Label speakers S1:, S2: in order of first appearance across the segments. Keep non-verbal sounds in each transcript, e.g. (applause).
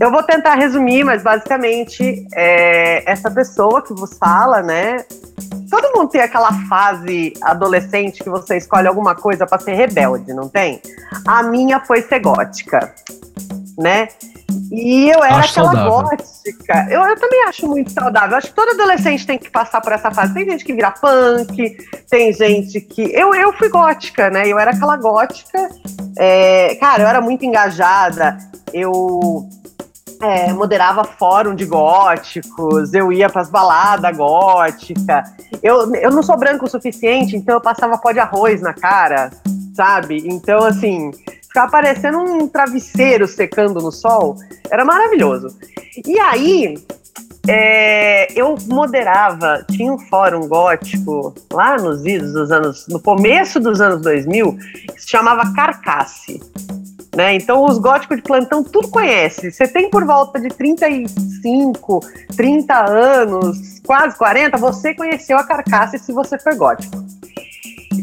S1: Eu vou tentar resumir, mas basicamente é, essa pessoa que vos fala, né? Todo mundo tem aquela fase adolescente que você escolhe alguma coisa para ser rebelde, não tem? A minha foi ser gótica, né? E eu era
S2: Acho
S1: aquela
S2: saudável.
S1: gótica. Eu, eu também acho muito saudável. Acho que todo adolescente tem que passar por essa fase. Tem gente que vira punk, tem gente que. Eu, eu fui gótica, né? Eu era aquela gótica. é, Cara, eu era muito engajada. Eu é, moderava fórum de góticos, eu ia pras baladas gótica. Eu, eu não sou branco o suficiente, então eu passava pó de arroz na cara, sabe? Então, assim, ficava parecendo um travesseiro secando no sol. Era maravilhoso. E aí, é, eu moderava, tinha um fórum gótico lá nos idos dos anos, no começo dos anos 2000, que se chamava Carcasse. Né? Então, os góticos de plantão tudo conhece. Você tem por volta de 35, 30 anos, quase 40, você conheceu a Carcasse se você foi gótico.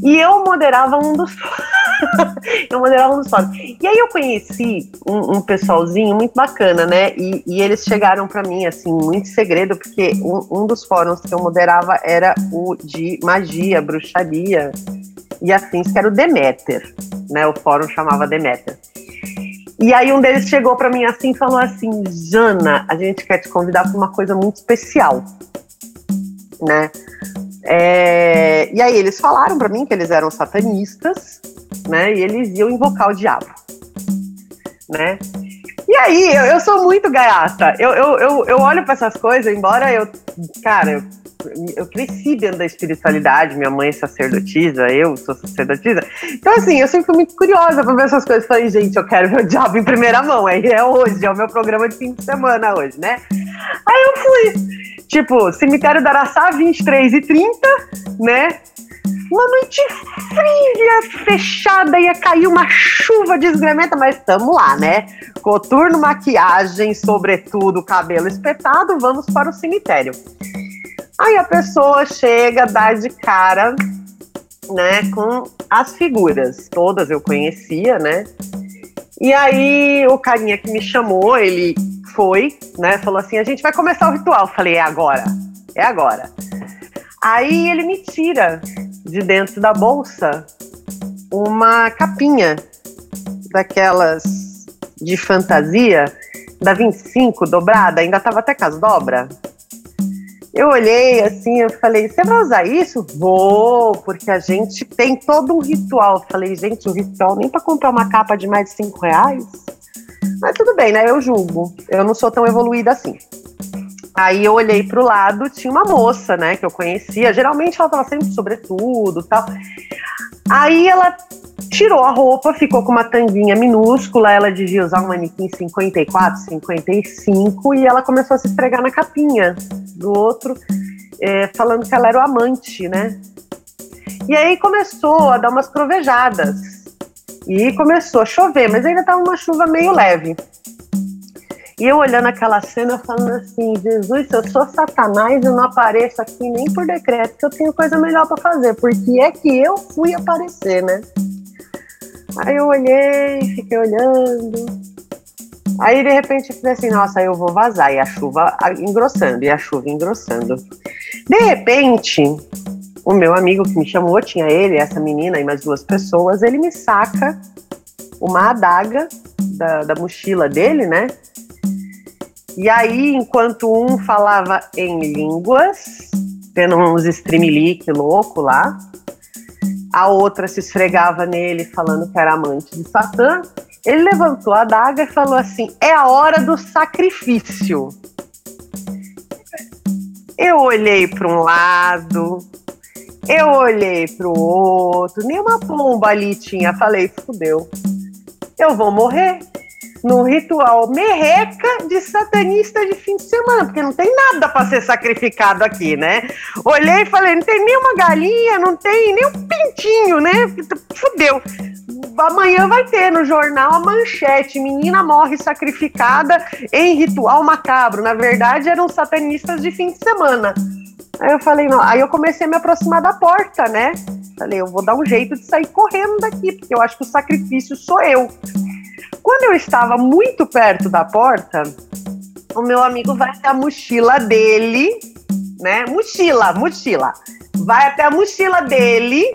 S1: E eu moderava um dos (laughs) eu moderava um dos fóruns. E aí eu conheci um, um pessoalzinho muito bacana, né? E, e eles chegaram para mim, assim, muito segredo, porque um, um dos fóruns que eu moderava era o de magia, bruxaria e afins, que era o Deméter, né? O fórum chamava Deméter. E aí um deles chegou para mim assim e falou assim, Jana, a gente quer te convidar para uma coisa muito especial, né? É, e aí eles falaram para mim que eles eram satanistas, né? E eles iam invocar o diabo, né? E aí, eu, eu sou muito gaiata. Eu, eu, eu, eu olho para essas coisas, embora eu, cara, eu, eu cresci dentro da espiritualidade, minha mãe é sacerdotisa, eu sou sacerdotisa. Então, assim, eu sempre fui muito curiosa para ver essas coisas. Falei, gente, eu quero (laughs) o diabo em primeira mão. Aí é hoje, é o meu programa de fim de semana hoje, né? Aí eu fui. Tipo, cemitério da Araçá, 23 e 30, né? Uma noite fria, fechada, ia cair uma chuva desgrementa, mas estamos lá, né? Coturno, maquiagem, sobretudo, cabelo espetado, vamos para o cemitério. Aí a pessoa chega, dá de cara, né, com as figuras. Todas eu conhecia, né? E aí o carinha que me chamou, ele foi, né, falou assim: a gente vai começar o ritual. Eu falei: é agora, é agora. Aí ele me tira de dentro da bolsa uma capinha daquelas de fantasia da 25 dobrada, ainda tava até com as dobra. Eu olhei assim, eu falei, você vai usar isso? Vou, porque a gente tem todo um ritual. Eu falei, gente, um ritual nem para comprar uma capa de mais de 5 reais? Mas tudo bem, né? Eu julgo. Eu não sou tão evoluída assim. Aí eu olhei pro lado, tinha uma moça, né, que eu conhecia. Geralmente ela tava sempre sobretudo tal. Aí ela tirou a roupa, ficou com uma tanguinha minúscula. Ela devia usar um manequim 54, 55. E ela começou a se esfregar na capinha do outro, é, falando que ela era o amante, né? E aí começou a dar umas crovejadas. E começou a chover, mas ainda estava uma chuva meio leve. E eu olhando aquela cena, falando assim: Jesus, se eu sou Satanás, eu não apareço aqui nem por decreto, que eu tenho coisa melhor para fazer, porque é que eu fui aparecer, né? Aí eu olhei, fiquei olhando. Aí de repente eu falei assim: nossa, eu vou vazar. E a chuva engrossando, e a chuva engrossando. De repente, o meu amigo que me chamou, tinha ele, essa menina e mais duas pessoas, ele me saca uma adaga da, da mochila dele, né? E aí, enquanto um falava em línguas, tendo uns streamilique louco lá, a outra se esfregava nele falando que era amante de Satã, ele levantou a adaga e falou assim: é a hora do sacrifício. Eu olhei para um lado, eu olhei para o outro, nenhuma pomba ali tinha. Falei: fudeu, eu vou morrer no ritual merreca de satanista de fim de semana, porque não tem nada para ser sacrificado aqui, né? Olhei e falei, não tem nenhuma galinha, não tem nem um pintinho, né? Fudeu. Amanhã vai ter no jornal a manchete: menina morre sacrificada em ritual macabro. Na verdade, eram satanistas de fim de semana. Aí eu falei, não. Aí eu comecei a me aproximar da porta, né? Falei, eu vou dar um jeito de sair correndo daqui, porque eu acho que o sacrifício sou eu. Quando eu estava muito perto da porta, o meu amigo vai até a mochila dele, né? Mochila, mochila. Vai até a mochila dele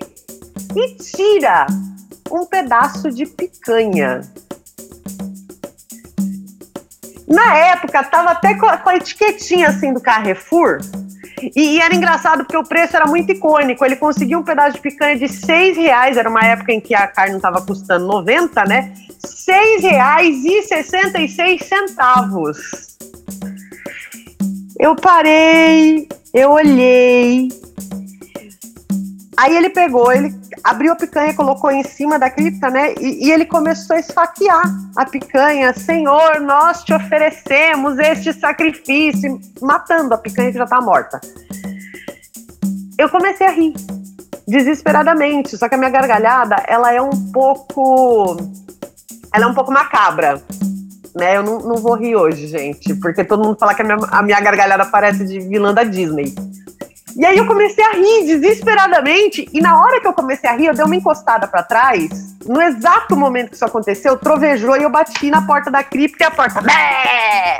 S1: e tira um pedaço de picanha. Na época, tava até com a, com a etiquetinha assim do Carrefour. E, e, era engraçado porque o preço era muito icônico. Ele conseguiu um pedaço de picanha de seis reais. Era uma época em que a carne não estava custando 90, né? Seis reais e sessenta e seis centavos. Eu parei, eu olhei. Aí ele pegou, ele abriu a picanha, colocou em cima da cripta, né? E, e, ele começou a esfaquear a picanha. Senhor, nós te oferecemos este sacrifício, matando a picanha que já está morta. Eu comecei a rir, desesperadamente. Só que a minha gargalhada, ela é um pouco, ela é um pouco macabra. Né, eu não, não vou rir hoje, gente, porque todo mundo fala que a minha, a minha gargalhada parece de vilã da Disney. E aí eu comecei a rir desesperadamente, e na hora que eu comecei a rir, eu dei uma encostada para trás. No exato momento que isso aconteceu, trovejou e eu bati na porta da cripta e a porta. Bé!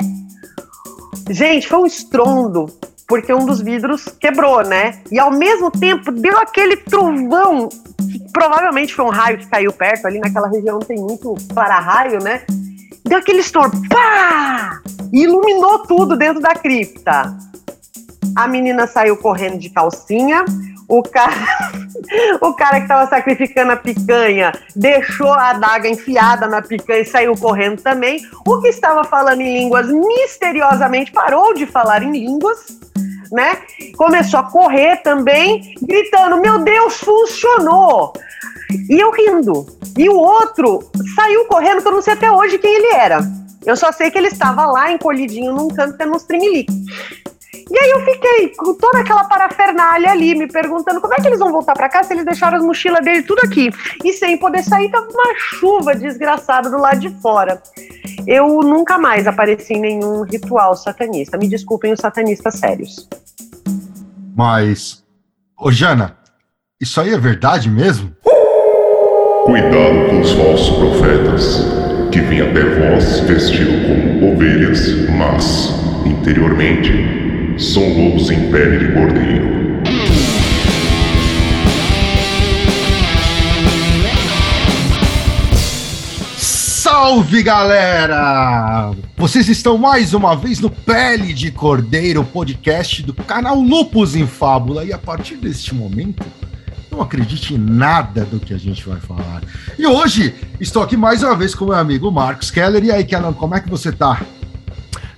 S1: Gente, foi um estrondo, porque um dos vidros quebrou, né? E ao mesmo tempo deu aquele trovão, que provavelmente foi um raio que caiu perto, ali naquela região tem muito para-raio, né? Deu aquele estouro, pá! E iluminou tudo dentro da cripta. A menina saiu correndo de calcinha. O cara, (laughs) o cara que estava sacrificando a picanha deixou a adaga enfiada na picanha e saiu correndo também. O que estava falando em línguas misteriosamente parou de falar em línguas, né? Começou a correr também, gritando: Meu Deus, funcionou! E eu rindo. E o outro saiu correndo, que eu não sei até hoje quem ele era. Eu só sei que ele estava lá encolhidinho num canto tendo uns trimelique. E aí eu fiquei com toda aquela parafernália ali, me perguntando como é que eles vão voltar para cá se eles deixaram as mochilas dele tudo aqui. E sem poder sair, tava uma chuva desgraçada do lado de fora. Eu nunca mais apareci em nenhum ritual satanista. Me desculpem os satanistas sérios.
S2: Mas, ô Jana, isso aí é verdade mesmo?
S3: Cuidado com os falsos profetas, que vêm até vós vestido como ovelhas, mas, interiormente, são lobos em pele de cordeiro.
S2: Salve galera! Vocês estão mais uma vez no Pele de Cordeiro, podcast do canal Lupus em Fábula, e a partir deste momento, não acredite em nada do que a gente vai falar. E hoje estou aqui mais uma vez com meu amigo Marcos Keller. E aí, Keller, como é que você tá?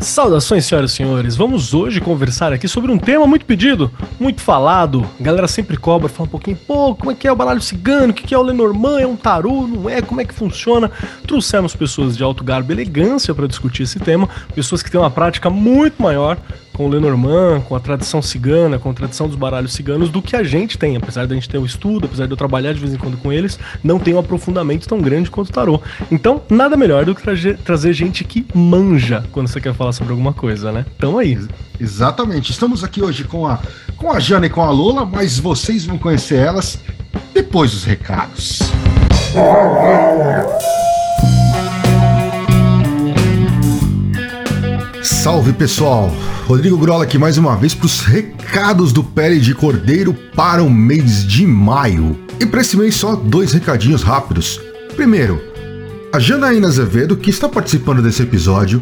S4: Saudações, senhoras e senhores. Vamos hoje conversar aqui sobre um tema muito pedido, muito falado. A galera sempre cobra, fala um pouquinho, pô, como é que é o baralho cigano? O que é o Lenormand? É um tarô? Não é? Como é que funciona? Trouxemos pessoas de alto garbo e elegância para discutir esse tema, pessoas que têm uma prática muito maior com o Lenormand, com a tradição cigana, com a tradição dos baralhos ciganos, do que a gente tem. Apesar da gente ter o estudo, apesar de eu trabalhar de vez em quando com eles, não tem um aprofundamento tão grande quanto o tarô. Então, nada melhor do que trazer, trazer gente que manja quando você quer falar sobre alguma coisa, né? Então aí.
S2: Exatamente. Estamos aqui hoje com a, com a Jana e com a Lola, mas vocês vão conhecer elas depois dos recados. Salve pessoal! Rodrigo Grola aqui mais uma vez para os recados do Pele de Cordeiro para o mês de maio. E para esse mês só dois recadinhos rápidos. Primeiro, a Janaína Azevedo, que está participando desse episódio,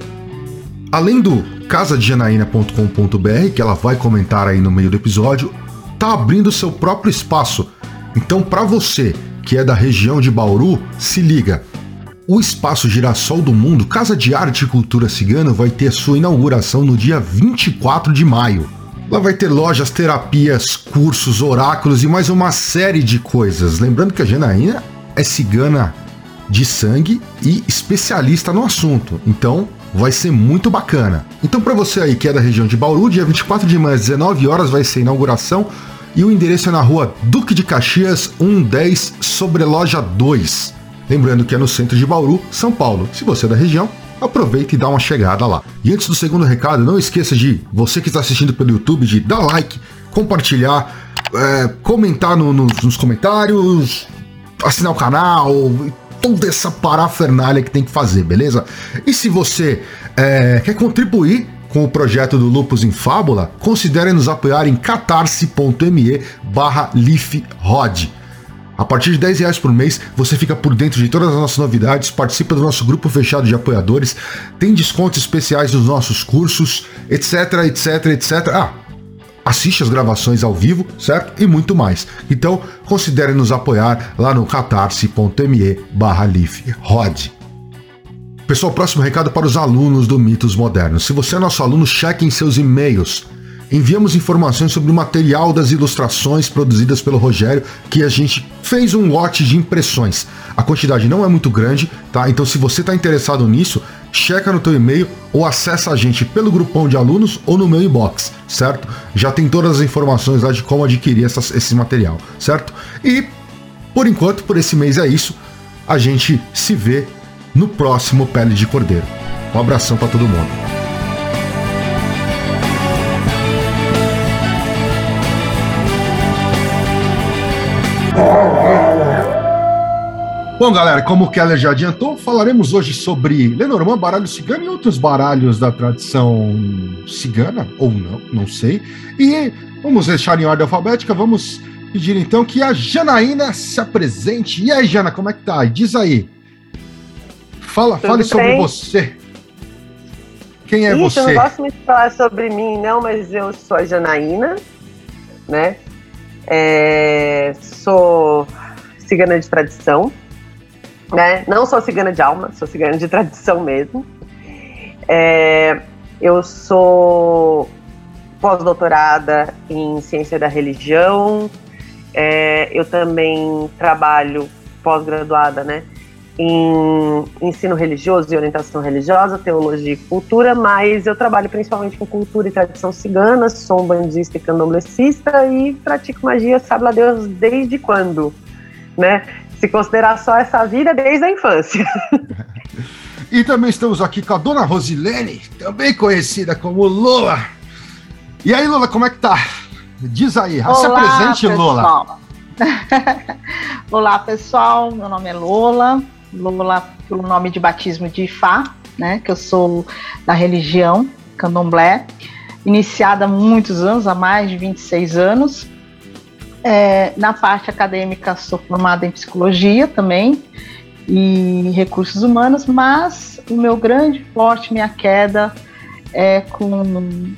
S2: além do casadejanaína.com.br, que ela vai comentar aí no meio do episódio, tá abrindo seu próprio espaço. Então, para você que é da região de Bauru, se liga o Espaço Girassol do Mundo, Casa de Arte e Cultura Cigana, vai ter sua inauguração no dia 24 de maio. Lá vai ter lojas, terapias, cursos, oráculos e mais uma série de coisas. Lembrando que a Janaína é cigana de sangue e especialista no assunto. Então, vai ser muito bacana. Então, para você aí que é da região de Bauru, dia 24 de maio às 19 horas vai ser a inauguração e o endereço é na rua Duque de Caxias, 110, sobre loja 2. Lembrando que é no centro de Bauru, São Paulo. Se você é da região, aproveita e dá uma chegada lá. E antes do segundo recado, não esqueça de, você que está assistindo pelo YouTube, de dar like, compartilhar, é, comentar no, no, nos comentários, assinar o canal, toda essa parafernália que tem que fazer, beleza? E se você é, quer contribuir com o projeto do Lupus em Fábula, considere nos apoiar em catarse.me barra A partir de 10 reais por mês, você fica por dentro de todas as nossas novidades, participa do nosso grupo fechado de apoiadores, tem descontos especiais nos nossos cursos, etc, etc, etc. Ah, assiste as gravações ao vivo, certo? E muito mais. Então, considere nos apoiar lá no catarse.me barra Pessoal, próximo recado para os alunos do Mitos Modernos. Se você é nosso aluno, cheque em seus e-mails. Enviamos informações sobre o material das ilustrações produzidas pelo Rogério, que a gente fez um lote de impressões. A quantidade não é muito grande, tá? Então, se você está interessado nisso, checa no teu e-mail ou acessa a gente pelo grupão de alunos ou no meu inbox, certo? Já tem todas as informações lá de como adquirir essas, esse material, certo? E, por enquanto, por esse mês é isso. A gente se vê no próximo Pele de Cordeiro. Um abração para todo mundo. Bom, galera, como o Keller já adiantou, falaremos hoje sobre Lenormand, baralho cigano e outros baralhos da tradição cigana, ou não, não sei. E vamos deixar em ordem alfabética, vamos pedir então que a Janaína se apresente. E aí, Jana, como é que tá? Diz aí. Fala, Tudo fale sobre você. Quem é Ixi, você?
S1: Eu não gosto muito de falar sobre mim, não, mas eu sou a Janaína, né? É, sou cigana de tradição, né? Não sou cigana de alma, sou cigana de (laughs) tradição mesmo. É, eu sou pós-doutorada em ciência da religião. É, eu também trabalho pós-graduada, né? Em ensino religioso e orientação religiosa, teologia e cultura, mas eu trabalho principalmente com cultura e tradição cigana, sou um bandista e candomblessista e pratico magia, sabe lá Deus desde quando, né? Se considerar só essa vida desde a infância. (laughs)
S2: e também estamos aqui com a dona Rosilene, também conhecida como Lola. E aí, Lola, como é que tá? Diz aí,
S5: Olá, se apresente, pessoal. Lola. (laughs) Olá, pessoal. Meu nome é Lola. Lula pelo nome de batismo de Ifá, né, que eu sou da religião candomblé, iniciada há muitos anos, há mais de 26 anos. É, na parte acadêmica, sou formada em psicologia também e recursos humanos, mas o meu grande forte, minha queda é com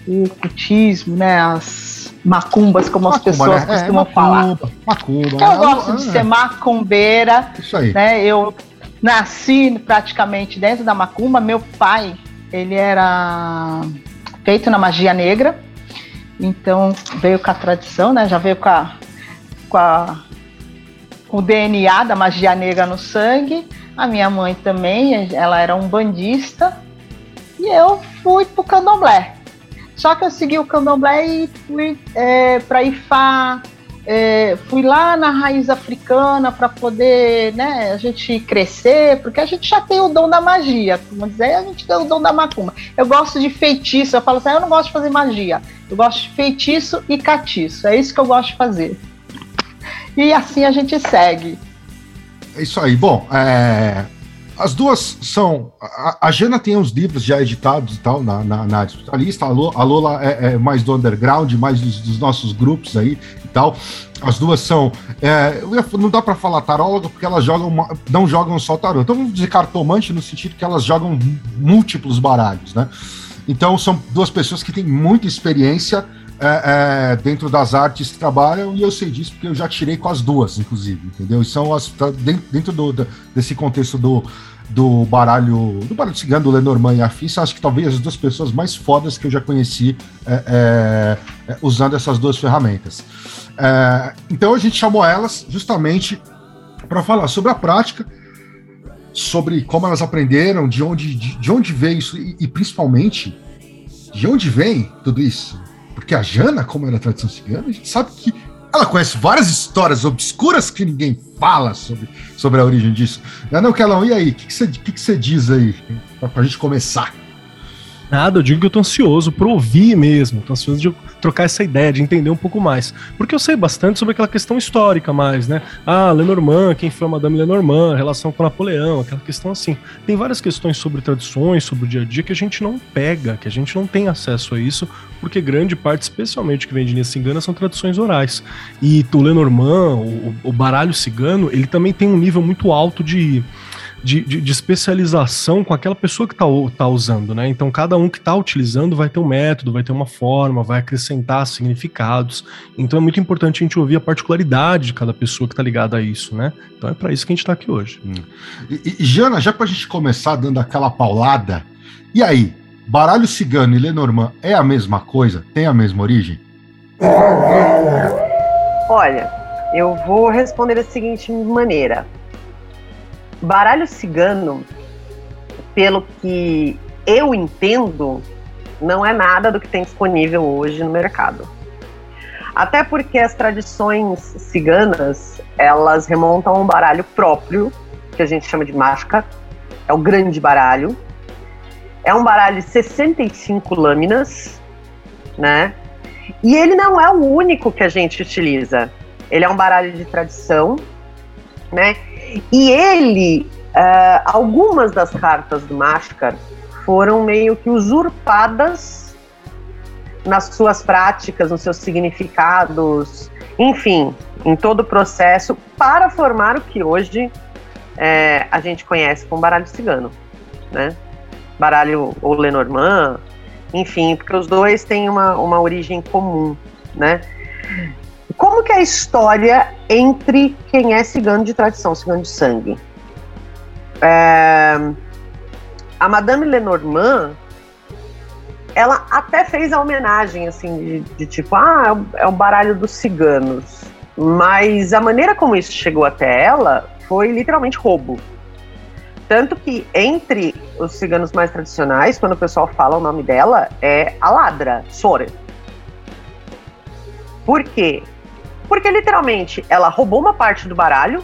S5: o ocultismo, né, as macumbas, como macumba, as pessoas né? costumam é, macumba, falar. Macumba, eu né? gosto de ser macumbeira. Isso aí. Né, eu nasci praticamente dentro da macumba. Meu pai, ele era feito na magia negra, então veio com a tradição, né? Já veio com a, com a o DNA da magia negra no sangue. A minha mãe também, ela era um bandista. E eu fui pro candomblé. Só que eu segui o candomblé e fui é, para Ifá, é, fui lá na raiz africana para poder né, a gente crescer, porque a gente já tem o dom da magia, como dizer, a gente tem o dom da macumba. Eu gosto de feitiço, eu falo assim, ah, eu não gosto de fazer magia, eu gosto de feitiço e catiço, é isso que eu gosto de fazer. E assim a gente segue.
S2: É isso aí. Bom, é, as duas são. A, a, Jana tem uns livros já editados e tal na, na, na lista. A Lola, a Lola é, é, mais do underground, mais dos, dos, nossos grupos aí tal. As duas são. É, não dá para falar taróloga porque elas jogam, não jogam só tarô. Então vamos dizer cartomante no sentido que elas jogam múltiplos baralhos, né? Então são duas pessoas que têm muita experiência é, é, dentro das artes que trabalham, e eu sei disso porque eu já tirei com as duas, inclusive, entendeu? E são as, tá dentro, dentro do, desse contexto do, do baralho, do baralho cigano, do Lenormand e Afins, acho que talvez as duas pessoas mais fodas que eu já conheci é, é, é usando essas duas ferramentas. É, então a gente chamou elas justamente para falar sobre a prática, sobre como elas aprenderam, de onde, de, de onde veio isso e, e principalmente de onde vem tudo isso porque a Jana, como era a tradição cigana, a gente sabe que ela conhece várias histórias obscuras que ninguém fala sobre, sobre a origem disso. Não, Kelão, e aí? O que, você, que, que diz aí pra, pra gente começar?
S4: Nada, eu digo que eu tô ansioso por ouvir mesmo, tô ansioso de trocar essa ideia, de entender um pouco mais. Porque eu sei bastante sobre aquela questão histórica mais, né? Ah, Lenormand, quem foi a Madame Lenormand, relação com Napoleão, aquela questão assim. Tem várias questões sobre tradições, sobre o dia a dia que a gente não pega, que a gente não tem acesso a isso, porque grande parte, especialmente que vem de linha cigana, são tradições orais. E o Lenormand, o, o baralho cigano, ele também tem um nível muito alto de de, de, de, especialização com aquela pessoa que está tá usando, né? Então, cada um que está utilizando vai ter um método, vai ter uma forma, vai acrescentar significados. Então, é muito importante a gente ouvir a particularidade de cada pessoa que está ligada a isso, né? Então, é para isso que a gente está aqui hoje. Hum.
S2: E, e, Jana, já para a gente começar dando aquela paulada, e aí? Baralho cigano e Lenormand é a mesma coisa? Tem a mesma origem?
S1: Olha, eu vou responder da seguinte maneira baralho cigano, pelo que eu entendo, não é nada do que tem disponível hoje no mercado. Até porque as tradições ciganas, elas remontam a um baralho próprio, que a gente chama de mágica, é o grande baralho. É um baralho de 65 lâminas, né? E ele não é o único que a gente utiliza. Ele é um baralho de tradição, né? E ele, uh, algumas das cartas do Mashkar foram meio que usurpadas nas suas práticas, nos seus significados, enfim, em todo o processo para formar o que hoje é, a gente conhece como baralho cigano, né? Baralho ou Lenormand, enfim, porque os dois têm uma, uma origem comum, né? Como que é a história entre quem é cigano de tradição, cigano de sangue? É, a Madame Lenormand, ela até fez a homenagem, assim, de, de tipo, ah, é o, é baralho dos ciganos. Mas a maneira como isso chegou até ela foi literalmente roubo. Tanto que entre os ciganos mais tradicionais, quando o pessoal fala o nome dela, é a ladra, Sore. Por quê? Porque literalmente ela roubou uma parte do baralho,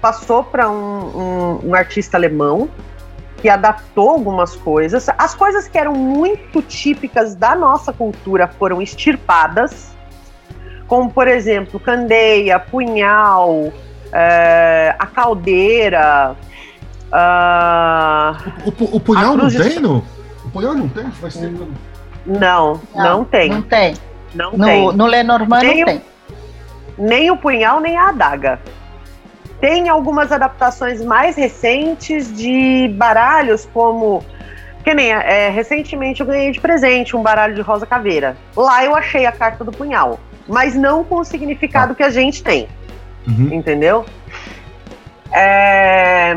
S1: passou para um, um, um artista alemão que adaptou algumas coisas. As coisas que eram muito típicas da nossa cultura foram extirpadas, como por exemplo candeia, punhal, é, a caldeira.
S2: Uh, o, o, o, punhal não tem, no? O punhal não tem? Faz
S1: tempo. Não, não, não tem.
S5: Não tem. Não no, tem. No Lenormand não tem
S1: nem o punhal, nem a adaga. Tem algumas adaptações mais recentes de baralhos, como. Que nem é, recentemente eu ganhei de presente um baralho de rosa caveira. Lá eu achei a carta do punhal, mas não com o significado ah. que a gente tem. Uhum. Entendeu? É,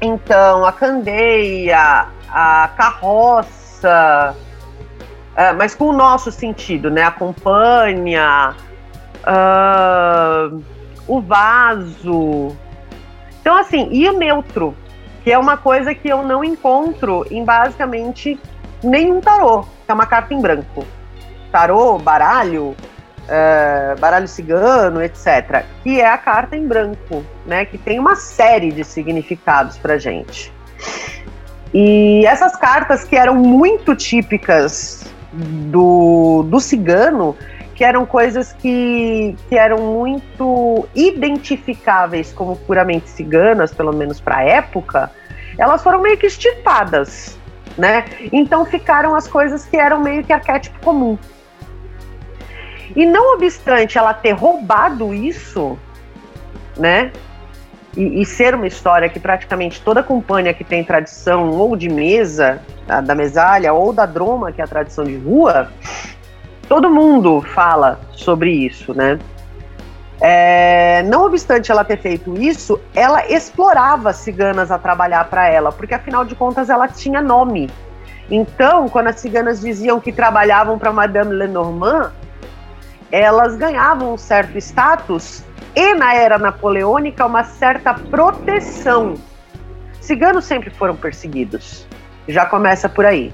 S1: então, a candeia, a carroça, é, mas com o nosso sentido, né? Acompanha, uh, o vaso. Então, assim, e o neutro, que é uma coisa que eu não encontro em basicamente nenhum tarô, que é uma carta em branco. Tarô, baralho, uh, baralho cigano, etc. Que é a carta em branco, né? Que tem uma série de significados pra gente. E essas cartas que eram muito típicas do, do cigano, que eram coisas que, que eram muito identificáveis como puramente ciganas, pelo menos para a época, elas foram meio que extirpadas, né? Então ficaram as coisas que eram meio que arquétipo comum. E não obstante ela ter roubado isso, né? E, e, ser uma história que praticamente toda companhia que tem tradição ou de mesa, da mesalha, ou da droma, que é a tradição de rua, todo mundo fala sobre isso, né? É, não obstante ela ter feito isso, ela explorava ciganas a trabalhar para ela, porque afinal de contas ela tinha nome. Então, quando as ciganas diziam que trabalhavam para Madame Lenormand, elas ganhavam um certo status e na era napoleônica uma certa proteção. Ciganos sempre foram perseguidos. Já começa por aí.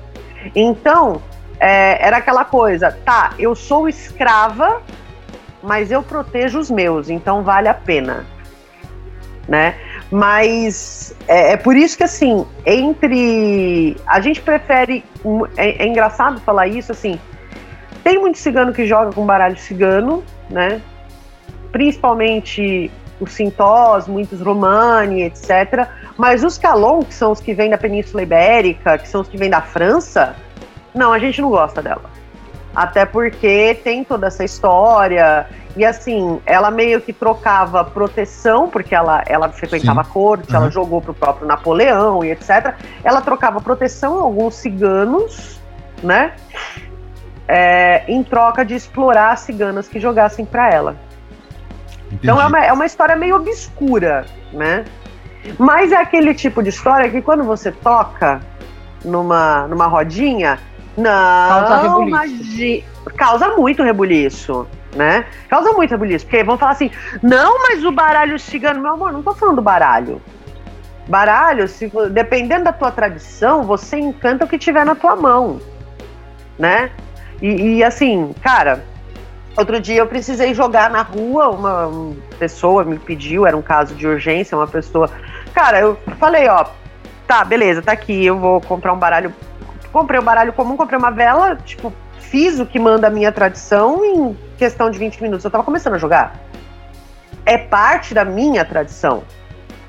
S1: Então, é, era aquela coisa, tá, eu sou escrava, mas eu protejo os meus, então vale a pena, né? Mas é, é, por isso que, assim, entre. A gente prefere. É, é, engraçado falar isso, assim. Tem muito cigano que joga com baralho cigano, né? Principalmente os Sintós, muitos Romani, etc. Mas os Calon, que são os que vêm da Península Ibérica, que são os que vêm da França, não, a gente não gosta dela. Até porque tem toda essa história. E assim, ela meio que trocava proteção, porque ela, ela frequentava Sim. a corte, uhum. ela jogou pro próprio Napoleão e etc. Ela trocava proteção a alguns ciganos, né? É, em troca de explorar ciganas que jogassem para ela. Entendi. Então é uma, é uma história meio obscura, né? Mas é aquele tipo de história que quando você toca numa, numa rodinha, não, causa rebuliço. Causa muito rebuliço, né? Causa muito rebuliço, porque vão falar assim, não, mas o baralho cigano, meu amor, não tô falando do baralho. Baralho, se, dependendo da tua tradição, você encanta o que tiver na tua mão, né? E, e assim, cara, outro dia eu precisei jogar na rua, uma pessoa me pediu, era um caso de urgência, uma pessoa. Cara, eu falei, ó, tá, beleza, tá aqui, eu vou comprar um baralho comprei um baralho comum, comprei uma vela, tipo, fiz o que manda a minha tradição em questão de 20 minutos. Eu tava começando a jogar. É parte da minha tradição.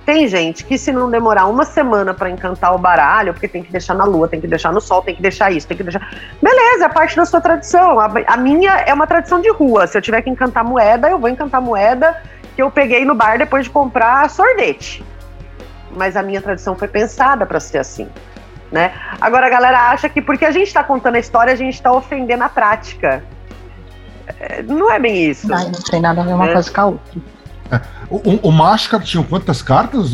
S1: Tem gente que, se não demorar uma semana para encantar o baralho, porque tem que deixar na lua, tem que deixar no sol, tem que deixar isso, tem que deixar. Beleza, é parte da sua tradição. A, a minha é uma tradição de rua. Se eu tiver que encantar moeda, eu vou encantar moeda que eu peguei no bar depois de comprar sorvete. Mas a minha tradição foi pensada para ser assim né? Agora a galera acha que porque a gente está contando a história, a gente está ofendendo a prática. É, não é bem isso.
S5: Não, não tem nada a ver uma é. coisa com a outra.
S2: É. O, o Máscara tinha quantas cartas,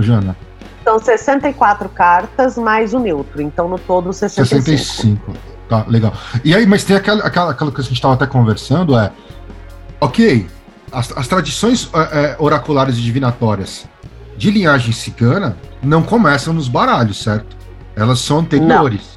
S2: Jana?
S1: São 64 cartas mais o neutro, então no todo 65. 65.
S2: Tá, legal. E aí, mas tem aquela, aquela, aquela que a gente estava até conversando, é. Ok, as, as tradições é, é, oraculares e divinatórias de linhagem cigana não começam nos baralhos, certo? Elas são anteriores.
S1: Não.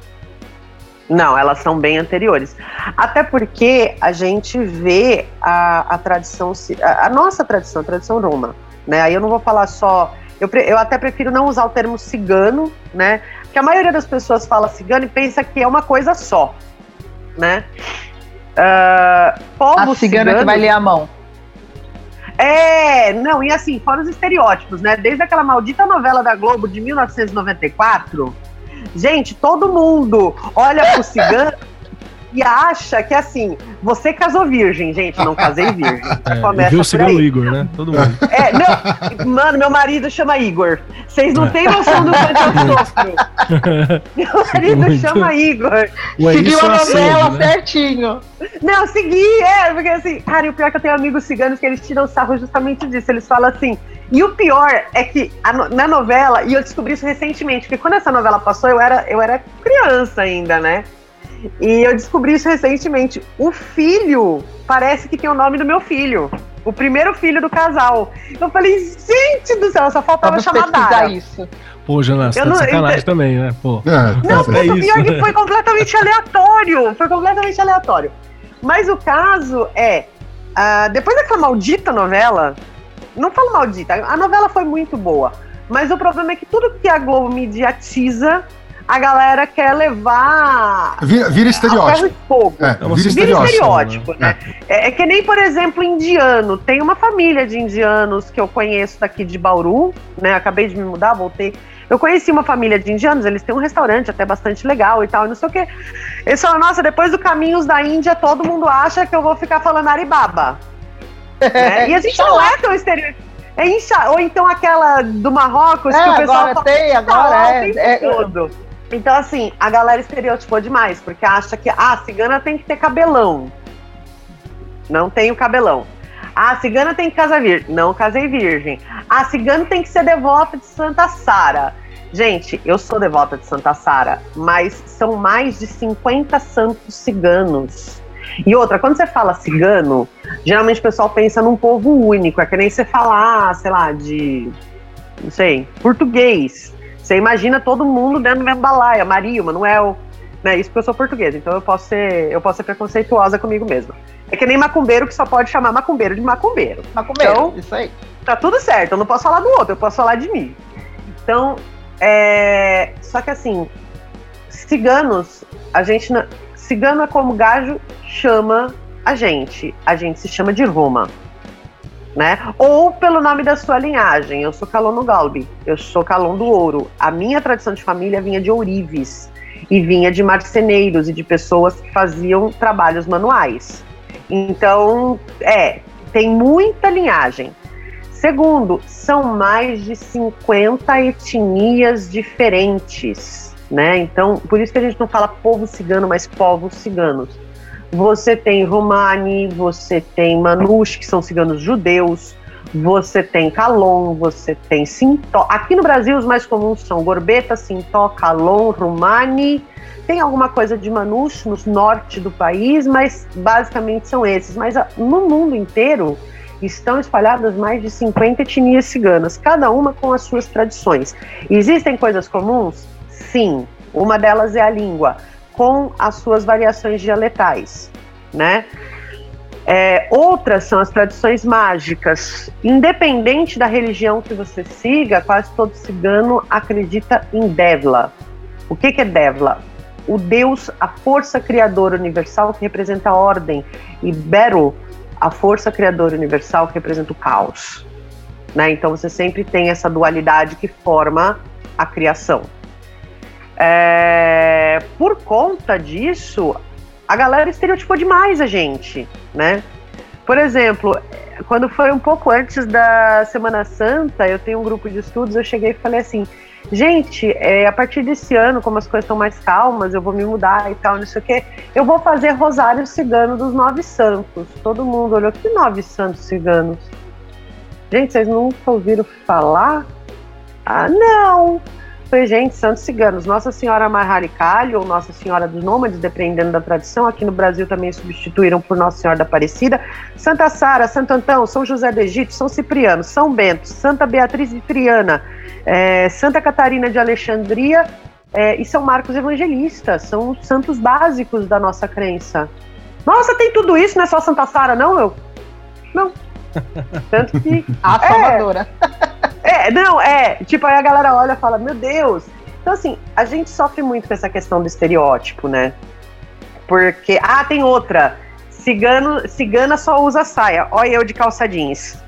S1: Não, elas são bem anteriores. Até porque a gente vê a, a tradição, a, a, nossa tradição, a tradição Roma, né? Aí eu não vou falar só. Eu, eu até prefiro não usar o termo cigano, né? Porque a maioria das pessoas fala cigano e pensa que é uma coisa só, né?
S5: Uh, povo a cigana cigano, que vai ler a mão.
S1: É, não, e assim, fora os estereótipos, né? Desde aquela maldita novela da Globo de 1994 Gente, todo mundo olha pro cigano e acha que assim, você casou virgem, gente, não casei virgem. (laughs)
S4: É, Começa viu o cigano Igor, né? Todo mundo. (laughs)
S1: É, não, mano, meu marido chama Igor. Vocês não é. têm noção do quanto eu sofro. (laughs) meu marido Muito. chama Igor.
S5: Ué, Seguiu a novela né? certinho.
S1: Não, segui, é, porque assim, cara, e o pior é que eu tenho amigos ciganos que eles tiram sarro justamente disso. Eles falam assim, e o pior é que a, na novela, e eu descobri isso recentemente, porque quando essa novela passou, eu era, eu era criança ainda, né? E eu descobri isso recentemente. O filho parece que tem o nome do meu filho. O primeiro filho do casal. Eu falei, gente do céu, só faltava Vamos chamar Dara.
S4: isso. Pô, Jana, você tá de sacanagem eu... também, né? Pô.
S1: É, não, é, é isso. pior que foi completamente aleatório. Foi completamente aleatório. Mas o caso é, uh, depois daquela maldita novela, não falo maldita, a novela foi muito boa. Mas o problema é que tudo que a Globo mediatiza, a galera quer levar.
S2: Vira, vira estereótipo.
S1: Fogo. É, vira, vira estereótipo, estereótipo né? É. É, que nem, por exemplo, indiano. Tem uma família de indianos que eu conheço daqui de Bauru, né? Acabei de me mudar, voltei. Eu conheci uma família de indianos, eles têm um restaurante até bastante legal e tal, e não sei o quê. Eles falam, nossa, depois do Caminhos da Índia, todo mundo acha que eu vou ficar falando Aribaba. (laughs) Né? E a gente não é tão estereótipo. É incha... Ou então aquela do Marrocos
S5: é,
S1: que o
S5: pessoal agora fala, tem, agora é, é,
S1: todo. Então, assim, a galera estereotipou demais, porque acha que ah, a cigana tem que ter cabelão. Não tenho cabelão. Ah, a cigana tem que casar virgem. Não casei virgem. A cigana tem que ser devota de Santa Sara. Gente, eu sou devota de Santa Sara, mas são mais de 50 santos ciganos e outra, quando você fala cigano, geralmente o pessoal pensa num povo único. É que nem você falar, sei lá, de. Não sei, português. Você imagina todo mundo dentro do mesmo balaia, Maria, Manuel. Né? Isso porque eu sou portuguesa, então eu posso ser, eu posso ser preconceituosa comigo mesma. É que nem macumbeiro que só pode chamar macumbeiro de macumbeiro.
S5: Macumbeiro, então, isso aí.
S1: Tá tudo certo, eu não posso falar do outro, eu posso falar de mim. Então, é, só que assim, ciganos, a gente. Cigano é como gajo chama a gente. A gente se chama de Roma. Né? Ou pelo nome da sua linhagem. Eu sou Calono Galbi, eu sou Calon do Ouro. A minha tradição de família vinha de ourives e vinha de marceneiros e de pessoas que faziam trabalhos manuais. Então, é, tem muita linhagem. Segundo, são mais de 50 etnias diferentes, né? Então, por isso que a gente não fala povo cigano, mas povos ciganos. Você tem Romani, você tem Manush, que são ciganos judeus, você tem Calon, você tem Sintó. Aqui no Brasil, os mais comuns são Gorbeta, Sintó, Calon, Romani. Tem alguma coisa de Manush no norte do país, mas basicamente são esses. Mas ah, no mundo inteiro, estão espalhadas mais de 50 etnias ciganas, cada uma com as suas tradições. Existem coisas comuns? Sim. Uma delas é a língua, com as suas variações dialetais, né? É, outras são as tradições mágicas. Independente da religião que você siga, quase todo cigano acredita em Devla. O que, que é Devla? O Deus, a força criadora universal que representa a ordem. E Beru, a força criadora universal que representa o caos. Né? Então você sempre tem essa dualidade que forma a criação. É, por conta disso, a galera estereotipou demais a gente, né? Por exemplo, quando foi um pouco antes da Semana Santa, eu tenho um grupo de estudos, eu cheguei e falei assim, gente, é, a partir desse ano, como as coisas estão mais calmas, eu vou me mudar e tal, não sei o quê, eu vou fazer Rosário Cigano dos Nove Santos. Todo mundo olhou, que Nove Santos Ciganos? Gente, vocês nunca ouviram falar? Ah, não! Falei, gente, Santos Ciganos, Nossa Senhora Maharicalho ou Nossa Senhora dos Nômades, dependendo da tradição. Aqui no Brasil também substituíram por Nossa Senhora da Aparecida. Santa Sara, Santo Antão, São José do Egito, São Cipriano, São Bento, Santa Beatriz de Triana, é, Santa Catarina de Alexandria é, e São Marcos Evangelista. São os santos básicos da nossa crença. Nossa, tem tudo isso, não é só Santa Sara, não? Eu? Não. (laughs)
S5: Tanto que. A salvadora.
S1: É, (laughs) é, não, é. Tipo, aí a galera olha e fala, meu Deus. Então, assim, a gente sofre muito com essa questão do estereótipo, né? Porque. Ah, tem outra. Cigano, cigana só usa saia. Olha eu de calça jeans.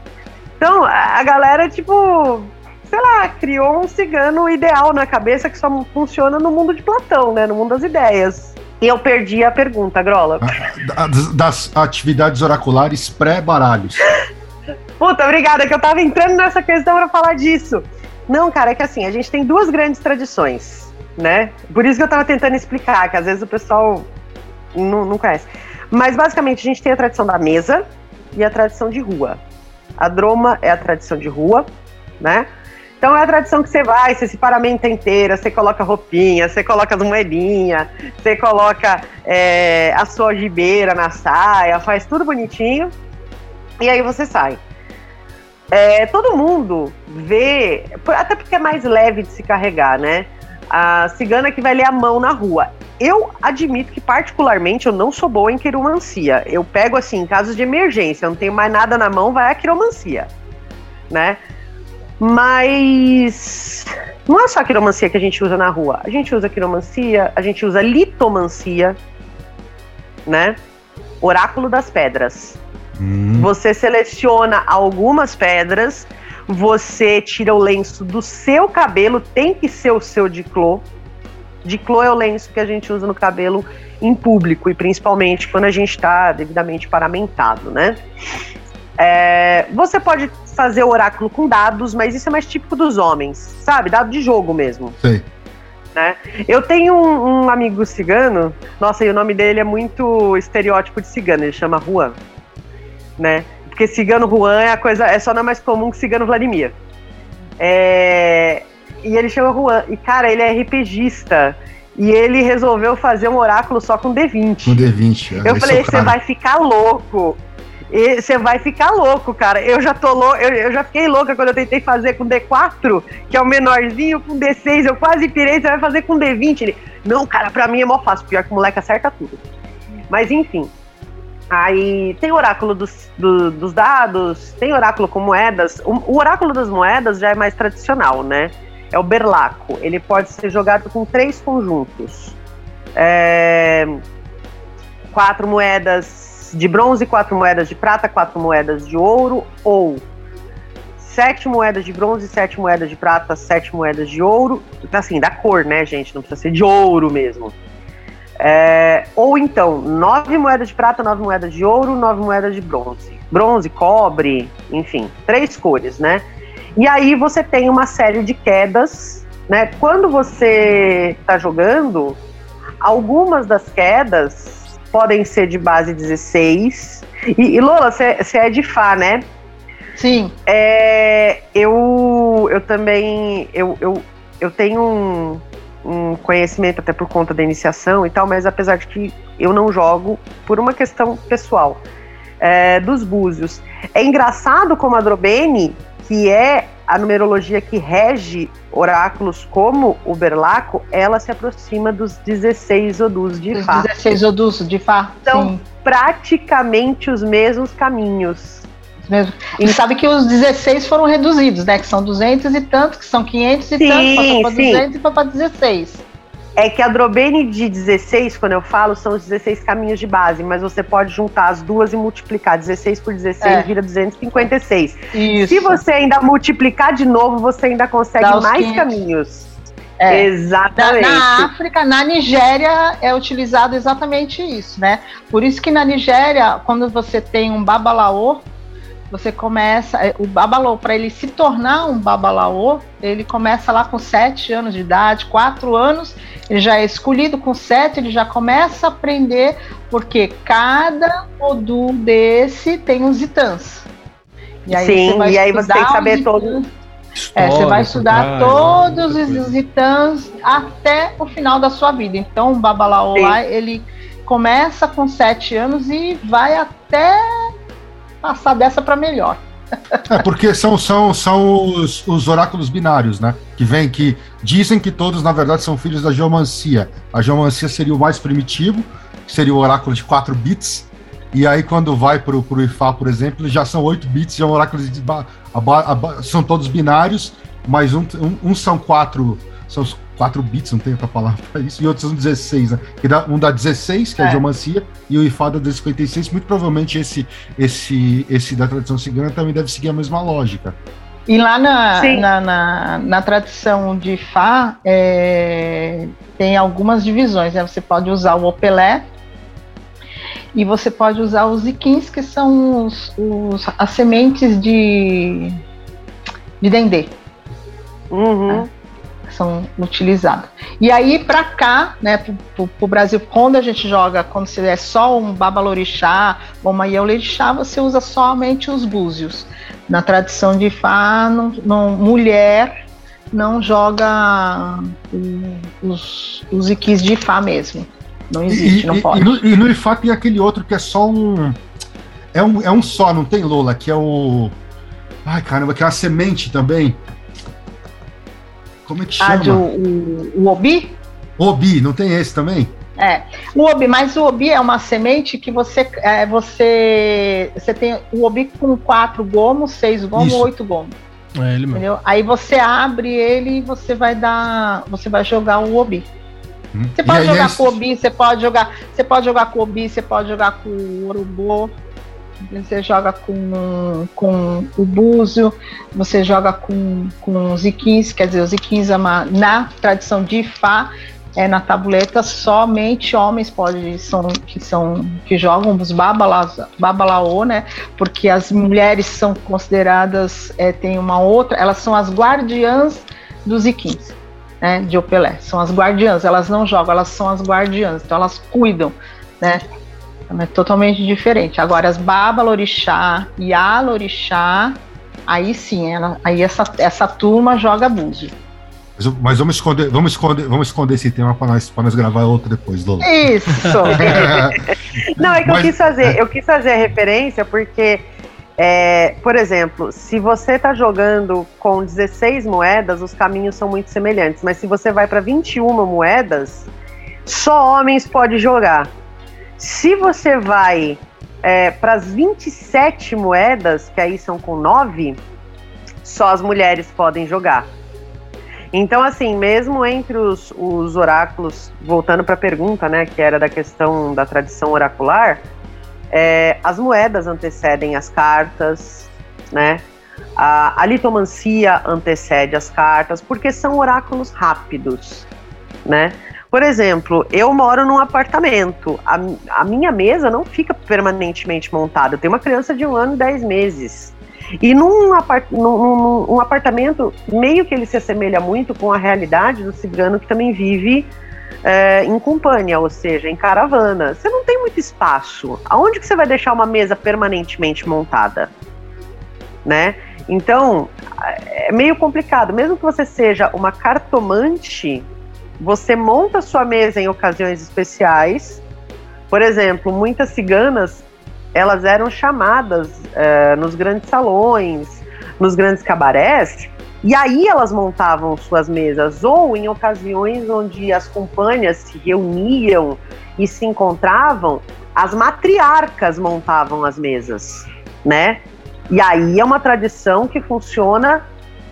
S1: Então, a galera, tipo, sei lá, criou um cigano ideal na cabeça que só funciona no mundo de Platão, né? No mundo das ideias. E eu perdi a pergunta, Grola.
S2: Ah, das atividades oraculares pré-baralhos. (laughs)
S1: Puta, obrigada, que eu tava entrando nessa questão para falar disso. Não, cara, é que assim, a gente tem duas grandes tradições, né? Por isso que eu tava tentando explicar, que às vezes o pessoal não, não conhece. Mas basicamente a gente tem a tradição da mesa e a tradição de rua. A droma é a tradição de rua, né? Então é a tradição que você vai, você se paramenta inteira, você coloca roupinha, você coloca as moedinhas, você coloca é, a sua gibeira na saia, faz tudo bonitinho e aí você sai. É, todo mundo vê, até porque é mais leve de se carregar, né? A cigana que vai ler a mão na rua. Eu admito que, particularmente, eu não sou boa em quiromancia. Eu pego, assim, em casos de emergência, eu não tenho mais nada na mão, vai a quiromancia, né? Mas não é só a quiromancia que a gente usa na rua. A gente usa quiromancia, a gente usa litomancia, né? Oráculo das pedras. Hum. Você seleciona algumas pedras, você tira o lenço do seu cabelo, tem que ser o seu diclô. Diclô é o lenço que a gente usa no cabelo em público e principalmente quando a gente está devidamente paramentado, né? É, você pode fazer o oráculo com dados, mas isso é mais típico dos homens, sabe? Dado de jogo mesmo.
S2: Sim.
S1: Né? Eu tenho um, um, amigo cigano, nossa, e o nome dele é muito estereótipo de cigano, ele chama Juan, né? Porque cigano Juan é a coisa, é só não mais comum que cigano Vladimir. É, e ele chama Juan, e cara, ele é RPGista. E ele resolveu fazer um oráculo só com D20.
S2: Com D20.
S1: É, eu falei, você vai ficar louco. Você vai ficar louco, cara. Eu já tô louco, eu, eu, já fiquei louca quando eu tentei fazer com D4, que é o menorzinho, com D6, eu quase pirei, você vai fazer com D20. Ele, não, cara, pra mim é mó fácil, pior que o moleque acerta tudo. Mas enfim. Aí tem oráculo dos, do, dos dados, tem oráculo com moedas. O, o, oráculo das moedas já é mais tradicional, né? É o berlaco. Ele pode ser jogado com três conjuntos. É, quatro moedas de bronze, quatro moedas de prata, quatro moedas de ouro, ou sete moedas de bronze, sete moedas de prata, sete moedas de ouro. Assim, da cor, né, gente? Não precisa ser de ouro mesmo. É, ou então, nove moedas de prata, nove moedas de ouro, nove moedas de bronze. Bronze, cobre, enfim, três cores, né? E aí você tem uma série de quedas, né? Quando você está jogando, algumas das quedas podem ser de base 16. E, e Lola, você é de Fá, né?
S5: Sim.
S1: É, eu, eu também. Eu, eu, eu tenho um um conhecimento até por conta da iniciação e tal, mas apesar de que eu não jogo por uma questão pessoal é, dos búzios. É engraçado como a Drobene, que é a numerologia que rege oráculos como o Berlaco, ela se aproxima dos 16 Odus de Fá.
S5: Os 16 Odus de Fá.
S1: São sim. praticamente os mesmos caminhos
S5: mesmo. E sabe que os 16 foram reduzidos, né? Que são 200 e tanto, que são 500 e sim, tanto, passou para 200 e foi para 16.
S1: É que a Drobene de 16, quando eu falo, são os 16 caminhos de base, mas você pode juntar as duas e multiplicar. 16 por 16 é. vira 256. Isso. Se você ainda multiplicar de novo, você ainda consegue mais 500. caminhos.
S5: É. Exatamente. Na, na, África, na Nigéria, é utilizado exatamente isso, né? Por isso que na Nigéria, quando você tem um babalaô, você começa, é, o babalaô, para ele se tornar um babalaô, ele começa lá com sete anos de idade, quatro anos, ele já é escolhido com sete, ele já começa a aprender, porque cada Odu desse tem os itãs.
S1: E aí Sim, e aí você tem que saber todo.
S5: É, você vai estudar todos os itãs até o final da sua vida. Então, o Babalaô lá, ele começa com sete anos e vai até passar dessa para melhor.
S2: É, porque são, são, são os, os oráculos binários, né? Que vem que dizem que todos, na verdade, são filhos da geomancia. A geomancia seria o mais primitivo, seria o oráculo de 4 bits. E aí, quando vai para o Ifá, por exemplo, já são 8 bits, já é um oráculo de. são todos binários, mas um, um, um são quatro. São os 4 bits, não tem outra palavra para isso, e outros são 16, né? Que dá, um dá 16, que é, é a geomancia, e o Ifá dá 56. Muito provavelmente esse, esse, esse da tradição cigana também deve seguir a mesma lógica.
S5: E lá na, na, na, na, tradição de Fá, é, tem algumas divisões. Né? Você pode usar o Opelé e você pode usar os Iquins, que são os, os, as sementes de, de Dendê.
S1: Uhum.
S5: Né? São utilizadas. E aí, para cá, né, para o Brasil, quando a gente joga, quando você é só um babalorixá ou uma iolorixá, você usa somente os búzios. Na tradição de Fá, não, não, mulher não joga os, os iquis de Fá mesmo. Não existe,
S2: e,
S5: não
S2: e,
S5: pode.
S2: E no, e no Ifá tem aquele outro que é só um. É um, é um só, não tem Lola, que é o. Ai, caramba, que é uma semente também. Como é que chama? Ah, de,
S5: o, o Obi?
S2: Obi, não tem esse também?
S5: É, o obi, mas o obi é uma semente que você é, você você tem o obi com quatro gomos, seis gomos, Isso. oito gomos. É ele mesmo. Entendeu? Aí você abre ele e você vai dar, você vai jogar o obi. Hum. Você pode jogar com o obi, você pode jogar, você pode jogar com o obi, você pode jogar com o urubô, você joga com, com o búzio, você joga com, com os iquins, quer dizer, os iquins é na tradição de Fá, é, na tabuleta somente homens podem são que são que jogam os babalas, babalaô, né? Porque as mulheres são consideradas é, tem uma outra, elas são as guardiãs dos iquins, né? De Opelé, são as guardiãs. Elas não jogam, elas são as guardiãs, então elas cuidam, né? É totalmente diferente. Agora, as Babalorixá e Alorixá, aí sim, ela, aí essa, essa turma joga búzio.
S2: Mas, mas, vamos esconder, vamos esconder, vamos esconder esse tema para nós, nós gravar outro depois, Lola.
S5: Isso. (laughs)
S1: Não, é que mas, eu quis fazer, é. eu quis fazer a referência porque, é, por exemplo, se você está jogando com 16 moedas, os caminhos são muito semelhantes. Mas se você vai para 21 moedas, só homens pode jogar. Se você vai é, para as 27 moedas, que aí são com 9, só as mulheres podem jogar. Então, assim, mesmo entre os, os oráculos, voltando para a pergunta, né, que era da questão da tradição oracular, é, as moedas antecedem as cartas, né? A, a litomancia antecede as cartas, porque são oráculos rápidos, né? Por exemplo, eu moro num apartamento. A, a minha mesa não fica permanentemente montada. Eu tenho uma criança de um ano e dez meses. E num, apart, num, num, apartamento, meio que ele se assemelha muito com a realidade do cigano que também vive é, em companhia, ou seja, em caravana. Você não tem muito espaço. Aonde que você vai deixar uma mesa permanentemente montada? Né? Então, é meio complicado. Mesmo que você seja uma cartomante, você monta sua mesa em ocasiões especiais. Por exemplo, muitas ciganas elas eram chamadas é, nos grandes salões, nos grandes cabarés, e aí elas montavam suas mesas, ou em ocasiões onde as companhias se reuniam e se encontravam, as matriarcas montavam as mesas, né? E aí é uma tradição que funciona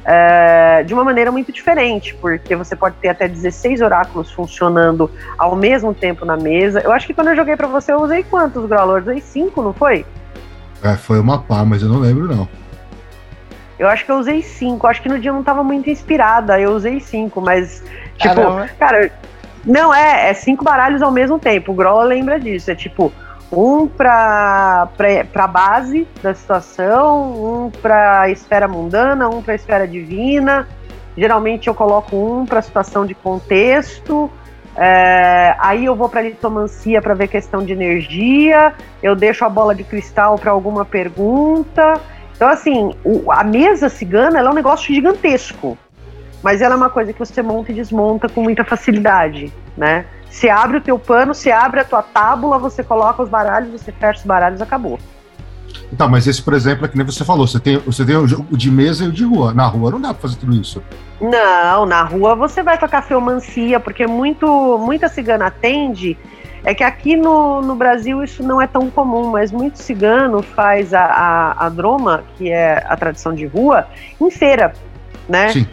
S1: é, de uma maneira muito diferente, porque você pode ter até 16 oráculos funcionando ao mesmo tempo na mesa. Eu acho que quando eu joguei para você, eu usei quantos Growlers? Usei 5, não foi?
S2: É, foi uma pá, mas eu não lembro não.
S1: Eu acho que eu usei 5. Acho que no dia eu não tava muito inspirada. Eu usei 5, mas, tipo, Caramba. cara, não é, é cinco baralhos ao mesmo tempo. O Grola lembra disso. É tipo, um para a base da situação, um para a esfera mundana, um para a esfera divina. Geralmente eu coloco um para a situação de contexto. É, aí eu vou para a litomancia para ver questão de energia. Eu deixo a bola de cristal para alguma pergunta. Então, assim, o, a mesa cigana é um negócio gigantesco. Mas ela é uma coisa que você monta e desmonta com muita facilidade, né? Você abre o teu pano, você abre a tua tábula, você coloca os baralhos, você fecha os baralhos, acabou.
S2: Tá, mas esse, por exemplo, é que nem você falou, você tem, você tem o de mesa e o de rua. Na rua não dá pra fazer tudo isso.
S1: Não, na rua você vai tocar feomancia, porque muito, muita cigana atende. É que aqui no, no Brasil isso não é tão comum, mas muito cigano faz a, a, a droma, que é a tradição de rua, em feira, né? Sim.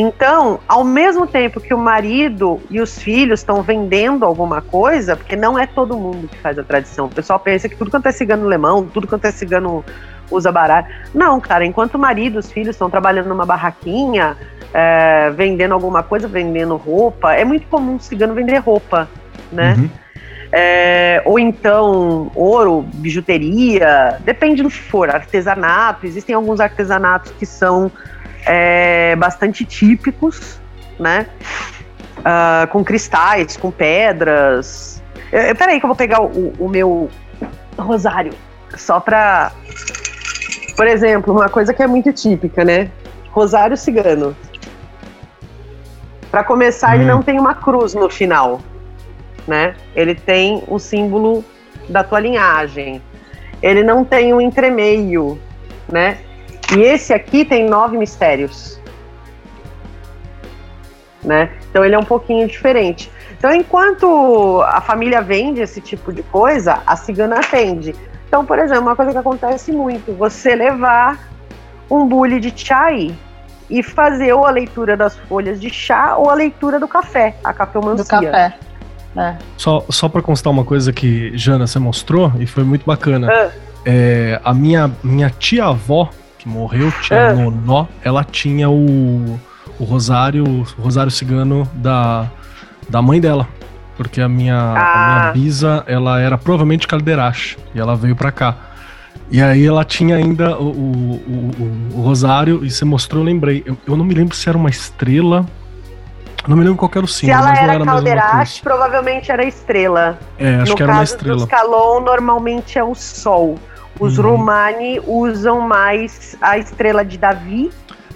S1: Então, ao mesmo tempo que o marido e os filhos estão vendendo alguma coisa, porque não é todo mundo que faz a tradição. O pessoal pensa que tudo quanto é cigano alemão, tudo quanto é cigano usa baralho. Não, cara, enquanto o marido e os filhos estão trabalhando numa barraquinha, é, vendendo alguma coisa, vendendo roupa, é muito comum o cigano vender roupa, né? Uhum. É, ou então ouro, bijuteria, depende do que for, artesanato. Existem alguns artesanatos que são é, bastante típicos, né? Uh, com cristais, com pedras. Eu, peraí que eu vou pegar o, o meu rosário, só pra... Por exemplo, uma coisa que é muito típica, né? Rosário cigano. Para começar, hum. ele não tem uma cruz no final, né? Ele tem o símbolo da tua linhagem. Ele não tem um entremeio, né? E esse aqui tem nove mistérios. Né? Então ele é um pouquinho diferente. Então, enquanto a família vende esse tipo de coisa, a cigana atende. Então, por exemplo, uma coisa que acontece muito, você levar um bule de chai e fazer ou a leitura das folhas de chá ou a leitura do café, a cafeomancia. Do café.
S4: É. Só, só para constar uma coisa que Jana você mostrou e foi muito bacana. Ah. É, a minha, minha tia-avó, que morreu, tinha é. Nonó, ela tinha o, o rosário, o rosário cigano da, da mãe dela. Porque a minha, ah. a minha bisa, ela era provavelmente Calderache, e ela veio pra cá. E aí ela tinha ainda o, o, o, o rosário, e você mostrou, eu lembrei. Eu, eu, não me lembro se era uma estrela. Não me lembro qual era o símbolo,
S1: mas não era Calderache, provavelmente era estrela.
S4: É, acho no que era uma estrela. No
S1: caso do Scalon, normalmente é o Sol. Os uhum. Romani usam mais a estrela de Davi,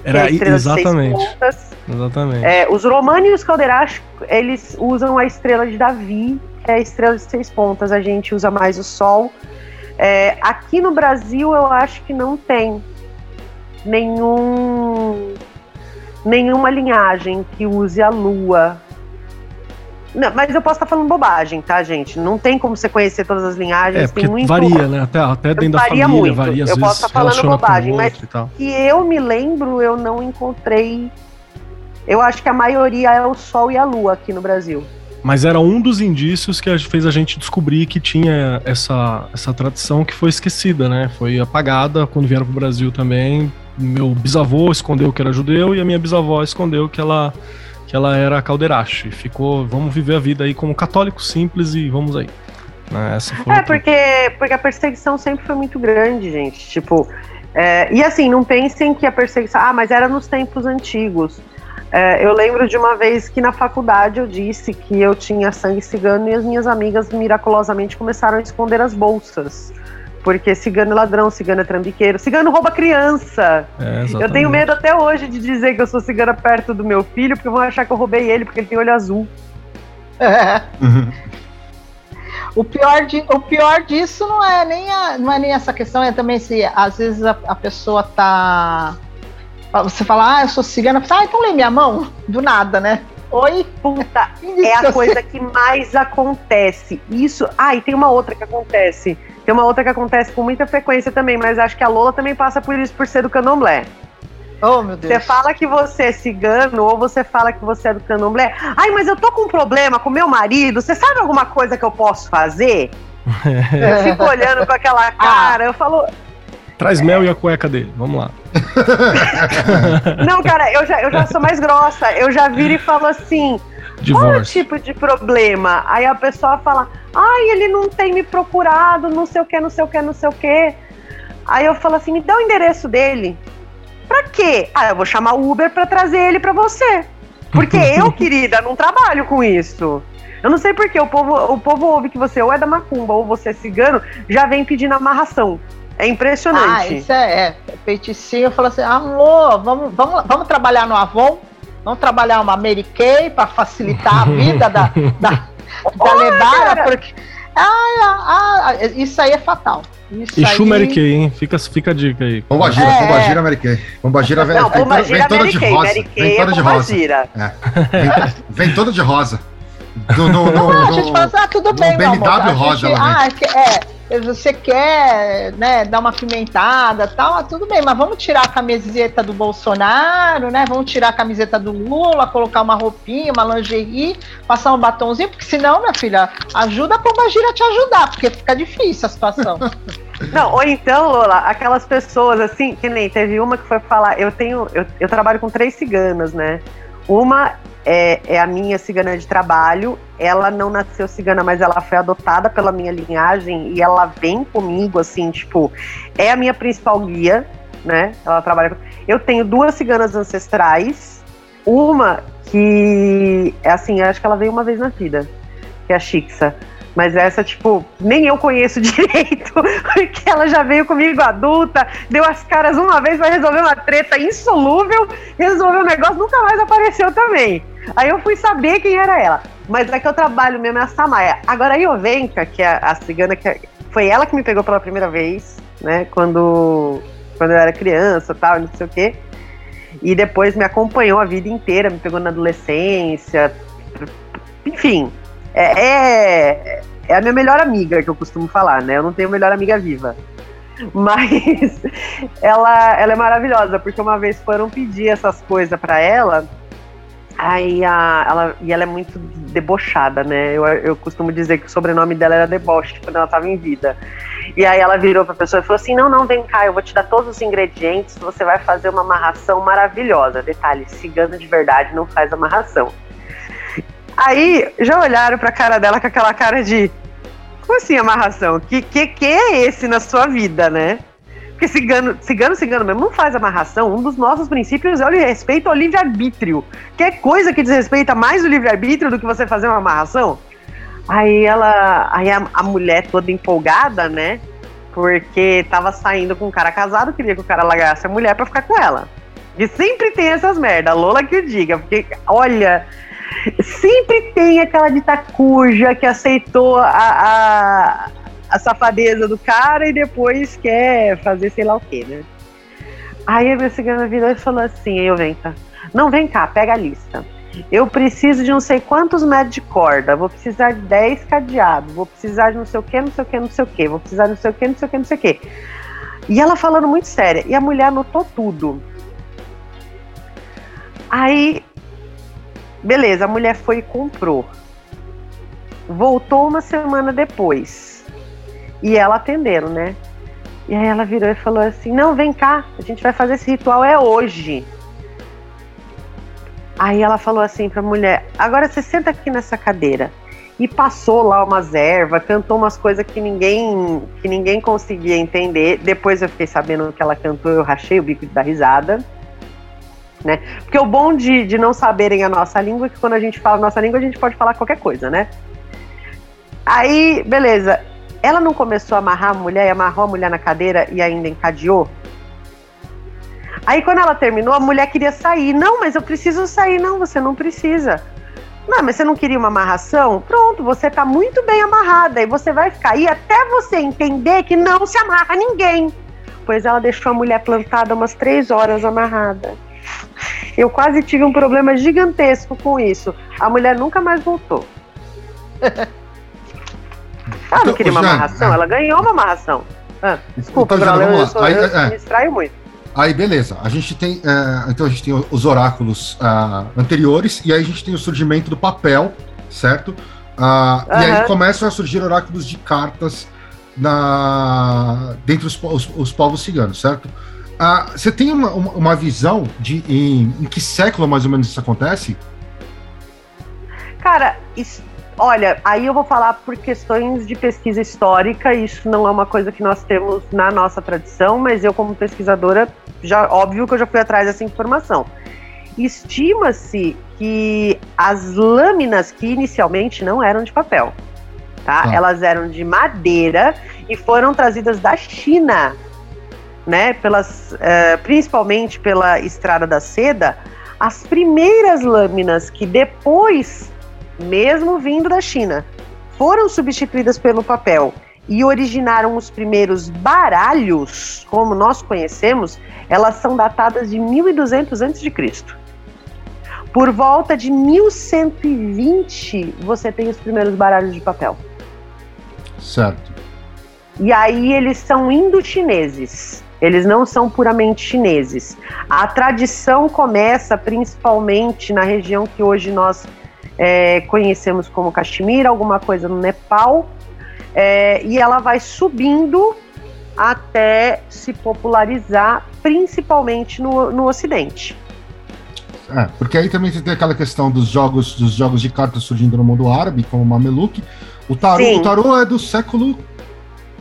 S4: Era, é a estrela exatamente. de seis pontas. Exatamente.
S1: É, os Romani e os Calderash, eles usam a estrela de Davi, que é a estrela de seis pontas. A gente usa mais o Sol. É, aqui no Brasil, eu acho que não tem nenhum nenhuma linhagem que use a Lua. Não, mas eu posso estar falando bobagem, tá, gente? Não tem como você conhecer todas as linhagens.
S4: É, porque
S1: muito...
S4: varia, né? Até, até dentro
S1: varia
S4: da família,
S1: muito.
S4: varia. Às
S1: eu
S4: vezes
S1: posso estar falando bobagem, mas que eu me lembro, eu não encontrei. Eu acho que a maioria é o Sol e a Lua aqui no Brasil.
S4: Mas era um dos indícios que fez a gente descobrir que tinha essa, essa tradição que foi esquecida, né? Foi apagada quando vieram pro Brasil também. Meu bisavô escondeu que era judeu e a minha bisavó escondeu que ela que ela era caldeirache. Ficou, vamos viver a vida aí como católico simples e vamos aí.
S1: Né, essa foi é, porque, porque a perseguição sempre foi muito grande, gente. Tipo, é, e assim, não pensem que a perseguição. Ah, mas era nos tempos antigos. É, eu lembro de uma vez que na faculdade eu disse que eu tinha sangue cigano e as minhas amigas miraculosamente começaram a esconder as bolsas. Porque cigano é ladrão, cigano é trambiqueiro, cigano rouba criança. É, eu tenho medo até hoje de dizer que eu sou cigana perto do meu filho, porque vão achar que eu roubei ele, porque ele tem olho azul.
S5: É. Uhum. (laughs) O pior, de, o pior disso não é, nem a, não é nem essa questão, é também se às vezes a, a pessoa tá. Você fala, ah, eu sou cigana, ah, então lê minha mão, do nada, né? Oi?
S1: Puta, é a coisa que mais acontece. Isso. Ah, e tem uma outra que acontece. Tem uma outra que acontece com muita frequência também, mas acho que a Lola também passa por isso, por ser do candomblé.
S5: Oh, meu Deus.
S1: Você fala que você é cigano ou você fala que você é do candomblé. Ai, mas eu tô com um problema com meu marido. Você sabe alguma coisa que eu posso fazer? (laughs) eu fico olhando com aquela cara. Ah. Eu falo,
S4: Traz mel e a cueca dele, vamos lá. (laughs)
S1: Não, cara, eu já, eu já sou mais grossa. Eu já viro e falo assim: Divórcio. qual é o tipo de problema? Aí a pessoa fala: ai, ele não tem me procurado, não sei o que, não sei o que, não sei o que. Aí eu falo assim: me dá o endereço dele. Pra quê? Ah, eu vou chamar o Uber pra trazer ele pra você. Porque (laughs) eu, querida, não trabalho com isso. Eu não sei porque o povo, o povo ouve que você ou é da macumba ou você é cigano, já vem pedindo amarração. É impressionante. Ah,
S5: isso é, é. Feiticinho, eu falo assim, amor, vamos, vamos, vamos trabalhar no Avon? Vamos trabalhar uma Mary Kay para facilitar a vida da, da, da lendária, porque. Ah, ah, ah, isso aí é fatal.
S4: Isso Exu aí... Mary Kay, hein? Fica, fica a dica aí.
S2: Pombagira, é. Pombagira Mary Kay. Pombagira vem,
S1: Não, vem, Pombagira vem toda de rosa. Mary
S2: Kay vem toda é de rosa. É. Vem, vem toda de rosa.
S5: Do, no, no, ah, (laughs) a gente fala assim, ah, tudo bem, BMW amor,
S2: rosa.
S5: Gente, ah, é, você quer né, dar uma pimentada tal, ah, tudo bem, mas vamos tirar a camiseta do Bolsonaro, né? Vamos tirar a camiseta do Lula, colocar uma roupinha, uma lingerie, passar um batonzinho, porque senão, minha filha, ajuda a Pombagira te ajudar, porque fica difícil a situação. (laughs)
S1: Não, ou então, Lola, aquelas pessoas assim, que nem teve uma que foi falar, eu tenho, eu, eu trabalho com três ciganas, né? Uma é, é, a minha cigana de trabalho. Ela não nasceu cigana, mas ela foi adotada pela minha linhagem e ela vem comigo, assim, tipo, é a minha principal guia, né? Ela trabalha com... Eu tenho duas ciganas ancestrais, uma que, é assim, acho que ela veio uma vez na vida, que é a Shixa. Mas essa, tipo, nem eu conheço (laughs) direito, porque ela já veio comigo adulta, deu as caras uma vez para resolver uma treta insolúvel, resolveu o negócio, nunca mais apareceu também. Aí eu fui saber quem era ela. Mas é que eu trabalho mesmo é a Samaya. Agora a Iovenka, que é a cigana, que é, foi ela que me pegou pela primeira vez, né? Quando, quando eu era criança tal, não sei o quê. E depois me acompanhou a vida inteira, me pegou na adolescência. Enfim, é, é, é a minha melhor amiga, que eu costumo falar, né? Eu não tenho melhor amiga viva. Mas (laughs) ela, ela é maravilhosa, porque uma vez foram pedir essas coisas para ela Aí a, ela, e ela é muito debochada, né? Eu, eu costumo dizer que o sobrenome dela era deboche quando ela estava em vida. E aí ela virou para a pessoa e falou assim: Não, não, vem cá, eu vou te dar todos os ingredientes, você vai fazer uma amarração maravilhosa. Detalhe: cigano de verdade não faz amarração. Aí já olharam para a cara dela com aquela cara de: Como assim amarração? Que, que, que é esse na sua vida, né? Porque cigano, cigano, cigano mesmo não faz amarração. Um dos nossos princípios é o respeito ao livre-arbítrio. Quer coisa que desrespeita mais o livre-arbítrio do que você fazer uma amarração? Aí ela. Aí a, a, mulher toda empolgada, né? Porque tava saindo com um cara casado, queria que o cara largasse a mulher pra ficar com ela. E sempre tem essas merda, Lola que diga, porque, olha, sempre tem aquela dita cuja que aceitou a, a a safadeza do cara e depois quer fazer sei lá o que, né? Aí a minha cigana virou e falou assim, eu vem cá, não vem cá, pega a lista. Eu preciso de não sei quantos metros de corda, vou precisar de 10 cadeados, vou precisar de não sei o que, não sei o que, não sei o que, vou precisar de não sei o que, não sei o que, não sei o que. E ela falando muito séria, e a mulher anotou tudo. Aí, beleza, a mulher foi e comprou. Voltou uma semana depois. E ela atendendo, né? E aí ela virou e falou assim: Não, vem cá, a gente vai fazer esse ritual é hoje. Aí ela falou assim pra mulher: Agora você senta aqui nessa cadeira. E passou lá umas ervas, cantou umas coisas que ninguém que ninguém conseguia entender. Depois eu fiquei sabendo que ela cantou, eu rachei o bico da risada. Né? Porque o bom de, de não saberem a nossa língua é que quando a gente fala a nossa língua, a gente pode falar qualquer coisa, né? Aí, beleza. Ela não começou a amarrar a mulher e amarrou a mulher na cadeira e ainda encadeou? Aí quando ela terminou, a mulher queria sair. Não, mas eu preciso sair. Não, você não precisa. Não, mas você não queria uma amarração? Pronto, você tá muito bem amarrada e você vai ficar aí até você entender que não se amarra ninguém. Pois ela deixou a mulher plantada umas três horas amarrada. Eu quase tive um problema gigantesco com isso. A mulher nunca mais voltou. (laughs) Ela não então, queria uma amarração, é. ela ganhou uma amarração. Ah, desculpa, então, Jana, eu, sou, aí, eu é, me distraio muito.
S2: Aí, beleza. A gente tem. É, então a gente tem os oráculos uh, anteriores, e aí a gente tem o surgimento do papel, certo? Uh, E aí começam a surgir oráculos de cartas na, dentre os, os, os povos ciganos, certo? Uh, você tem uma, uma visão de em, em, que século mais ou menos isso acontece?
S1: Cara, isso, Olha, aí eu vou falar por questões de pesquisa histórica, isso não é uma coisa que nós temos na nossa tradição, mas eu, como pesquisadora, já óbvio que eu já fui atrás dessa informação. Estima-se que as lâminas, que inicialmente não eram de papel, tá? Ah. Elas eram de madeira e foram trazidas da China, né? Pelas, uh, principalmente pela Estrada da Seda. As primeiras lâminas que depois mesmo vindo da China, foram substituídas pelo papel e originaram os primeiros baralhos, como nós conhecemos, elas são datadas de 1200 a.C. Por volta de 1120, você tem os primeiros baralhos de papel.
S2: Certo.
S1: E aí eles são indo-chineses. Eles não são puramente chineses. A tradição começa principalmente na região que hoje nós é, conhecemos como Caxemira, alguma coisa no Nepal, é, e ela vai subindo até se popularizar, principalmente no, no Ocidente.
S2: É, porque aí também tem aquela questão dos jogos, dos jogos de cartas surgindo no mundo árabe, como o Mameluque. O tarô, o tarô é do século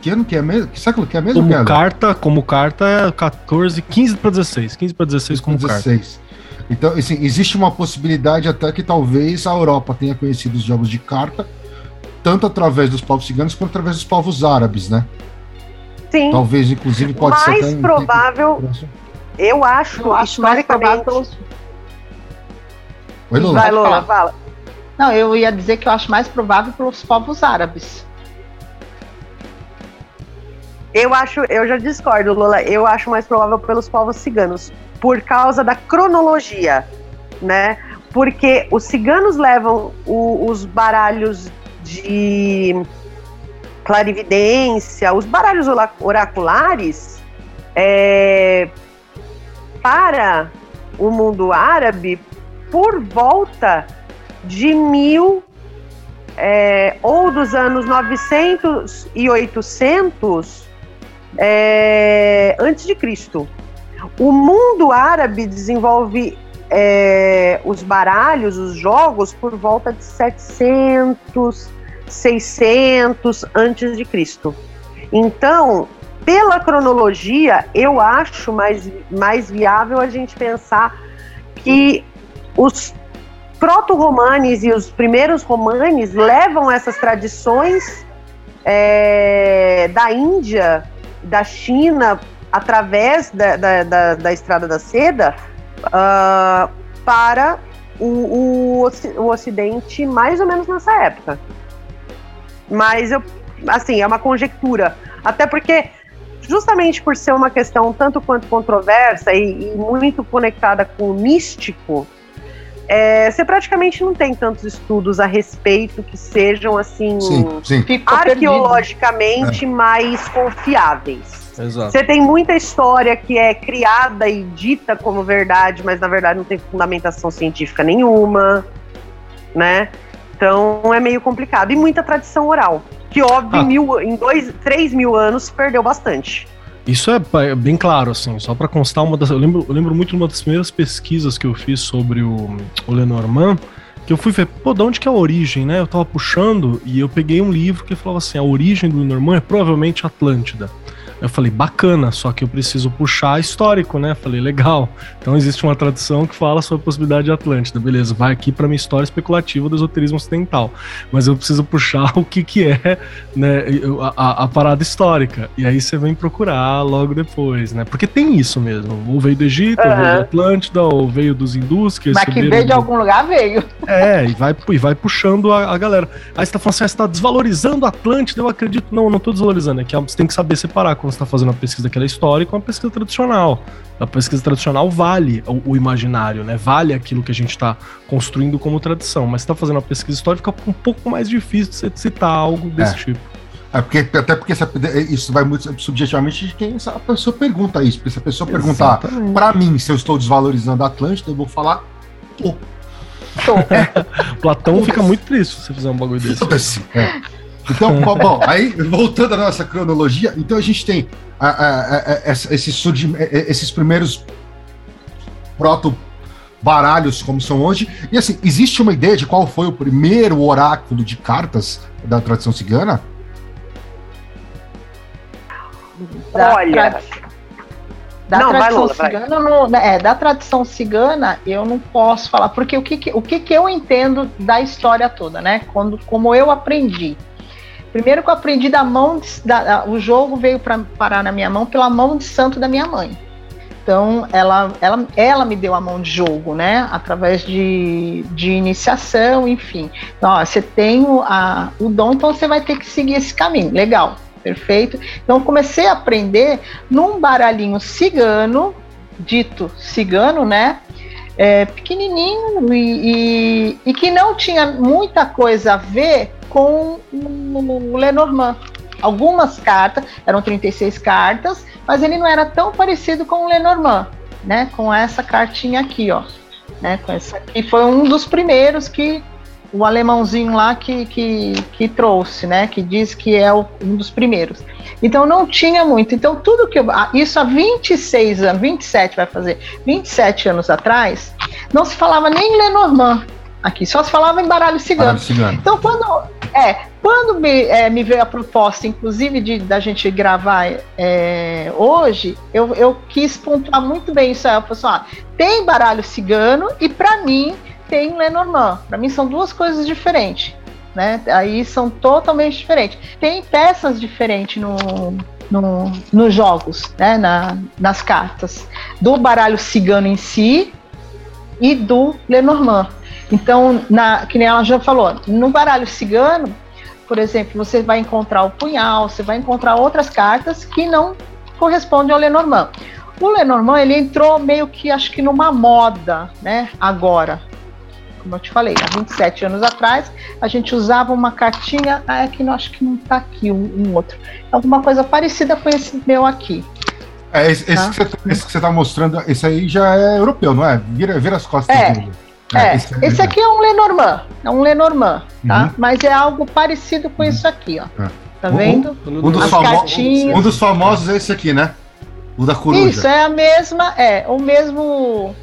S2: que ano que é mesmo? Que século que é mesmo?
S4: Como carta, como carta é 14, 15 para 16, 15 para 16 como 16. carta.
S2: Então, assim, existe uma possibilidade até que talvez a Europa tenha conhecido os jogos de carta, tanto através dos povos ciganos quanto através dos povos árabes, né?
S1: Sim.
S2: Talvez, inclusive, pode
S1: mais
S2: ser.
S1: Mais provável, eu acho, eu acho mais provável.
S2: Oi, Lula.
S1: Vai, Lula, fala.
S5: Não, eu ia dizer que eu acho mais provável pelos povos árabes.
S1: Eu acho, eu já discordo, Lula. Eu acho mais provável pelos povos ciganos por causa da cronologia, né? Porque os ciganos levam o, os baralhos de clarividência, os baralhos oraculares, é, para o mundo árabe por volta de mil é, ou dos anos 900 e 800 é, antes de Cristo. O mundo árabe desenvolve é, os baralhos, os jogos, por volta de 700, 600 antes de Cristo. Então, pela cronologia, eu acho mais, mais viável a gente pensar que os proto-romanes e os primeiros romanes levam essas tradições é, da Índia, da China, através da, da, da, da Estrada da Seda uh, para o, o, o Ocidente mais ou menos nessa época. Mas eu, assim, é uma conjectura. Até porque, justamente por ser uma questão tanto quanto controversa e, e muito conectada com o místico, é, você praticamente não tem tantos estudos a respeito que sejam assim
S2: Sim, sim.
S5: Ficou
S1: arqueologicamente mais confiáveis.
S4: Exato.
S1: Você tem muita história que é criada e dita como verdade, mas na verdade não tem fundamentação científica nenhuma, né? Então é meio complicado. E muita tradição oral, que óbvio
S4: Ah.
S1: em, mil, em dois, três mil anos perdeu bastante.
S4: Isso é é bem claro, assim, só pra constar uma das. Eu lembro, eu lembro muito de uma das primeiras pesquisas que eu fiz sobre o, o Lenormand, que eu fui ver, pô, de onde que é a origem, né? Eu tava puxando e eu peguei um livro que falava assim: a origem do Lenormand é provavelmente Atlântida. Eu falei, bacana, só que eu preciso puxar histórico, né? Falei, legal. Então existe uma tradição que fala sobre a possibilidade de Atlântida. Beleza, vai aqui pra minha história especulativa do esoterismo ocidental. Mas eu preciso puxar (laughs) o que que é né, a, a- a parada histórica. E aí você vem procurar logo depois, né? Porque tem isso mesmo. Ou veio do Egito, ou veio da Atlântida, ou veio dos hindus que
S5: Mas que veio de
S4: do-
S5: algum lugar, veio.
S4: É, e vai, e vai puxando a, a galera. Aí você tá falando assim, ah, você tá desvalorizando a Atlântida, eu acredito. Não, eu não tô desvalorizando. É que você tem que saber separar quando você tá fazendo uma pesquisa que ela é histórica com uma pesquisa tradicional. A pesquisa tradicional vale o, o imaginário, né? Vale aquilo que a gente tá construindo como tradição. Mas você tá fazendo uma pesquisa histórica, fica um pouco mais difícil de você citar algo desse
S2: É.
S4: tipo.
S2: É porque, até porque essa- isso vai muito subjetivamente de quem a pessoa pergunta isso. Porque se a pessoa perguntar pra mim se eu estou desvalorizando a Atlântida, eu vou falar. Pô,
S5: Tô. (laughs)
S4: Platão fica muito triste se você fizer um bagulho desse.
S2: É. Então, (laughs) bom, aí voltando à nossa cronologia, então a gente tem a- a- a- esses, esses primeiros proto baralhos como são hoje. E assim, existe uma ideia de qual foi o primeiro oráculo de cartas da tradição cigana?
S5: Da
S1: Olha,
S5: Da
S1: Não, vai,
S5: tradição
S1: vai.
S5: cigana, eu não- é, da tradição cigana, eu não posso falar, porque o que, que- o que, que eu entendo da história toda, né? Quando, como eu aprendi. Primeiro que eu aprendi da mão, de- da- o jogo veio para parar na minha mão pela mão de santo da minha mãe. Então, ela, ela, ela me deu a mão de jogo, né? Através de, de iniciação, enfim. Então, ó, você tem o, a, o dom, então você vai ter que seguir esse caminho. Legal, perfeito. Então, comecei a aprender num baralhinho cigano, dito cigano, né? É, pequenininho e, e, e que não tinha muita coisa a ver com o Lenormand. Algumas cartas, eram 36 cartas, mas ele não era tão parecido com o Lenormand, né? Com essa cartinha aqui, ó. Né, com essa aqui foi um dos primeiros que o alemãozinho lá que, que, que trouxe, né? Que diz que é o- um dos primeiros. Então não tinha muito. Então tudo que eu, ah, isso há 26 anos, 27 vai fazer, 27 anos atrás, não se falava nem Lenormand aqui, só se falava em baralho cigano.
S2: Baralho cigano.
S5: Então, quando, é, quando me, é, me veio a proposta, inclusive, de, da gente gravar é, hoje, eu, eu quis pontuar muito bem isso. aí. Eu falei assim, ó, tem baralho cigano e, para mim, tem Lenormand. Para mim, são duas coisas diferentes. Né? Aí são totalmente diferentes. Tem peças diferentes no, no, nos jogos, né? Na, nas cartas. Do baralho cigano em si e do Lenormand. Então, na, que nem ela já falou, no baralho cigano, por exemplo, você vai encontrar o punhal, você vai encontrar outras cartas que não correspondem ao Lenormand. O Lenormand, ele entrou meio que, acho que numa moda, né, agora. Como eu te falei, há 27 anos atrás, a gente usava uma cartinha, ah, é que não, acho que não tá aqui um, um outro. Alguma coisa parecida com esse meu aqui.
S2: É, esse,
S5: Tá.
S2: que você, esse que você tá mostrando, esse aí já é europeu, não é? Vira, vira as costas
S5: É.
S2: dele.
S5: É, esse, aqui é um Lenormand, é um Lenormand, tá?
S2: Uhum.
S5: Mas é algo parecido com isso aqui, ó.
S2: É.
S5: Tá
S2: Um-
S5: vendo?
S2: Um dos,
S5: As
S2: famo-
S5: cartinhas.
S2: um dos famosos é esse aqui, né? O da coruja.
S5: Isso, é a mesma, é, o mesmo.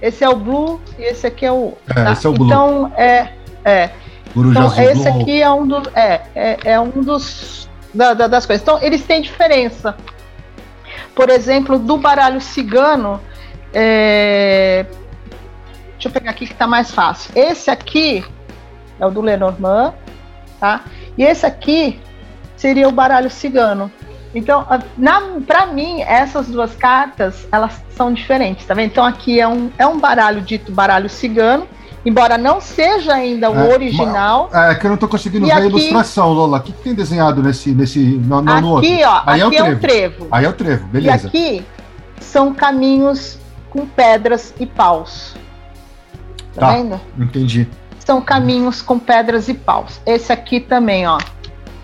S5: Esse é o blue e esse aqui é o.
S2: É, esse é o blue.
S5: Então, é. é.
S2: Coruja
S5: Então,
S2: azul.
S5: esse
S2: blue.
S5: aqui é um dos. É, é, é um dos. da- da- das coisas. Então, eles têm diferença. Por exemplo, do baralho cigano. é, Deixa eu pegar aqui que tá mais fácil. Esse aqui é o do Lenormand, tá? E esse aqui seria o baralho cigano. Então, a- na, pra mim, essas duas cartas, elas são diferentes, tá vendo? Então, aqui é um, é um baralho dito baralho cigano, embora não seja ainda o
S2: É,
S5: original.
S2: É que eu não tô conseguindo
S5: E
S2: ver a
S5: aqui-
S2: ilustração, Lola. O que, que tem desenhado nesse. nesse no, no, no outro?
S5: aqui, ó,
S2: Aí é o
S5: aqui é, um
S2: trevo.
S5: trevo.
S2: Aí é o trevo,
S5: E
S2: beleza.
S5: aqui são caminhos com pedras e paus. Tá, tá vendo?
S2: Entendi.
S5: São caminhos com pedras e paus. Esse aqui também, ó.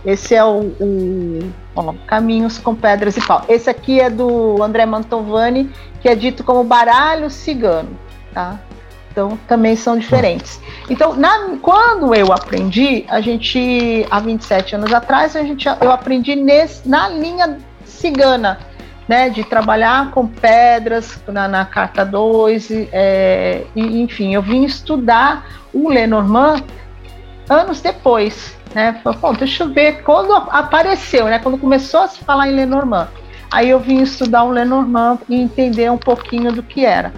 S5: Esse é o, o ó, Caminhos com Pedras e Pau. Esse aqui é do André Mantovani, que é dito como baralho cigano, tá? Então também são diferentes. Então, na, quando eu aprendi, a gente, há 27 anos atrás, a gente, eu aprendi nesse, na linha cigana, né? De trabalhar com pedras na, na carta 2, é, e, enfim, eu vim estudar o Lenormand anos depois né? Falei, deixa eu ver quando apareceu, né? Quando começou a se falar em Lenormand. Aí eu vim estudar o Lenormand e entender um pouquinho do que era.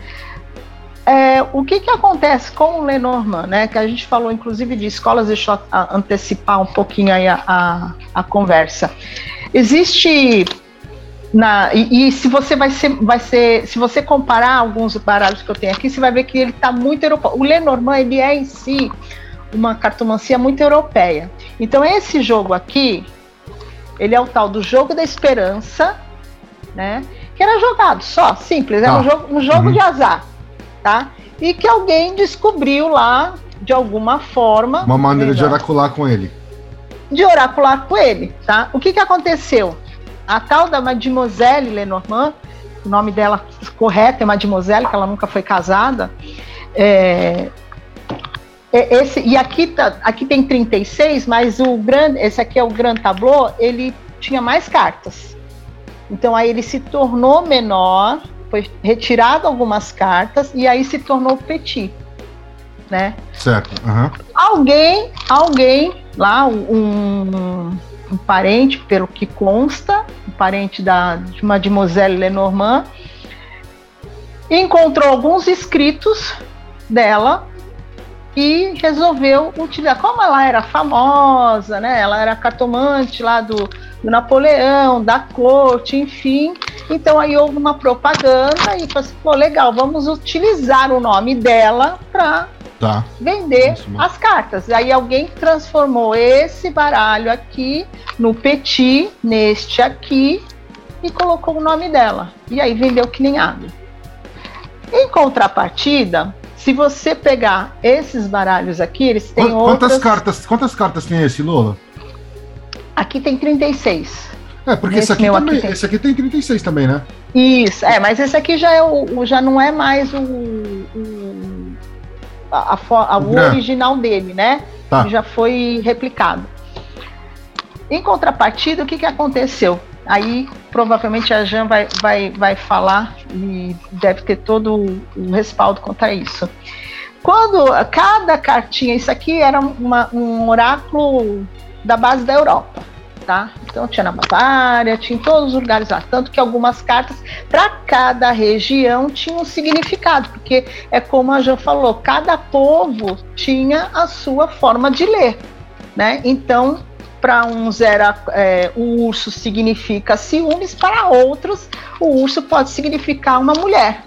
S5: É, o que, que acontece com o Lenormand, né? Que a gente falou, inclusive, de escolas, deixa eu antecipar um pouquinho aí a, a, a conversa. Existe na, e, e, se você vai ser, vai ser, se você comparar alguns baralhos que eu tenho aqui, você vai ver que ele está muito europeu. O Lenormand ele é em si uma cartomancia muito europeia. Então esse jogo aqui, ele é o tal do jogo da esperança, né? Que era jogado só, simples, era ah. um jogo, um jogo uhum. de azar, tá? E que alguém descobriu lá de alguma forma.
S2: Uma maneira de oracular com ele.
S5: De oracular com ele, tá? O que que aconteceu? A tal da Mademoiselle Lenormand, o nome dela correto é Mademoiselle, que ela nunca foi casada, é, é, esse, e aqui, tá, aqui tem 36, mas o grande, esse aqui é o Grand Tableau, ele tinha mais cartas. Então aí ele se tornou menor, foi retirado algumas cartas e aí se tornou petit, né?
S2: Certo. Uhum.
S5: Alguém, alguém lá, um, um, parente, pelo que consta, um parente da, de Mademoiselle Lenormand, encontrou alguns escritos dela e resolveu utilizar. Como ela era famosa, né? Ela era cartomante lá do, do Napoleão, da corte, enfim. Então aí houve uma propaganda e falou assim, pô, legal, vamos utilizar o nome dela para tá. vender as cartas. Aí alguém transformou esse baralho aqui no Petit, neste aqui, e colocou o nome dela. E aí vendeu que nem água. Em contrapartida, se você pegar esses baralhos aqui, eles têm
S2: quantas outras... cartas Quantas cartas tem esse, Lola?
S5: Aqui tem 36.
S2: É, porque esse aqui, também, aqui tem... esse aqui tem 36 também, né?
S5: Isso, é, mas esse aqui já, é o, já não é mais o, o, a, a, o original dele, né? Tá. Já foi replicado. Em contrapartida, o que, que aconteceu? Aí provavelmente a Jan vai, vai, vai falar e deve ter todo o respaldo contra isso. Quando cada cartinha, isso aqui era uma, um oráculo da base da Europa, tá? Então tinha na Bavária, tinha em todos os lugares lá. Tanto que algumas cartas, para cada região, tinham um significado, porque é como a Jan falou, cada povo tinha a sua forma de ler, né? Então para uns era é, o urso significa ciúmes, para outros o urso pode significar uma mulher.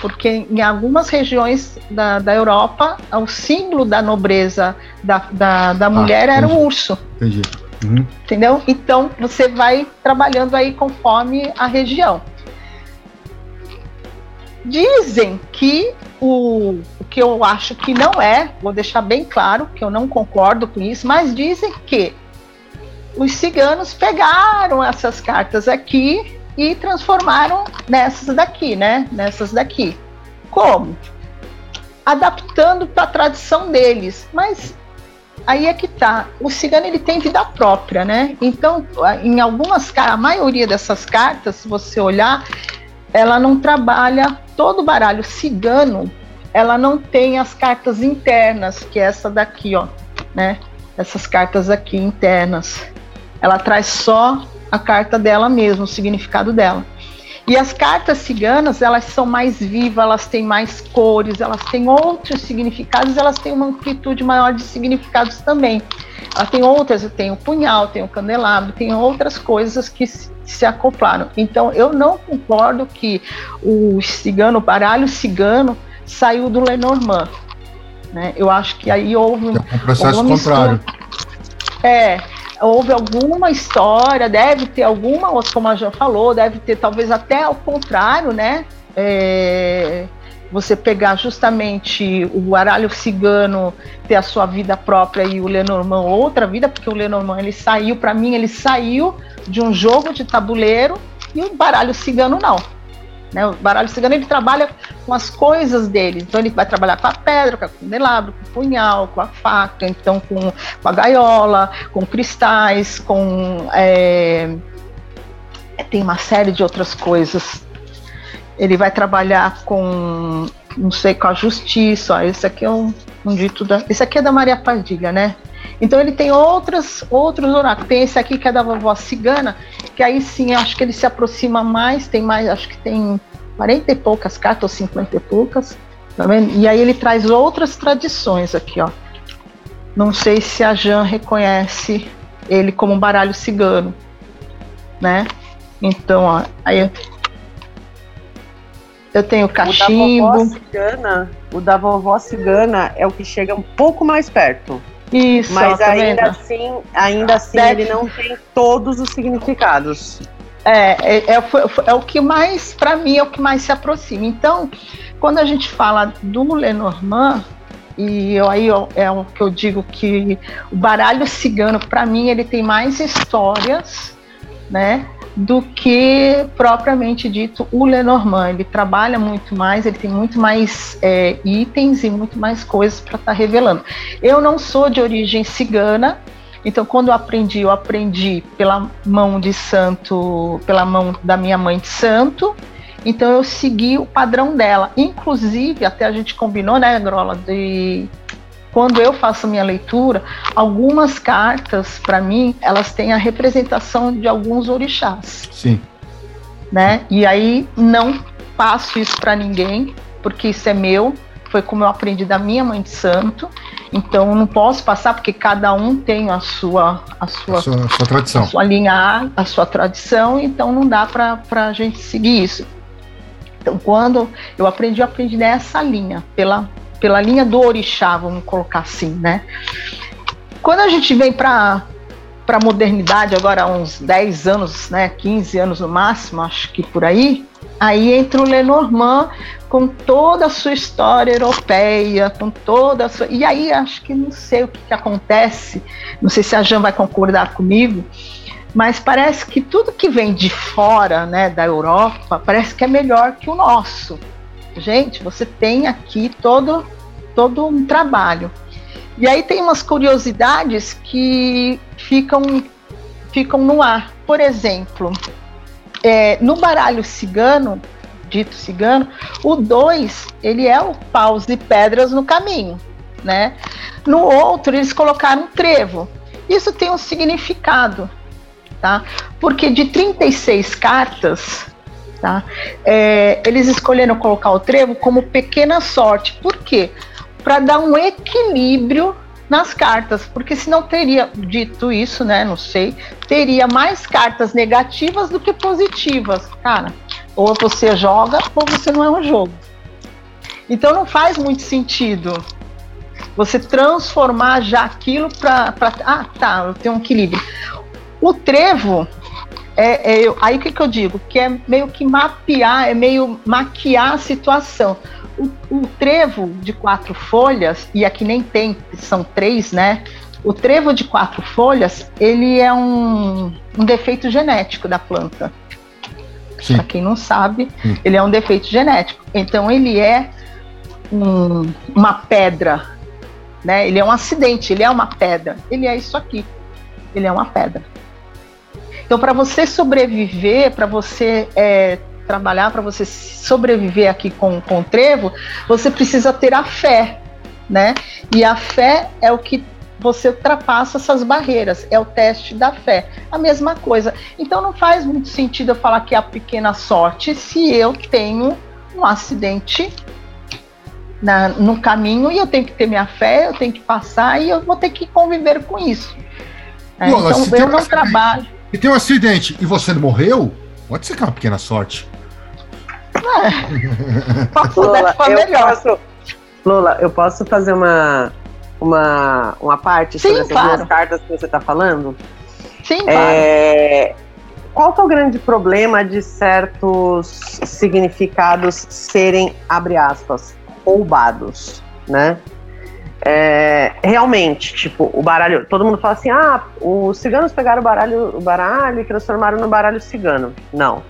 S5: Porque em algumas regiões da, da Europa, o símbolo da nobreza da, da, da ah, mulher ah, era o urso.
S2: Entendi. Uhum.
S5: Entendeu? Então você vai trabalhando aí conforme a região. Dizem que o, o, que eu acho que não é, vou deixar bem claro que eu não concordo com isso, mas dizem que os ciganos pegaram essas cartas aqui e transformaram nessas daqui, né? Nessas daqui. Como? Adaptando para a tradição deles. Mas aí é que tá. O cigano ele tem vida própria, né? Então, em algumas a maioria dessas cartas, se você olhar, ela não trabalha todo o baralho cigano, ela não tem as cartas internas, que é essa daqui, ó, né? Essas cartas aqui internas. Ela traz só a carta dela mesma, o significado dela. E as cartas ciganas, elas são mais vivas, elas têm mais cores, elas têm outros significados, elas têm uma amplitude maior de significados também. Ela tem outras, tem o punhal, tem o candelabro, tem outras coisas que se acoplaram. Então, eu não concordo que o cigano, o baralho cigano, saiu do Lenormand. Né? Eu acho que aí houve
S2: um, é um processo contrário.
S5: É, houve alguma história, deve ter alguma, como a Jean falou, deve ter talvez até ao contrário, né? É, você pegar justamente o baralho cigano ter a sua vida própria e o Lenormand outra vida, porque o Lenormand ele saiu, para mim, ele saiu de um jogo de tabuleiro e o baralho cigano não. Né? O baralho cigano ele trabalha com as coisas dele, então ele vai trabalhar com a pedra, com o candelabro, com o punhal, com a faca, então com, com a gaiola, com cristais, com é, tem uma série de outras coisas ele vai trabalhar com, não sei, com a justiça. Ó, esse aqui é um, um dito da. Esse aqui é da Maria Padilha, né? Então ele tem outras, outros oráculos. Tem esse aqui que é da vovó cigana, que aí sim acho que ele se aproxima mais, tem mais, acho que tem 40 e poucas cartas, ou 50 e poucas. Tá vendo? E aí ele traz outras tradições aqui, ó. Não sei se a Jan reconhece ele como um baralho cigano, né? Então, ó, aí eu tenho cachimbo.
S1: O da vovó cigana, o da vovó cigana é o que chega um pouco mais perto.
S5: Isso,
S1: mas tá ainda vendo? assim, ainda assim Deve... ele não tem todos os significados.
S5: É, é, é, é o que mais, para mim, é o que mais se aproxima. Então, quando a gente fala do Lenormand, e eu, aí eu, é o que eu digo que o baralho cigano, para mim, ele tem mais histórias, né? Do que propriamente dito o Lenormand. Ele trabalha muito mais, ele tem muito mais é, itens e muito mais coisas para estar tá revelando. Eu não sou de origem cigana, então quando eu aprendi, eu aprendi pela mão de santo, pela mão da minha mãe de santo. Então eu segui o padrão dela. Inclusive, até a gente combinou, né, Grola, de quando eu faço minha leitura, algumas cartas, para mim, elas têm a representação de alguns orixás.
S2: Sim.
S5: Né? E aí não passo isso para ninguém, porque isso é meu, foi como eu aprendi da minha mãe de santo. Então não posso passar porque cada um tem a sua a sua,
S2: a sua, a sua tradição,
S5: a sua linha, a sua tradição. Então não dá para a gente seguir isso. Então quando eu aprendi, eu aprendi nessa linha pela pela linha do orixá, vamos colocar assim, né? Quando a gente vem para para a modernidade, agora há uns 10 anos, né, 15 anos no máximo, acho que por aí, aí entra o Lenormand com toda a sua história europeia, com toda a sua... E aí acho que não sei o que, que acontece, não sei se a Jan vai concordar comigo, mas parece que tudo que vem de fora, né, da Europa, parece que é melhor que o nosso gente, você tem aqui todo, todo um trabalho. E aí tem umas curiosidades que ficam, ficam no ar. Por exemplo, é, no baralho cigano, dito cigano, o 2, ele é o paus e pedras no caminho, né? No outro, eles colocaram um trevo. Isso tem um significado, tá? Porque de 36 cartas, Tá? É, eles escolheram colocar o trevo como pequena sorte. Por quê? Para dar um equilíbrio nas cartas, porque se não teria dito isso, né? Não sei, teria mais cartas negativas do que positivas, cara. Ou você joga ou você não é um jogo. Então não faz muito sentido você transformar já aquilo para. Ah, tá, eu tenho um equilíbrio. O trevo, é, é, aí o que, que eu digo? Que é meio que mapear, é meio maquiar a situação. O, o, trevo de quatro folhas, e aqui nem tem, são três, né? O trevo de quatro folhas, ele é um, um defeito genético da planta. Para quem não sabe, Sim. ele é um defeito genético. Então ele é um, uma pedra, né? Ele é um acidente, ele é uma pedra. Ele é isso aqui. Ele é uma pedra. Então, para você sobreviver, para você é, trabalhar, para você sobreviver aqui com, com o trevo, você precisa ter a fé, né? E a fé é o que você ultrapassa essas barreiras, é o teste da fé. A mesma coisa. Então não faz muito sentido eu falar que é a pequena sorte se eu tenho um acidente na, no caminho e eu tenho que ter minha fé, eu tenho que passar e eu vou ter que conviver com isso. É, então eu não trabalho
S2: e tem um acidente e você não morreu, pode ser que é uma pequena sorte.
S1: É. Lula, eu posso, Lula, eu posso fazer uma, uma, uma parte
S5: Sim,
S1: sobre essas
S5: claro.
S1: duas cartas que você está falando?
S5: Sim,
S1: é, qual que é o grande problema de certos significados serem, abre aspas, roubados, né? É, realmente, tipo, o baralho, todo mundo fala assim, ah, os ciganos pegaram o baralho, o baralho e transformaram no baralho cigano. Não.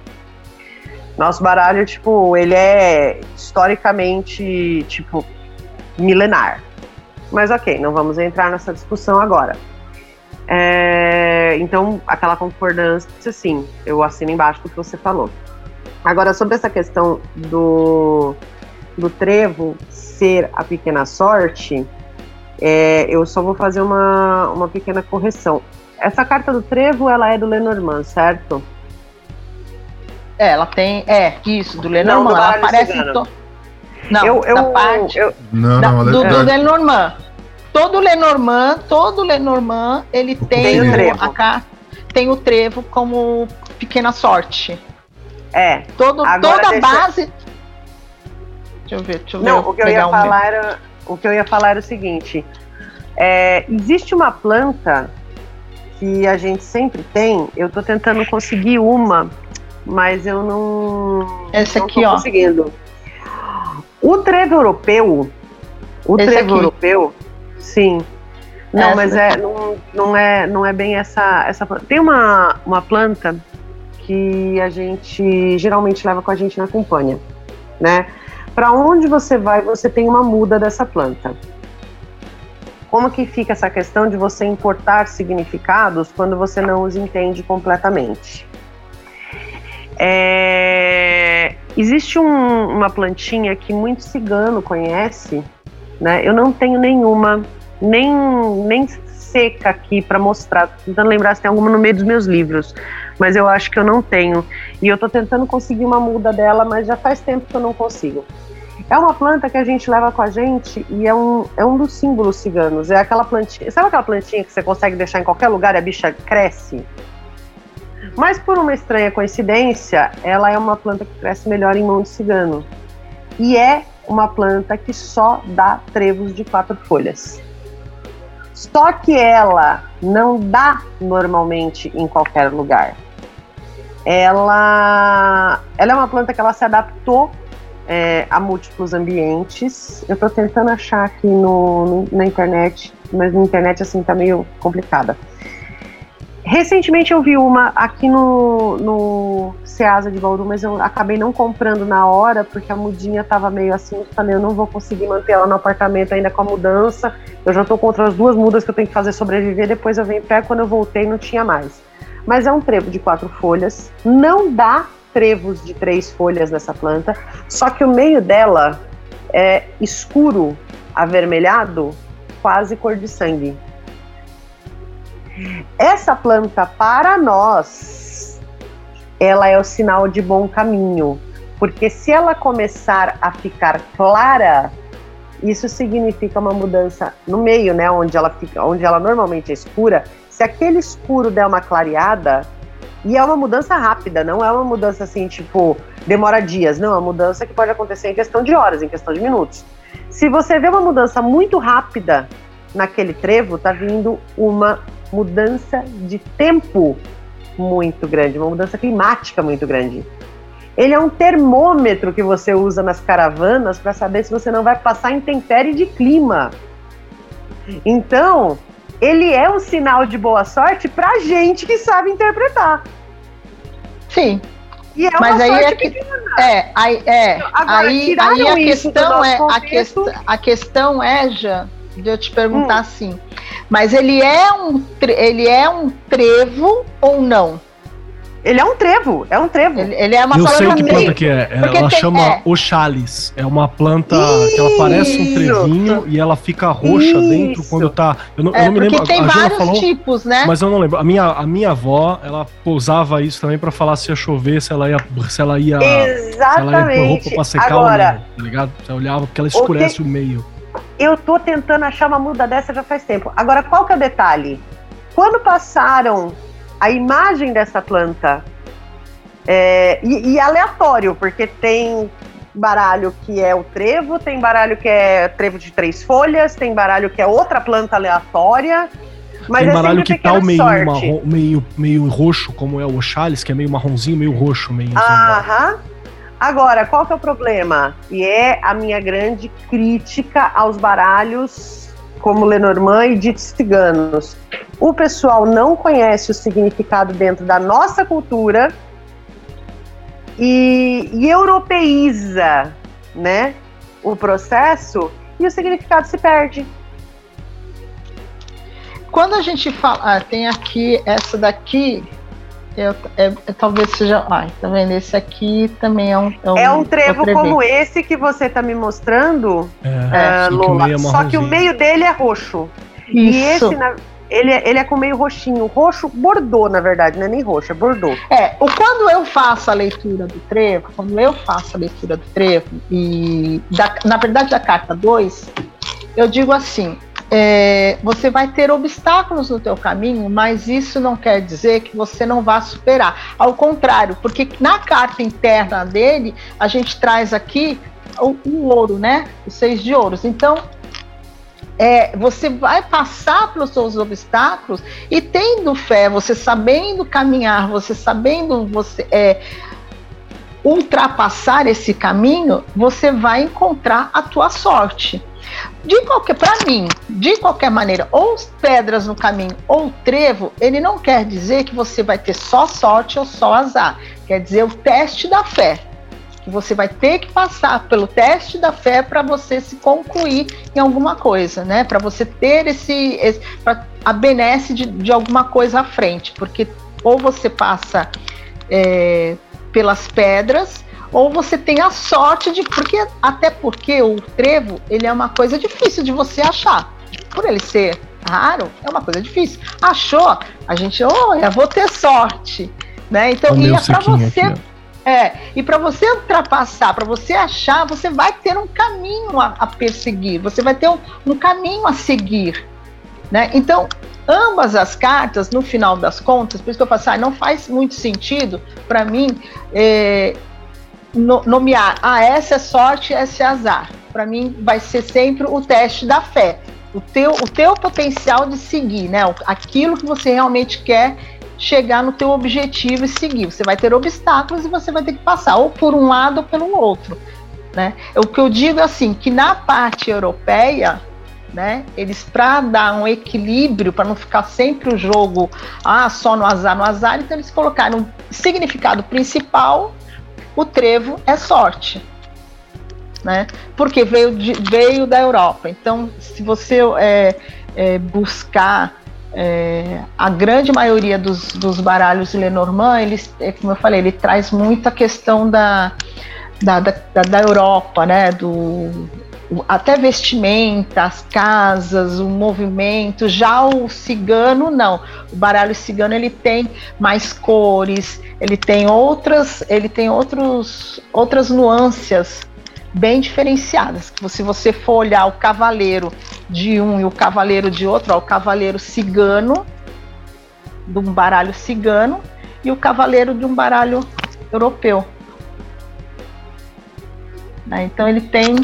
S1: Nosso baralho, tipo, ele é historicamente, tipo, milenar. Mas ok, não vamos entrar nessa discussão agora. É, então, aquela concordância, sim, eu assino embaixo do que você falou. Agora, sobre essa questão do, do trevo ser a pequena sorte, é, eu só vou fazer uma, uma pequena correção. Essa carta do trevo, ela é do Lenormand, certo?
S5: É, ela tem. É, isso, do Lenormand. ela aparece em to... Não, eu, eu, parte. Eu, não, não, da, do, do Lenormand todo Lenormand, todo Lenormand, ele tem, tem o, trevo. A, tem o trevo como pequena sorte.
S1: É.
S5: Todo, toda a base.
S1: Deixa eu ver, deixa eu Não, ver. o que eu ia um falar era, o que eu ia falar era o seguinte: é, existe uma planta que a gente sempre tem. Eu estou tentando conseguir uma, mas eu não.
S5: Essa não aqui, ó.
S1: Conseguindo. O trevo europeu, o Esse trevo aqui. europeu, Sim. Não, essa. mas é, não, não, é, não é bem essa, essa. Tem uma, uma planta que a gente geralmente leva com a gente na companhia, né? Para onde você vai, você tem uma muda dessa planta. Como que fica essa questão de você importar significados quando você não os entende completamente? É, existe um, uma plantinha que muito cigano conhece, né? Eu não tenho nenhuma, nem, nem seca aqui para mostrar. Tô tentando lembrar se tem alguma no meio dos meus livros, mas eu acho que eu não tenho. E eu estou tentando conseguir uma muda dela, mas já faz tempo que eu não consigo. É uma planta que a gente leva com a gente e é um, é um dos símbolos ciganos. É aquela plantinha. Sabe aquela plantinha que você consegue deixar em qualquer lugar e a bicha cresce? Mas por uma estranha coincidência, ela é uma planta que cresce melhor em mão de cigano. E é uma planta que só dá trevos de quatro folhas. Só que ela não dá normalmente em qualquer lugar. Ela, ela é uma planta que ela se adaptou é, a múltiplos ambientes. Eu estou tentando achar aqui no, no, na internet, mas na internet assim tá meio complicada. Recentemente eu vi uma aqui no, no Ceasa de Bauru, mas eu acabei não comprando na hora, porque a mudinha tava meio assim, eu falei, eu não vou conseguir manter ela no apartamento ainda com a mudança. Eu já tô contra as duas mudas que eu tenho que fazer sobreviver, depois eu venho pé, quando eu voltei não tinha mais. Mas é um trevo de quatro folhas, não dá trevos de três folhas nessa planta, só que o meio dela é escuro, avermelhado, quase cor de sangue. Essa planta, para nós, ela é o sinal de bom caminho, porque se ela começar a ficar clara, isso significa uma mudança no meio, né, onde ela fica, onde ela normalmente é escura. Se aquele escuro der uma clareada, e é uma mudança rápida, não é uma mudança assim, tipo, demora dias, não, é uma mudança que pode acontecer em questão de horas, em questão de minutos. Se você vê uma mudança muito rápida naquele trevo, tá vindo uma mudança de tempo muito grande, uma mudança climática muito grande. Ele é um termômetro que você usa nas caravanas para saber se você não vai passar intempérie de clima. Então, ele é um sinal de boa sorte para gente que sabe interpretar.
S5: Sim. E é Mas aí é que, é, aí, é, Agora, aí, aí a questão é a, que, a questão é já de eu te perguntar hum. assim. Mas ele é um ele é um trevo ou não?
S1: Ele é um trevo, é um trevo.
S5: Ele, ele é uma
S4: Eu sei que planta que é. Ela tem, chama é. oxalis. É uma planta Isso. que ela parece um trevinho e ela fica roxa Isso. dentro quando tá. Eu não, é, eu não me lembro.
S5: Tem a vários falou, tipos, né?
S4: Mas eu não lembro. A minha, a minha avó, ela usava isso também para falar se ia chover, se ela ia. Se ela ia.
S1: Exatamente. Se ela ia
S4: roupa pra secar Agora, ou não, tá ligado? Você olhava porque ela escurece o, que... o meio
S1: eu tô tentando achar uma muda dessa já faz tempo. Agora, qual que é o detalhe? Quando passaram a imagem dessa planta, é, e, e aleatório, porque tem baralho que é o trevo, tem baralho que é trevo de três folhas, tem baralho que é outra planta aleatória.
S4: Mas tem baralho que tá meio, marrom, meio, meio roxo, como é o Oxalis, que é meio marronzinho, meio roxo, meio.
S1: Aham. Agora, qual que é o problema? E é a minha grande crítica aos baralhos como Lenormand e de ciganos. O pessoal não conhece o significado dentro da nossa cultura e, e europeiza, né, o processo e o significado se perde.
S5: Quando a gente fala, ah, tem aqui essa daqui, eu, é, é, talvez seja. Ai, tá vendo? Esse aqui também é um.
S1: É um, é um trevo como esse que você tá me mostrando, é, uh, Lola. Só que o meio dele é roxo. Isso. E esse, na, ele, é, ele é com meio roxinho. Roxo, bordô, na verdade, não é nem roxo, é bordô.
S5: É, o, quando eu faço a leitura do trevo, quando eu faço a leitura do trevo, e da, na verdade da carta 2, eu digo assim: é, você vai ter obstáculos no teu caminho, mas isso não quer dizer que você não vá superar. Ao contrário, porque na carta interna dele, a gente traz aqui o, o ouro, né? Os seis de ouros. Então, é, você vai passar pelos seus obstáculos e tendo fé, você sabendo caminhar, você sabendo você é, ultrapassar esse caminho, você vai encontrar a tua sorte. De qualquer, para mim, de qualquer maneira, ou pedras no caminho ou trevo, ele não quer dizer que você vai ter só sorte ou só azar. Quer dizer o teste da fé. Que você vai ter que passar pelo teste da fé para você se concluir em alguma coisa, né? Para você ter esse, esse a benesse de, de alguma coisa à frente, porque ou você passa é, pelas pedras ou você tem a sorte de porque até porque o trevo ele é uma coisa difícil de você achar. Por ele ser raro é uma coisa difícil. Achou? A gente eu vou ter sorte né? Então e é para você aqui, é e para você ultrapassar para você achar você vai ter um caminho a, a perseguir. Você vai ter um, um caminho a seguir né? Então ambas as cartas, no final das contas, por isso que eu falo assim, ah, não faz muito sentido para mim é, no, nomear, ah, essa é sorte, essa é azar. Para mim, vai ser sempre o teste da fé. O teu, o teu potencial de seguir, né? Aquilo que você realmente quer chegar no teu objetivo e seguir. Você vai ter obstáculos e você vai ter que passar ou por um lado ou pelo outro, né? O que eu digo é assim, que na parte europeia, né? Eles para dar um equilíbrio, para não ficar sempre o jogo ah, só no azar, no azar, então eles colocaram significado principal o trevo é sorte. Né? Porque veio, de, veio da Europa. Então, se você é, é, buscar é, a grande maioria dos, dos baralhos Lenormand, eles, é, como eu falei, ele traz muito a questão da, da, da, da Europa, né? Do, até vestimenta, as casas, o movimento. Já o cigano não. O baralho cigano ele tem mais cores, ele tem outras, ele tem outros, outras nuances bem diferenciadas. Se você for olhar o cavaleiro de um e o cavaleiro de outro, ó, o cavaleiro cigano de um baralho cigano e o cavaleiro de um baralho europeu. Né, então ele tem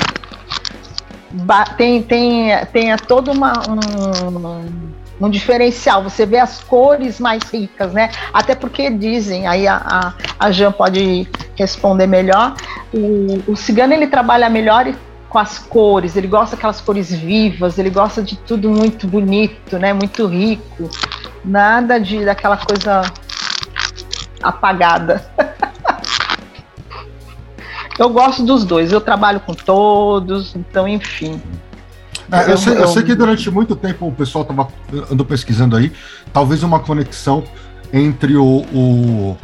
S5: tem, tem, tem todo uma, um, um diferencial. Você vê as cores mais ricas, né? Até porque dizem, aí a, a, a Jean pode responder melhor, o, o cigano ele trabalha melhor com as cores, ele gosta daquelas cores vivas, ele gosta de tudo muito bonito, né? Muito rico. Nada de daquela coisa apagada. (laughs) Eu gosto dos dois, eu trabalho com todos, então, enfim.
S2: É, eu, sei, eu, sei, que durante muito tempo o pessoal tava, andou pesquisando aí, talvez uma conexão entre o, o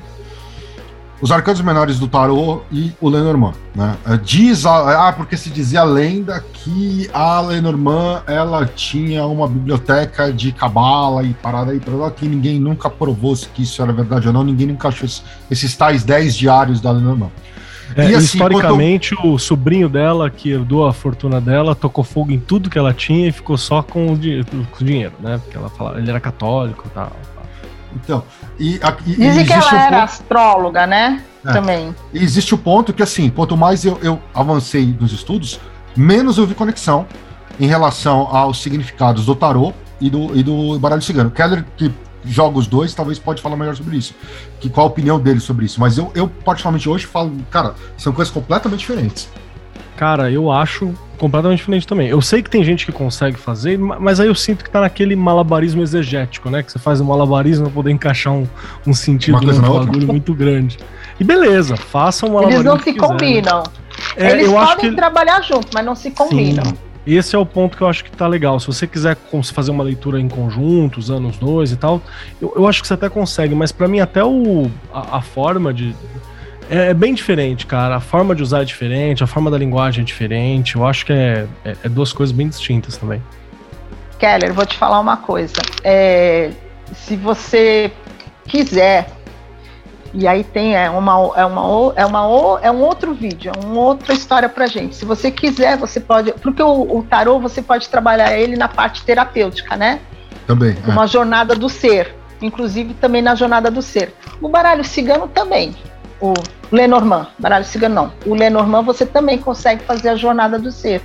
S2: os arcanos menores do tarô e o Lenormand, né? É, diz a, ah, porque se dizia a lenda que a Lenormand ela tinha uma biblioteca de cabala e parada aí para lá que ninguém nunca provou se que isso era verdade ou não, ninguém nunca achou esses tais 10 diários da Lenormand.
S4: É, e assim, historicamente, quanto... o sobrinho dela, que herdou a fortuna dela, tocou fogo em tudo que ela tinha e ficou só com o, di com o dinheiro, né? Porque ela falava, ele era católico e tal.
S2: Então, e,
S5: e Dizem que ela um era ponto... astróloga, né?
S2: É. Também. E existe o ponto que, assim, quanto mais eu, eu avancei nos estudos, menos eu vi conexão em relação aos significados do tarô e do, e do baralho cigano. Keller, que joga os dois, talvez pode falar melhor sobre isso. Que, qual a opinião dele sobre isso. Mas eu, eu, particularmente, hoje falo, cara, são coisas completamente diferentes.
S4: Cara, eu acho completamente diferente também. Eu sei que tem gente que consegue fazer, mas aí eu sinto que tá naquele malabarismo exegético, né? Que você faz um malabarismo pra poder encaixar um, um sentido num bagulho muito grande. E beleza, façam um
S5: malabarismo. Eles não se quiser, combinam. É, Eles podem que... trabalhar junto, mas não se combinam. Sim.
S4: Esse é o ponto que eu acho que tá legal. Se você quiser fazer uma leitura em conjunto, usando os dois e tal, eu, eu acho que você até consegue, mas para mim até o, a, a forma de. É, é, bem diferente, cara. A forma de usar é diferente, a forma da linguagem é diferente. Eu acho que é, é, é duas coisas bem distintas também.
S5: Keller, vou te falar uma coisa. É, se você quiser e aí tem é uma, é uma, é uma é um outro vídeo, é uma outra história pra gente. Se você quiser, você pode. Porque o, o tarô você pode trabalhar ele na parte terapêutica, né?
S2: Também.
S5: É. Uma jornada do ser. Inclusive também na jornada do ser. O baralho cigano também. O Lenormand, baralho cigano não. O Lenormand você também consegue fazer a jornada do ser.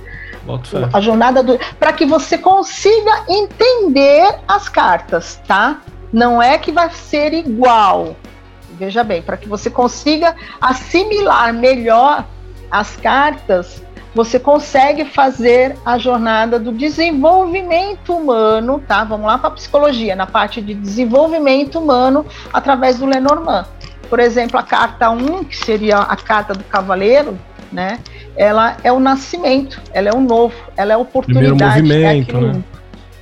S5: A jornada do. para que você consiga entender as cartas, tá? Não é que vai ser igual, Veja bem, para que você consiga assimilar melhor as cartas, você consegue fazer a jornada do desenvolvimento humano, tá? Vamos lá para a psicologia, na parte de desenvolvimento humano através do Lenormand. Por exemplo, a carta 1, que seria a carta do cavaleiro, né? Ela é o nascimento, ela é o novo, ela é a oportunidade.
S4: Primeiro movimento, é né?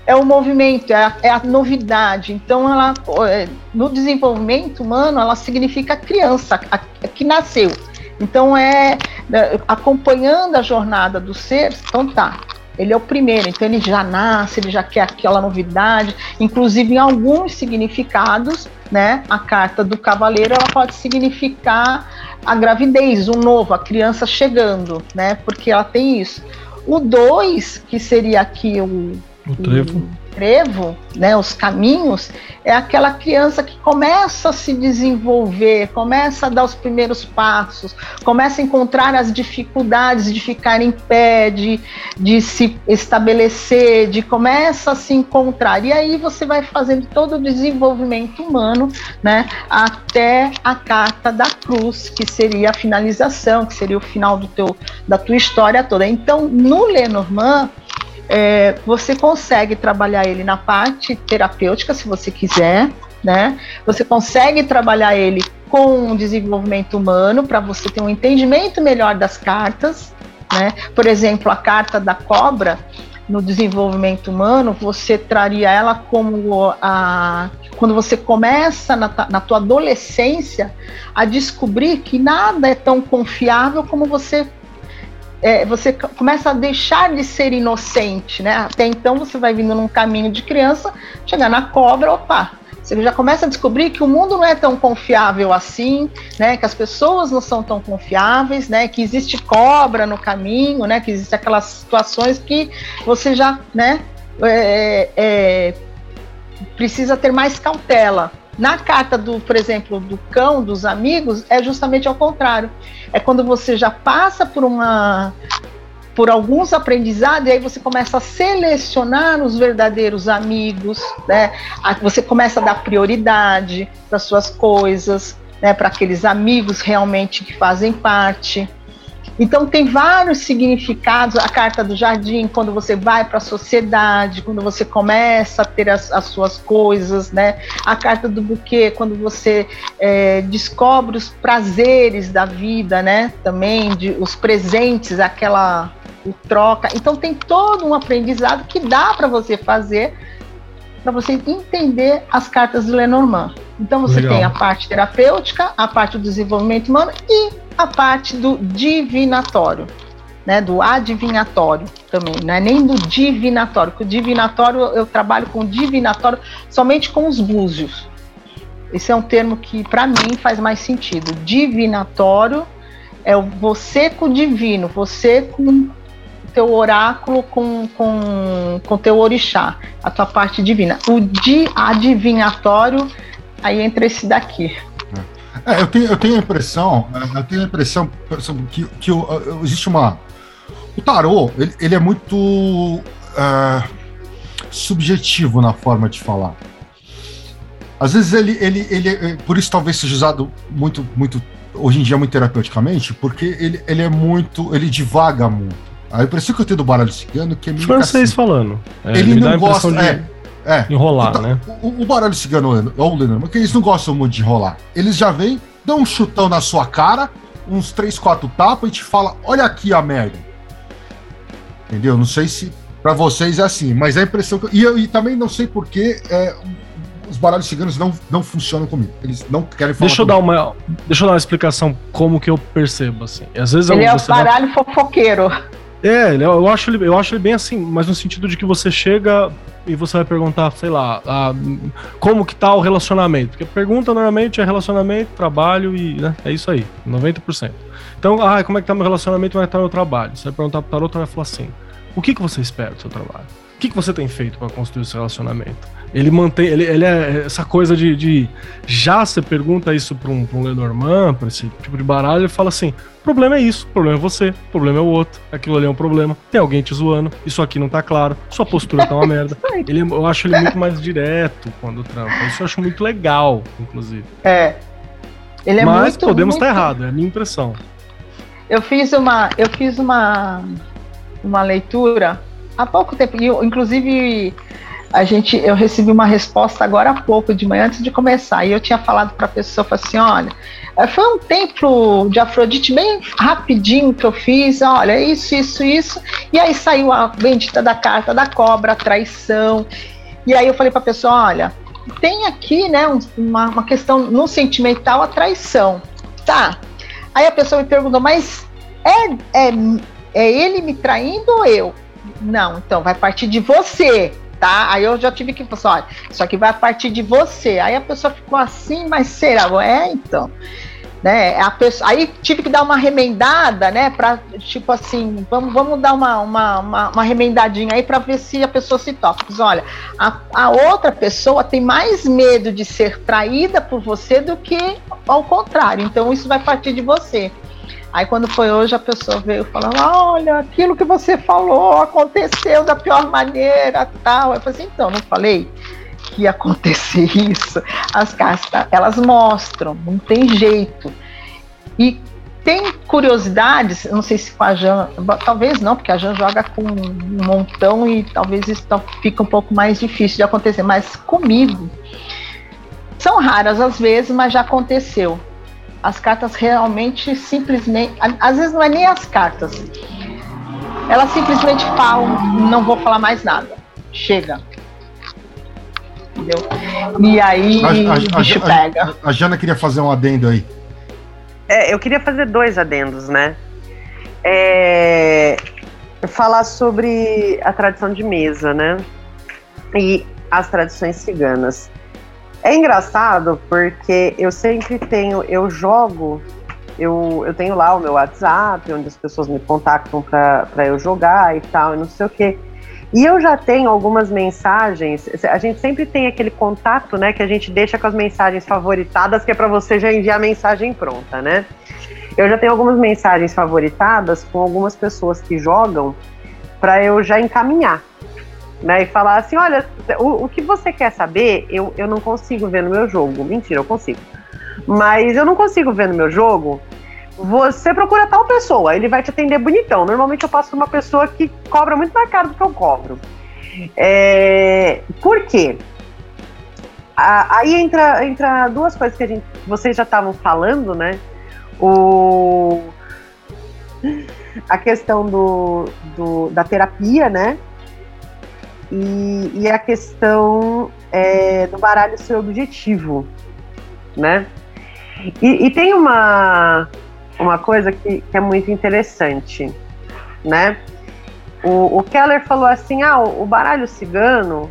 S5: É o movimento, é a, é a novidade. Então, ela, é, no desenvolvimento humano, ela significa a criança, a, a que nasceu. Então, é né, acompanhando a jornada do ser, então tá. Ele é o primeiro, então ele já nasce, ele já quer aquela novidade. Inclusive, em alguns significados, né, a carta do cavaleiro ela pode significar a gravidez, o novo, a criança chegando, né, porque ela tem isso. O dois, que seria aqui o
S4: o trevo.
S5: trevo, né, os caminhos, é aquela criança que começa a se desenvolver, começa a dar os primeiros passos, começa a encontrar as dificuldades de ficar em pé, de, de se estabelecer, de começa a se encontrar. E aí você vai fazendo todo o desenvolvimento humano, né, até a carta da cruz, que seria a finalização, que seria o final do teu, da tua história toda. Então, no Lenormand, é, você consegue trabalhar ele na parte terapêutica, se você quiser, né? Você consegue trabalhar ele com o desenvolvimento humano para você ter um entendimento melhor das cartas, né? Por exemplo, a carta da cobra no desenvolvimento humano, você traria ela como a quando você começa na, na tua adolescência a descobrir que nada é tão confiável como você é, você começa a deixar de ser inocente, né? Até então você vai vindo num caminho de criança, chegar na cobra, opa, você já começa a descobrir que o mundo não é tão confiável assim, né? Que as pessoas não são tão confiáveis, né? Que existe cobra no caminho, né? Que existem aquelas situações que você já, né? É, é, precisa ter mais cautela. Na carta do, por exemplo, do cão, dos amigos, é justamente ao contrário. É quando você já passa por uma por alguns aprendizados, e aí você começa a selecionar os verdadeiros amigos, né? Você começa a dar prioridade para suas coisas, né? Para aqueles amigos realmente que fazem parte. Então tem vários significados. A carta do jardim, quando você vai para a sociedade, quando você começa a ter as, as, suas coisas, né? A carta do buquê, quando você é, descobre os prazeres da vida, né? Também de, os presentes, aquela troca. Então tem todo um aprendizado que dá para você fazer para você entender as cartas de Lenormand. Então você Legal. tem a parte terapêutica, a parte do desenvolvimento humano e a parte do divinatório, né, do adivinhatório também, não é nem do divinatório, porque o divinatório eu trabalho com divinatório somente com os búzios. Esse é um termo que para mim faz mais sentido. Divinatório é você com o divino, você com teu oráculo com com com teu orixá, a tua parte divina. O de adivinhatório aí entra esse daqui.
S2: É, eu, tenho, eu tenho a impressão, é, eu tenho a impressão que, que existe uma. O tarô, ele, ele é muito. Uh, subjetivo na forma de falar. Às vezes ele, ele, ele, é, por isso talvez seja usado muito, muito hoje em dia muito terapeuticamente, porque ele, ele é muito, ele divaga muito. A impressão que eu tenho do baralho cigano que é
S4: meio Francês assim, falando.
S2: É, ele, não gosta, de é, é,
S4: enrolar, então, né?
S2: O, o, baralho cigano ou o Lenormand, porque eles não gostam muito de enrolar. Eles já vêm, dão um chutão na sua cara, uns 3, 4 tapas e te fala: "Olha aqui a merda". Entendeu? Não sei se para vocês é assim, mas é a impressão que. E, eu, e também não sei porque é, os baralhos ciganos não, não funcionam comigo. Eles não querem falar.
S4: Deixa eu, dar uma, deixa eu dar uma explicação como que eu percebo, assim. Às vezes
S5: ele é o baralho fofoqueiro.
S4: É, eu acho, ele, eu acho ele bem assim, mas no sentido de que você chega e você vai perguntar, sei lá, a, como que tá o relacionamento? Porque a pergunta normalmente é relacionamento, trabalho e né, é isso aí, 90%. Então, ah, como é que tá meu relacionamento, como é que tá meu trabalho? Você vai perguntar pro tarot, vai falar assim, o que, que você espera do seu trabalho? O que, que você tem feito para construir esse relacionamento? Ele mantém, ele, ele é essa coisa de, de já você pergunta isso para um, pra um Lenormand, para esse tipo de baralho, ele fala assim: o problema é isso, o problema é você, o problema é o outro, aquilo ali é um problema, tem alguém te zoando, isso aqui não tá claro, sua postura tá uma (laughs) merda. Ele, eu acho ele muito mais direto quando trampa. Isso eu acho muito legal, inclusive.
S5: É. Ele é
S4: Mas
S5: muito,
S4: podemos
S5: estar
S4: tá errado, é a minha impressão.
S5: Eu fiz uma, eu fiz uma, uma leitura há pouco tempo, e inclusive a gente, eu recebi uma resposta agora há pouco de manhã antes de começar e eu tinha falado para a pessoa, falei assim, olha, é, foi um templo de Afrodite bem rapidinho que eu fiz, olha, isso, isso, isso, e aí saiu a bendita da carta da cobra, a traição, e aí eu falei para a pessoa, olha, tem aqui, né, uma, uma questão no sentimental, a traição, tá? Aí a pessoa me perguntou, mas é, é, é ele me traindo ou eu? Não, então vai partir de você tá? Aí eu já tive que falar, olha, isso aqui vai partir de você. Aí a pessoa ficou assim, mas será? É, então. Né? A pessoa, aí tive que dar uma remendada, né? Para tipo assim, vamos, vamos dar uma, uma, uma, uma remendadinha aí para ver se a pessoa se toca. Mas olha, a, a outra pessoa tem mais medo de ser traída por você do que ao contrário. Então isso vai partir de você. Aí quando foi hoje, a pessoa veio falando, olha, aquilo que você falou aconteceu da pior maneira, tal. Eu falei assim, então, não falei que ia acontecer (laughs) isso? As cartas, elas mostram, não tem jeito. E tem curiosidades, não sei se com a Jan, talvez não, porque a Jan joga com um montão e talvez isso fica um pouco mais difícil de acontecer, mas comigo são raras às vezes, mas já aconteceu as cartas realmente simplesmente. Às vezes não é nem as cartas. Elas simplesmente falam, não vou falar mais nada. Chega. Entendeu? E aí a, a, bicho
S2: a,
S5: pega.
S2: A, Jana queria fazer um adendo aí.
S1: É, eu queria fazer dois adendos, né? É, falar sobre a tradição de mesa, né? E as tradições ciganas. É engraçado porque eu sempre tenho, eu jogo, eu, eu tenho lá o meu WhatsApp, onde as pessoas me contactam para eu jogar e tal, e não sei o quê. E eu já tenho algumas mensagens, a gente sempre tem aquele contato, né, que a gente deixa com as mensagens favoritadas, que é para você já enviar a mensagem pronta, né? Eu já tenho algumas mensagens favoritadas com algumas pessoas que jogam para eu já encaminhar né? E falar assim, olha, o, o que você quer saber, eu, eu não consigo ver no meu jogo. Mentira, eu consigo. Mas eu não consigo ver no meu jogo. Você procura tal pessoa, ele vai te atender bonitão. Normalmente eu passo uma pessoa que cobra muito mais caro do que eu cobro. É, por quê? aí entra, entra duas coisas que a gente, vocês já estavam falando, né? O, a questão do, do, da terapia, né? E, e a questão é, do baralho ser objetivo, né? E, e, tem uma, uma coisa que, que, é muito interessante, né? O, o, Keller falou assim, ah, o, baralho cigano,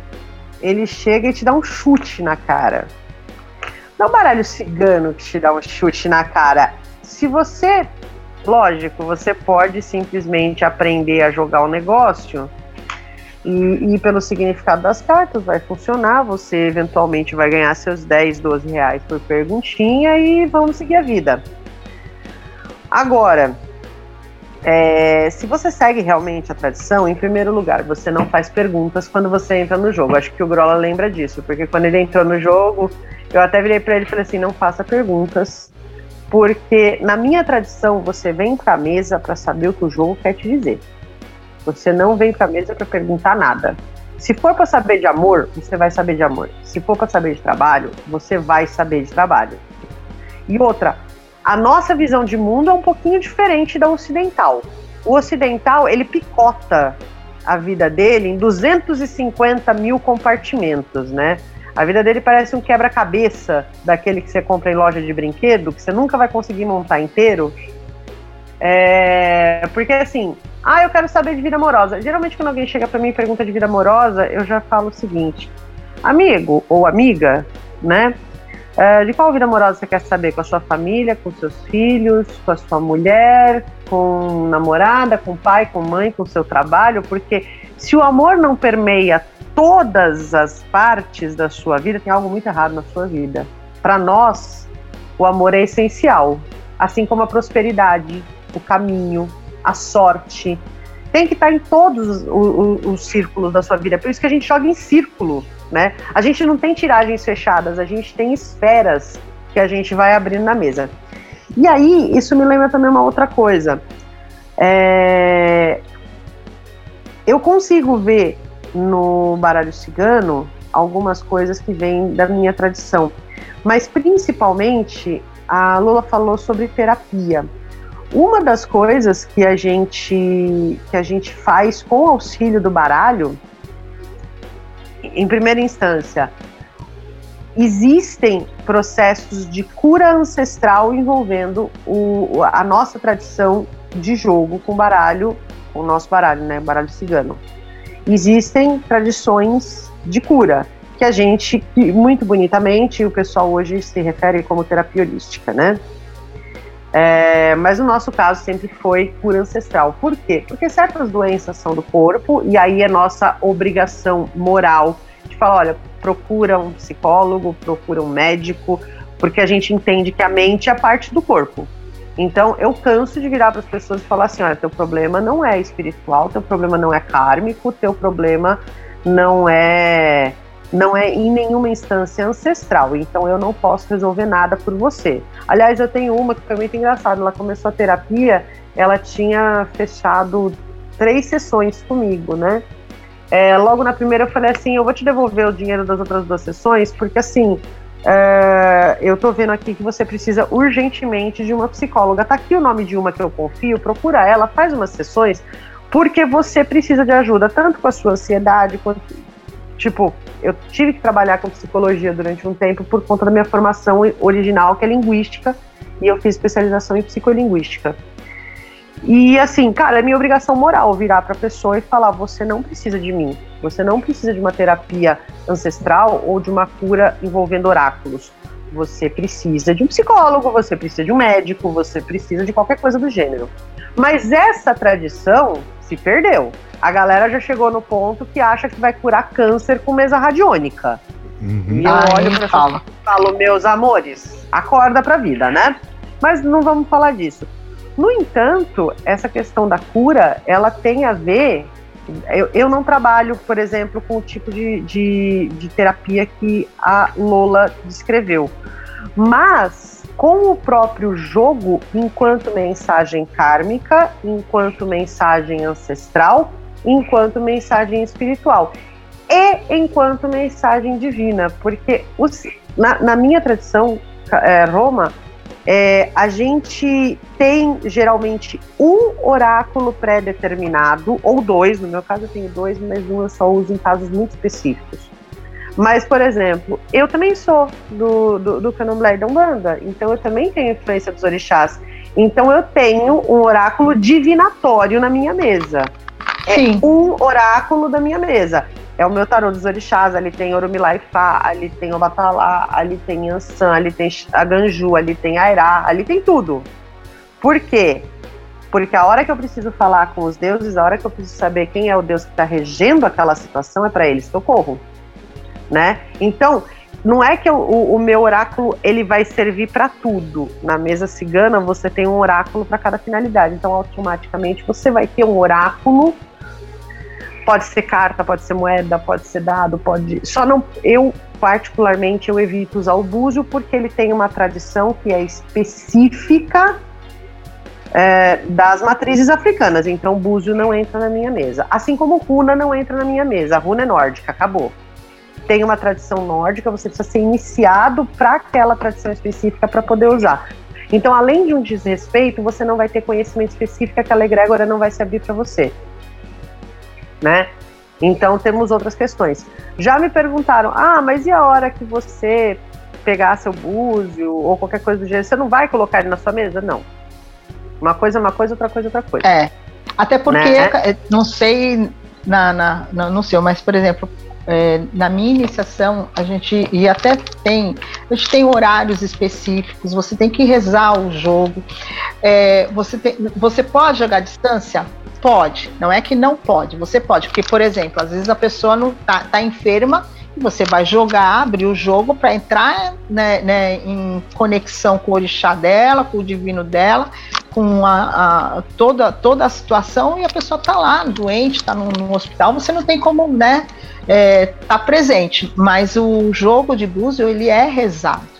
S1: ele chega e te dá um chute na cara. Não é o baralho cigano que te dá um chute na cara. Se você, lógico, você pode simplesmente aprender a jogar o negócio e, e, pelo significado das cartas, vai funcionar. Você eventualmente vai ganhar seus 10, 12 reais por perguntinha e vamos seguir a vida. Agora, é, se você segue realmente a tradição, em primeiro lugar, você não faz perguntas quando você entra no jogo. Acho que o Grola lembra disso, porque quando ele entrou no jogo, eu até virei para ele e falei assim: não faça perguntas, porque na minha tradição você vem para a mesa para saber o que o jogo quer te dizer. Você não vem para a mesa para perguntar nada. Se for para saber de amor, você vai saber de amor. Se for para saber de trabalho, você vai saber de trabalho. E outra, a nossa visão de mundo é um pouquinho diferente da ocidental. O ocidental, ele picota a vida dele em 250 mil compartimentos, né? A vida dele parece um quebra-cabeça daquele que você compra em loja de brinquedo, que você nunca vai conseguir montar inteiro. É... Porque assim, ah, eu quero saber de vida amorosa. Geralmente, quando alguém chega para mim e pergunta de vida amorosa, eu já falo o seguinte: amigo ou amiga, né? É, de qual vida amorosa você quer saber? Com a sua família, com seus filhos, com a sua mulher, com namorada, com pai, com mãe, com seu trabalho? Porque se o amor não permeia todas as partes da sua vida, tem algo muito errado na sua vida. Para nós, o amor é essencial, assim como a prosperidade, o caminho, a sorte. Tem que estar em todos os, os, os círculos da sua vida. Por isso que a gente joga em círculo né? A gente não tem tiragens fechadas, a gente tem esferas que a gente vai abrindo na mesa. E aí, isso me lembra também uma outra coisa. É... Eu consigo ver no baralho cigano algumas coisas que vêm da minha tradição, mas principalmente a Lula falou sobre terapia. Uma das coisas que a gente que a gente faz com auxílio do baralho em primeira instância, existem processos de cura ancestral envolvendo o, a nossa tradição de jogo com baralho, o nosso baralho, né, baralho cigano. Existem tradições de cura que a gente, muito bonitamente, o pessoal hoje se refere como terapia holística, né? É, mas no nosso caso sempre foi cura ancestral. Por quê? Porque certas doenças são do corpo e aí é nossa obrigação moral de falar, olha, procura um psicólogo, procura um médico, porque a gente entende que a mente é parte do corpo. Então eu canso de virar para as pessoas e falar assim, olha, teu problema não é espiritual, teu problema não é kármico, teu problema não é não é em nenhuma instância ancestral, então eu não posso resolver nada por você. Aliás, eu tenho uma que foi muito engraçada, ela começou a terapia, ela tinha fechado três sessões comigo, né? É, logo na primeira eu falei assim, eu vou te devolver o dinheiro das outras duas sessões, porque assim, é, eu tô vendo aqui que você precisa urgentemente de uma psicóloga. Tá aqui o nome de uma que eu confio, procura ela, faz umas sessões, porque você precisa de ajuda, tanto com a sua ansiedade, quanto. Tipo, eu tive que trabalhar com psicologia durante um tempo por conta da minha formação original, que é linguística, e eu fiz especialização em psicolinguística. E assim, cara, é minha obrigação moral virar para a pessoa e falar: você não precisa de mim, você não precisa de uma terapia ancestral ou de uma cura envolvendo oráculos. Você precisa de um psicólogo, você precisa de um médico, você precisa de qualquer coisa do gênero. Mas essa tradição se perdeu. A galera já chegou no ponto que acha que vai curar câncer com mesa radiônica. Uhum. E eu Ai, olho pra falo. falo, meus amores, acorda pra vida, né? Mas não vamos falar disso. No entanto, essa questão da cura, ela tem a ver. Eu, eu não trabalho, por exemplo, com o tipo de, de, de terapia que a Lola descreveu, mas com o próprio jogo enquanto mensagem kármica, enquanto mensagem ancestral, enquanto mensagem espiritual e enquanto mensagem divina, porque os, na, na minha tradição é, Roma é, a gente tem geralmente um oráculo pré-determinado, ou dois, no meu caso eu tenho dois, mas um eu só uso em casos muito específicos. Mas, por exemplo, eu também sou do, do, do Candomblé da Umbanda, então eu também tenho influência dos orixás. Então eu tenho um oráculo divinatório na minha mesa. É Sim. um oráculo da minha mesa é o meu tarô dos orixás, ali tem Orumilá e Fá, ali tem Obatalá, ali tem Ansan, ali tem Aganju, ali tem Airá, ali tem tudo. Por quê? Porque a hora que eu preciso falar com os deuses, a hora que eu preciso saber quem é o deus que está regendo aquela situação, é para eles que eu corro. Né? Então, não é que o, o meu oráculo ele vai servir para tudo. Na mesa cigana você tem um oráculo para cada finalidade. Então automaticamente você vai ter um oráculo. Pode ser carta, pode ser moeda, pode ser dado, pode. Só não. Eu particularmente eu evito usar o búzio porque ele tem uma tradição que é específica é, das matrizes africanas. Então, búzio não entra na minha mesa. Assim como runa não entra na minha mesa. A runa é nórdica, acabou. Tem uma tradição nórdica, você precisa ser iniciado para aquela tradição específica para poder usar. Então, além de um desrespeito, você não vai ter conhecimento específico, aquela egrégora não vai se abrir para você. Né? Então, temos outras questões. Já me perguntaram, ah, mas e a hora que você pegar seu búzio ou qualquer coisa do gênero, você não vai colocar ele na sua mesa? Não uma coisa é uma coisa, outra coisa é outra coisa.
S5: É. Até porque, né? É, não sei, na, na, na, no seu, mas, por exemplo, é, na minha iniciação, a gente, e até tem, a gente tem horários específicos, você tem que rezar o jogo. É, você, tem, você pode jogar à distância? Pode, não é que não pode, você pode, porque, por exemplo, às vezes a pessoa não tá, tá enferma você vai jogar, abrir o jogo para entrar né, né, em conexão com o orixá dela, com o divino dela, com a, a, toda, toda a situação e a pessoa está lá, doente, está no, no, hospital, você não tem como né, é, tá presente. Mas o jogo de búzio, ele é rezado.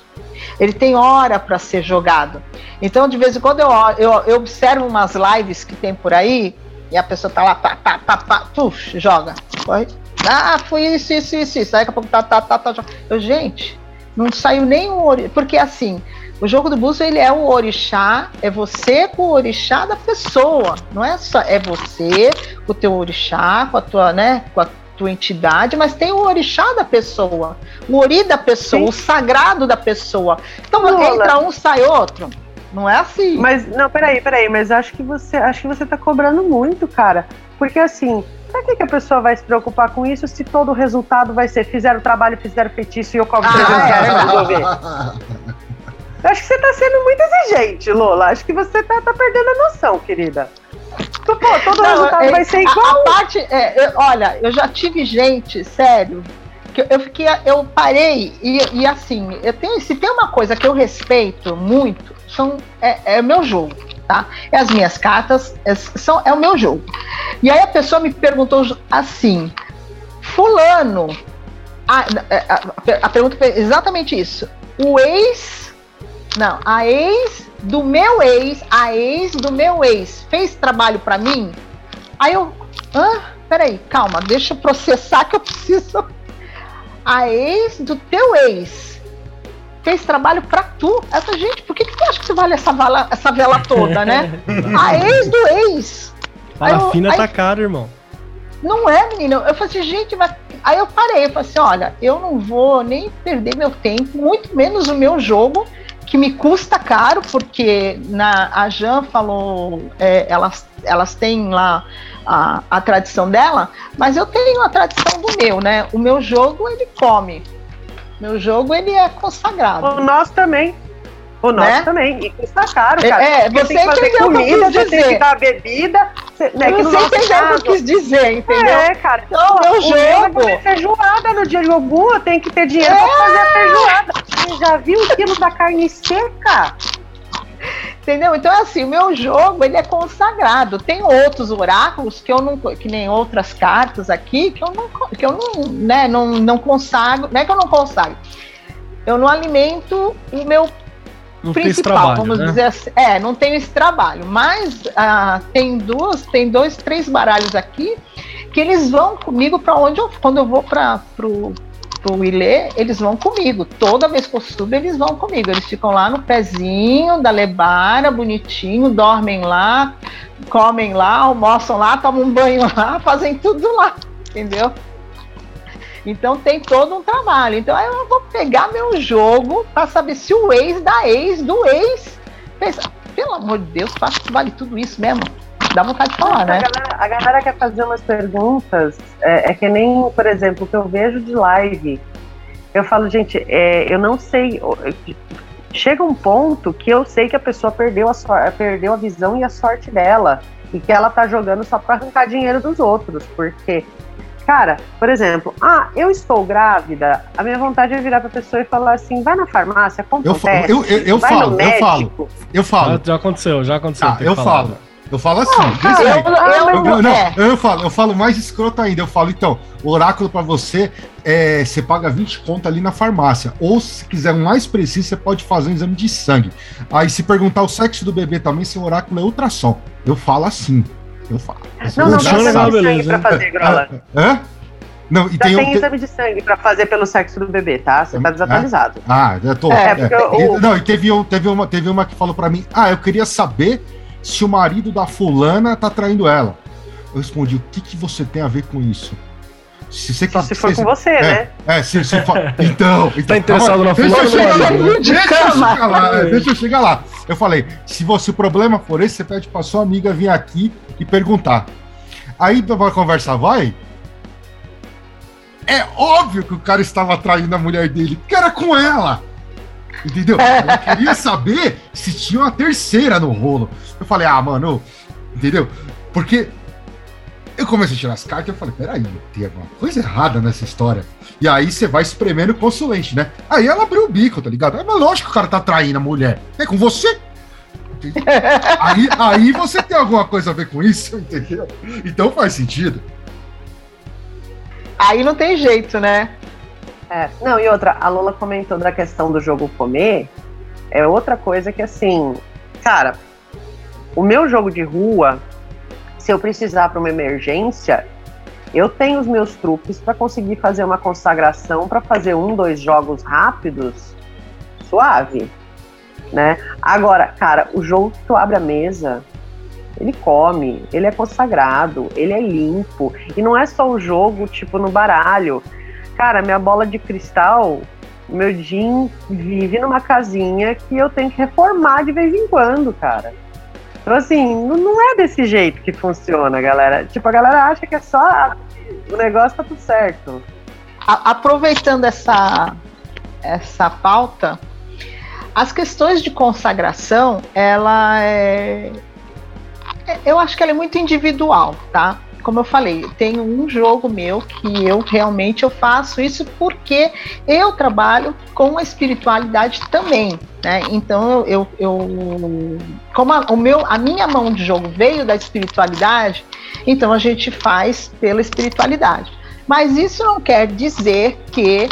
S5: Ele tem hora para ser jogado. Então, de vez em quando, eu, eu, eu, observo umas lives que tem por aí, e a pessoa tá lá, pá, pá, pá, pá, puf, joga. Foi ah, foi isso, isso, isso, isso. Aí daqui a pouco tá, tá, tá, tá. Eu, gente, não saiu nenhum. Porque assim, o jogo do búzio ele é o orixá, é você com o orixá da pessoa. Não é só. É você com o teu orixá, com a tua, né? Com a tua entidade, mas tem o orixá da pessoa, o ori da pessoa, Sim. o sagrado da pessoa. Então Lula. entra um, sai outro. Não é assim.
S1: Mas, não, peraí, peraí, mas acho que você acho que você tá cobrando muito, cara. Porque assim, Pra que, que a pessoa vai se preocupar com isso se todo o resultado vai ser fizeram o trabalho, fizeram feitiço e eu cobro 300 ah, reais pra resolver? Eu acho que você tá sendo muito exigente, Lola. Acho que você tá, tá perdendo a noção, querida. Pô, todo Não, resultado é, vai ser igual.
S5: A, a parte, é, eu, olha, eu já tive gente, sério, que eu fiquei, eu parei e, e assim, eu tenho, se tem uma coisa que eu respeito muito, são, é, é meu jogo tá? É as minhas cartas, é, são, é o meu jogo. E aí a pessoa me perguntou assim, fulano, a, a, a pergunta foi exatamente isso. O ex, não, a ex do meu ex, a ex do meu ex fez trabalho para mim? Aí eu, hã? Peraí, calma, deixa eu processar que eu preciso. A ex do teu ex fez trabalho para tu. Essa gente, por que, que tu acha que você vale essa, vala, essa vela toda, né? A (laughs) ex do ex.
S4: Parafina tá caro, irmão.
S5: Não é, menino. Eu falei assim, gente, mas... aí eu parei, eu falei assim, olha, eu não vou nem perder meu tempo, muito menos o meu jogo, que me custa caro, porque na, a Jan falou, é, elas, elas têm lá a, a tradição dela, mas eu tenho a tradição do meu, né? O meu jogo, ele come. Meu jogo, ele é consagrado.
S1: O nosso também. O nosso né? também. E custa caro,
S5: cara. É, você tem que fazer comida, você
S1: tem que dar bebida.
S5: Você, né, que você entendeu o que eu quis dizer, entendeu? É,
S1: cara. Então, meu jogo. É feijoada no dia de algum, eu tenho que ter dinheiro é. pra fazer a feijoada. Você já viu o quilo da carne seca?
S5: Entendeu? Então, assim, o meu jogo ele é consagrado. Tem outros oráculos que eu não, que nem outras cartas aqui, que eu não, que eu não, né, não, não consagro. Não é que eu não consagro. Eu não alimento o meu não principal, trabalho, vamos né? dizer assim. É, não tenho esse trabalho. Mas ah, tem duas, tem dois, três baralhos aqui que eles vão comigo para onde eu, quando eu vou para pro pro Ilê, eles vão comigo. Toda vez que eu subo, eles vão comigo. Eles ficam lá no pezinho da lebara, bonitinho, dormem lá, comem lá, almoçam lá, tomam um banho lá, (laughs) fazem tudo lá, entendeu? Então tem todo um trabalho. Então eu vou pegar meu jogo para saber se o ex da ex do ex pensa, pelo amor de Deus, vale tudo isso mesmo dá vontade de falar, né? A
S1: galera, a galera quer fazer umas perguntas, é, é, que nem, por exemplo, o que eu vejo de live. Eu falo, gente, é, eu não sei. Chega um ponto que eu sei que a pessoa perdeu a, perdeu a visão e a sorte dela. E que ela tá jogando só para arrancar dinheiro dos outros. Porque Cara, por exemplo, ah, eu estou grávida, a minha vontade é virar pra pessoa e falar assim, vai na farmácia, compra
S2: eu,
S1: um teste,
S2: eu, eu, eu
S1: vai
S2: falo,
S1: no
S2: eu falo, eu falo.
S4: Já, aconteceu, já aconteceu. Que
S2: eu
S4: falar.
S2: falo. Eu falo assim.
S1: cara,
S2: desse
S5: eu,
S2: jeito.
S5: eu,
S2: Eu, eu- não,
S5: é.
S2: eu falo, eu falo mais escroto ainda. Eu falo, então, o oráculo pra você é você paga 20 conto ali na farmácia. Ou se quiser um mais preciso, você pode fazer um exame de sangue. Aí, se perguntar o sexo do bebê também, seu oráculo é ultrassom. Eu falo assim. Eu falo.
S1: Não, não,
S4: não,
S1: exame de sangue
S4: beleza,
S1: pra fazer, Grola.
S2: Hã? Não, e
S1: Já
S2: tem,
S1: tem,
S2: um-
S1: exame de sangue pra fazer pelo sexo do bebê, tá? Você tá desatualizado.
S2: Ah, eu tô.
S1: É,
S2: é.
S1: porque
S2: E-
S1: o-
S2: Não, e teve, um, teve, uma, teve uma que falou pra mim: Ah, eu queria saber se o marido da fulana tá traindo ela. Eu respondi: O que, que você tem a ver com isso? Se você
S1: Só
S2: quis-
S1: se for com você,
S2: é,
S1: né?
S2: É, se, fa- (laughs) então, então.
S4: Tá interessado na
S2: deixa
S4: fulana
S2: eu
S4: ou no
S2: chegar lá, Deixa eu chegar lá, deixa eu chegar lá. Eu falei: se, você, o problema for esse, você pede pra sua amiga vir aqui e perguntar. Aí a conversa vai. É óbvio que o cara estava traindo a mulher dele, que era com ela. Entendeu? Ela queria saber se tinha uma terceira no rolo. Eu falei, ah, mano, entendeu? Porque eu comecei a tirar as cartas e eu falei, peraí, tem alguma coisa errada nessa história. E aí você vai espremendo o consulente, né? Aí ela abriu o bico, tá ligado? É, mas lógico que o cara tá traindo a mulher. É com você? Entendeu? (laughs) aí, aí você tem alguma coisa a ver com isso, entendeu? Então faz sentido.
S5: Aí não tem jeito, né?
S1: É, não, e outra, a Lola comentou da questão do jogo comer. É outra coisa que, assim, cara, o meu jogo de rua, se eu precisar para uma emergência, eu tenho os meus truques para conseguir fazer uma consagração, para fazer um, dois jogos rápidos, suave, né? Agora, cara, o jogo que tu abre a mesa, ele come, ele é consagrado, ele é limpo. E não é só o jogo, tipo, no baralho. Cara, minha bola de cristal, meu Jim vive numa casinha que eu tenho que reformar de vez em quando, cara. Então, assim, não- é desse jeito que funciona, galera. Tipo, a galera acha que é só. O negócio tá tudo certo.
S5: Aproveitando essa, essa pauta, as questões de consagração, ela é- Eu acho que ela é muito individual, tá? Como eu falei, tem um jogo meu que eu realmente eu faço isso porque eu trabalho com a espiritualidade também, né? Então eu, eu, como a, o meu, a minha mão de jogo veio da espiritualidade, então a gente faz pela espiritualidade. Mas isso não quer dizer que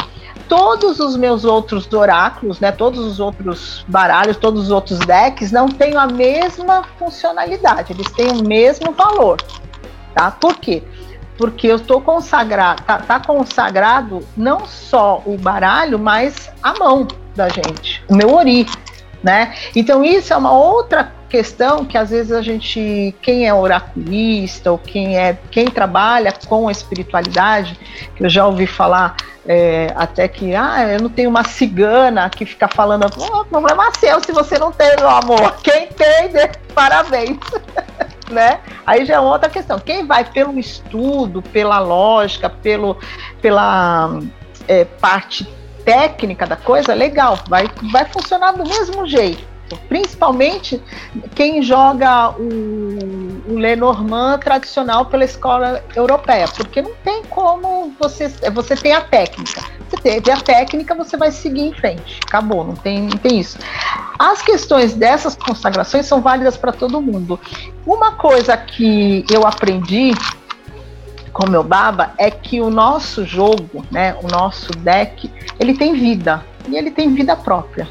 S5: todos os meus outros oráculos, né, todos os outros baralhos, todos os outros decks não tenham a mesma funcionalidade, eles têm o mesmo valor, tá? Por quê? Porque eu estou consagrado, tá, tá consagrado não só o baralho, mas a mão da gente, o meu ori, né? Então isso é uma outra questão que às vezes a gente, quem é oraculista ou quem é quem trabalha com a espiritualidade, que eu já ouvi falar é, até que ah, eu não tenho uma cigana que fica falando, oh, problema seu se você não tem, meu amor. Quem tem, parabéns. (laughs) né? Aí já é outra questão. Quem vai pelo estudo, pela lógica, pelo, pela é, parte técnica da coisa, legal, vai, vai funcionar do mesmo jeito. Principalmente quem joga o, o Lenormand tradicional pela escola europeia, porque não tem como você. Você tem a técnica. Você teve a técnica, você vai seguir em frente. Acabou, não tem, não tem isso. As questões dessas consagrações são válidas para todo mundo. Uma coisa que eu aprendi com meu baba é que o nosso jogo, né, o nosso deck, ele tem vida e ele tem vida própria.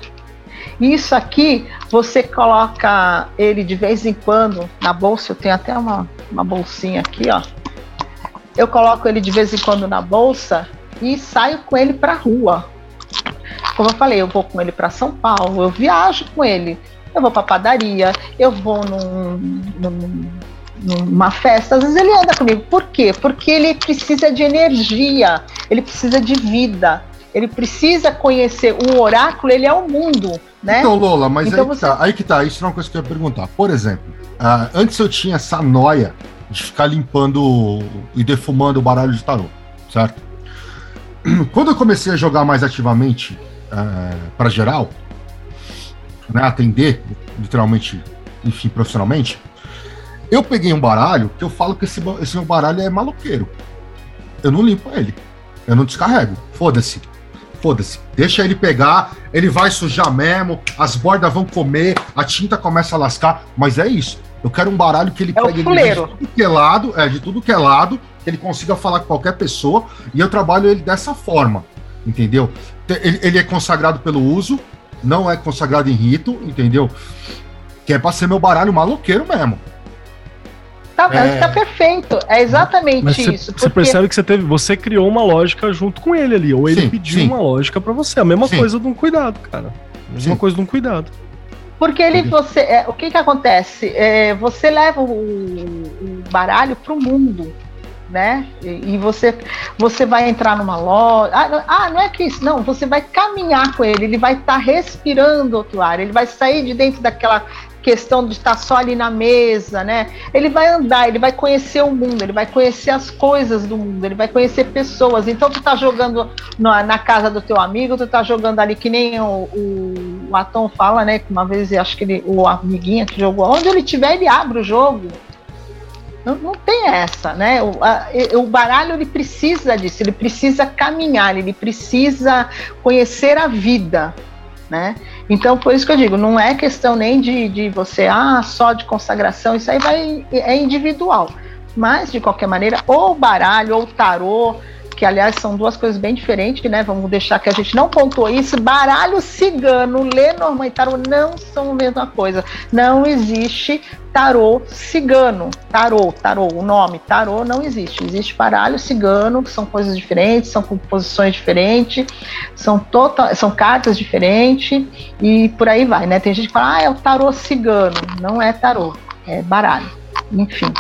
S5: Isso aqui, você coloca ele de vez em quando na bolsa. Eu tenho até uma, uma bolsinha aqui, ó. Eu coloco ele de vez em quando na bolsa e saio com ele para rua. Como eu falei, eu vou com ele para São Paulo, eu viajo com ele. Eu vou para padaria, eu vou num, num, numa festa. Às vezes ele anda comigo. Por quê? Porque ele precisa de energia, ele precisa de vida ele precisa conhecer o oráculo, ele é o mundo, né?
S2: Então, Lola, mas
S5: Então
S2: aí, que
S5: você-
S2: tá, aí que tá, isso é uma coisa que eu ia perguntar. Por exemplo, ah, antes eu tinha essa noia de ficar limpando e defumando o baralho de tarô, certo? (clears throat) Quando eu comecei a jogar mais ativamente para geral, né, atender, literalmente, enfim, profissionalmente, eu peguei um baralho que eu falo que esse, esse meu baralho é maloqueiro. eu não limpo ele. Eu não descarrego. Foda-se. Foda-se. Deixa ele pegar, ele vai sujar mesmo, as bordas vão comer, a tinta começa a lascar, mas é isso. Eu quero um baralho que ele
S5: é pegue de
S2: tudo que é lado, é, de tudo que é lado, que ele consiga falar com qualquer pessoa, e eu trabalho ele dessa forma, entendeu? Ele, ele é consagrado pelo uso, não é consagrado em rito, entendeu? Que é pra ser meu baralho maloqueiro mesmo.
S5: Tá, é... tá perfeito. É exatamente Mas isso.
S4: Você porque... percebe que você teve, você criou uma lógica junto com ele ali, ou ele sim, pediu sim. uma lógica para você. A mesma sim. coisa de um cuidado, cara. A mesma coisa de um cuidado.
S5: Porque ele, você, é, o que que acontece? É, você leva o, o baralho para o mundo, né? E, e, você, você vai entrar numa loja. Ah, ah, não é que isso, não. Você vai caminhar com ele. Ele vai estar tá respirando outro ar. Ele vai sair de dentro daquela questão de estar só ali na mesa, né? Ele vai andar, ele vai conhecer o mundo, ele vai conhecer as coisas do mundo, ele vai conhecer pessoas. Então tu tá jogando na, na casa do teu amigo, tu tá jogando ali que nem o, o, o Atom fala, né? Que uma vez acho que ele, o amiguinho que jogou, onde ele tiver, ele abre o jogo. Não, não tem essa, né? O, a, o baralho ele precisa disso, ele precisa caminhar, ele precisa conhecer a vida né? Então, por isso que eu digo, não é questão nem de, de você, ah, só de consagração, isso aí vai, é individual. Mas, de qualquer maneira, ou baralho, ou tarô, que aliás são duas coisas bem diferentes, né? Vamos deixar que a gente não pontuou isso. Baralho cigano, Lenormand e tarô não são a mesma coisa. Não existe tarô cigano. Tarô, tarô, o nome tarô não existe. Existe baralho cigano, que são coisas diferentes, são composições diferentes, são, total, são cartas diferentes e por aí vai, né? Tem gente que fala, ah, é o tarô cigano. Não é tarô, é baralho. Enfim.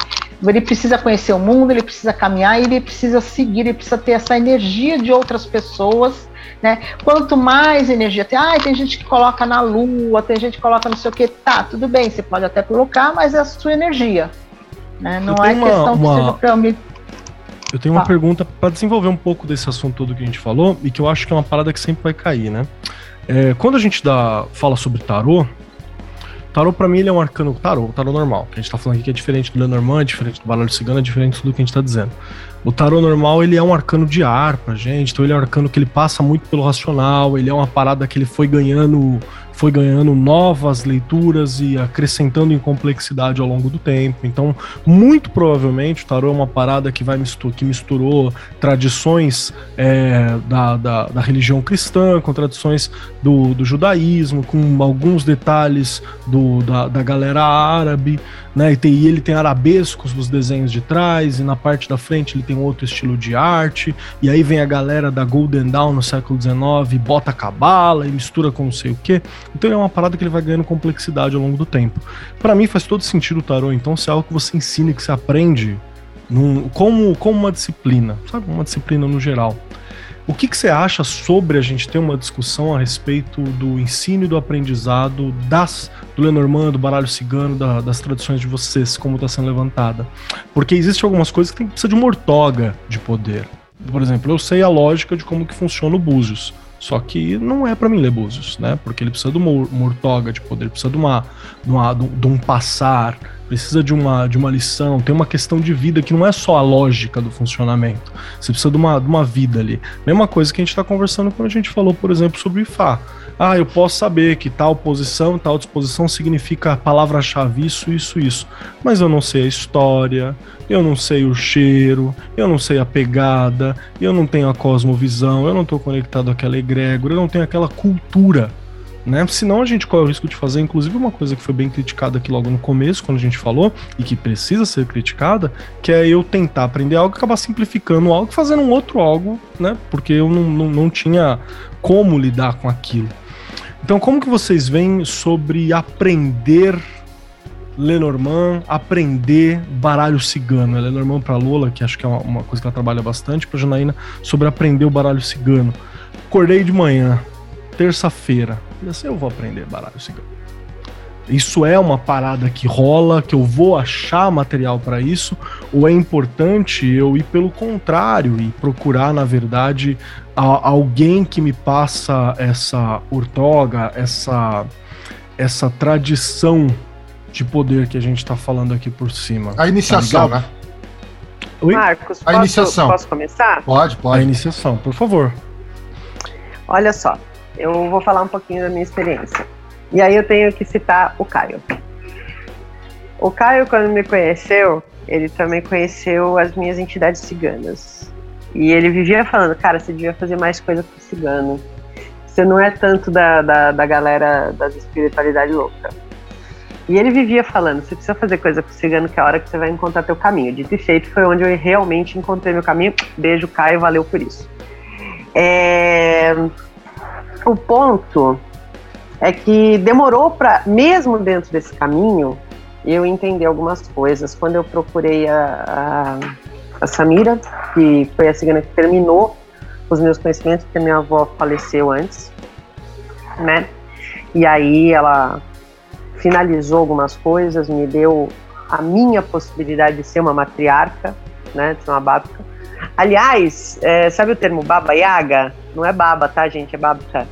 S5: Ele precisa conhecer o mundo, ele precisa caminhar, ele precisa seguir, ele precisa ter essa energia de outras pessoas. Né? Quanto mais energia tem, ah, tem gente que coloca na lua, tem gente que coloca não sei o que, tá, tudo bem, você pode até colocar, mas é a sua energia. Né? Não é uma, questão uma... que seja mim.
S4: Eu tenho tá. uma pergunta para desenvolver um pouco desse assunto todo que a gente falou e que eu acho que é uma parada que sempre vai cair, né? É, quando a gente dá, fala sobre tarô, Tarô, pra mim, ele é um arcano tarô, tarô normal. Que a gente tá falando aqui que é diferente do Lenormand, é diferente do baralho cigano, é diferente de tudo que a gente tá dizendo. O tarô normal, ele é um arcano de ar pra gente, então ele é um arcano que ele passa muito pelo racional, ele é uma parada que ele foi ganhando foi ganhando novas leituras e acrescentando em complexidade ao longo do tempo. Então, muito provavelmente, o tarô é uma parada que vai mistur que misturou tradições é, da, da, da, religião cristã com tradições do, do judaísmo, com alguns detalhes do, da, da galera árabe né? E, tem, e ele tem arabescos nos desenhos de trás, e na parte da frente ele tem outro estilo de arte, e aí vem a galera da Golden Dawn no século XIX, bota cabala e mistura com não sei o que. Então é uma parada que ele vai ganhando complexidade ao longo do tempo. Para mim faz todo sentido o tarô, então se é algo que você ensina e que você aprende num, como, como uma disciplina, sabe? Uma disciplina no geral. O que, que, você acha sobre a gente ter uma discussão a respeito do ensino e do aprendizado das, do Lenormand, do baralho cigano, da, das tradições de vocês, como está sendo levantada? Porque existem algumas coisas que tem, precisa de uma ortoga de poder. Por exemplo, eu sei a lógica de como que funciona o Búzios. Só que não é para mim ler Búzios, né? Porque ele precisa de uma, uma ortoga de poder, precisa de, uma, de, uma, de um passar, precisa de uma, de uma lição, tem uma questão de vida que não é só a lógica do funcionamento. Você precisa de uma, de uma vida ali. Mesma coisa que a gente está conversando quando a gente falou, por exemplo, sobre IFA. Ah, eu posso saber que tal posição, tal disposição significa palavra-chave isso, isso, isso. Mas eu não sei a história, eu não sei o cheiro, eu não sei a pegada, eu não tenho a cosmovisão, eu não estou conectado àquela egrégora, eu não tenho aquela cultura né? Senão a gente corre o risco de fazer, inclusive, uma coisa que foi bem criticada aqui logo no começo, quando a gente falou, e que precisa ser criticada, que é eu tentar aprender algo acabar simplificando algo fazendo um outro algo, né? Porque eu não, não, não tinha como lidar com aquilo. Então, como que vocês veem sobre aprender Lenormand, aprender baralho cigano? Lenormand para Lola, que acho que é uma, uma coisa que ela trabalha bastante, para Janaína, sobre aprender o baralho cigano. Acordei de manhã, terça-feira. Assim, eu vou aprender baralho cigano. Isso é uma parada que rola, que eu vou achar material para isso, ou é importante eu ir pelo contrário e procurar, na verdade, a, alguém que me passa essa ortoga, essa, essa tradição de poder que a gente tá falando aqui por cima.
S2: A iniciação, tá né?
S1: Oi? Marcos,
S2: a posso, iniciação.
S1: posso começar?
S2: Pode, pode.
S4: A iniciação, por favor.
S1: Olha só, eu vou falar um pouquinho da minha experiência. E aí eu tenho que citar o Caio. O Caio, quando me conheceu, ele também conheceu as minhas entidades ciganas. E ele vivia falando, cara, você devia fazer mais coisa com cigano. Você não é tanto da, da, da galera das espiritualidades louca. E ele vivia falando, você precisa fazer coisa com cigano que é a hora que você vai encontrar teu caminho. Dito e feito, foi onde eu realmente encontrei meu caminho. Beijo, Caio, valeu por isso. É... O ponto é que demorou para, mesmo dentro desse caminho, eu entender algumas coisas. Quando eu procurei a, a, a Samira, que foi a cigana que terminou os meus conhecimentos, porque minha avó faleceu antes, né? E aí ela finalizou algumas coisas, me deu a minha possibilidade de ser uma matriarca, né? De ser uma bábica. Aliás, é, sabe o termo baba yaga? Não é baba, tá, gente? É bábica,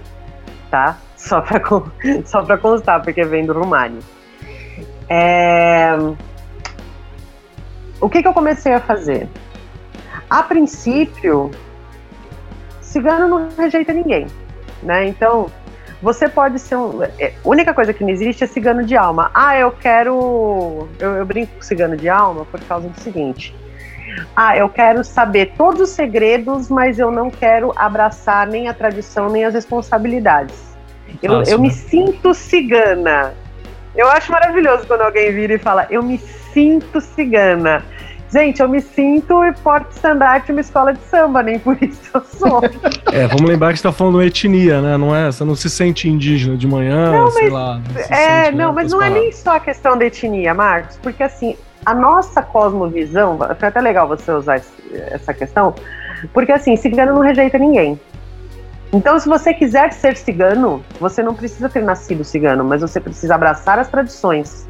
S1: tá? Só para (laughs) só pra constar, porque vem do Rumani. É... O que, que eu comecei a fazer? A princípio, cigano não rejeita ninguém, né? Então, você pode ser um. É, a única coisa que não existe é cigano de alma. Ah, eu quero. Eu, eu brinco com cigano de alma por causa do seguinte. Ah, eu quero saber todos os segredos, mas eu não quero abraçar nem a tradição nem as responsabilidades. Eu, eu né? me sinto cigana. Eu acho maravilhoso quando alguém vira e fala, eu me sinto cigana. Gente, eu me sinto porta-estandarte uma escola de samba, nem por isso eu sou. (laughs)
S4: É, vamos lembrar que você tá falando etnia, né? Não é? Você não se sente indígena de manhã, não, sei lá.
S1: É, sente, não, né, mas não paradas. é nem só a questão da etnia, Marcos, porque assim, a nossa cosmovisão, foi até legal você usar essa questão, porque assim, cigano não rejeita ninguém. Então, se você quiser ser cigano, você não precisa ter nascido cigano, mas você precisa abraçar as tradições.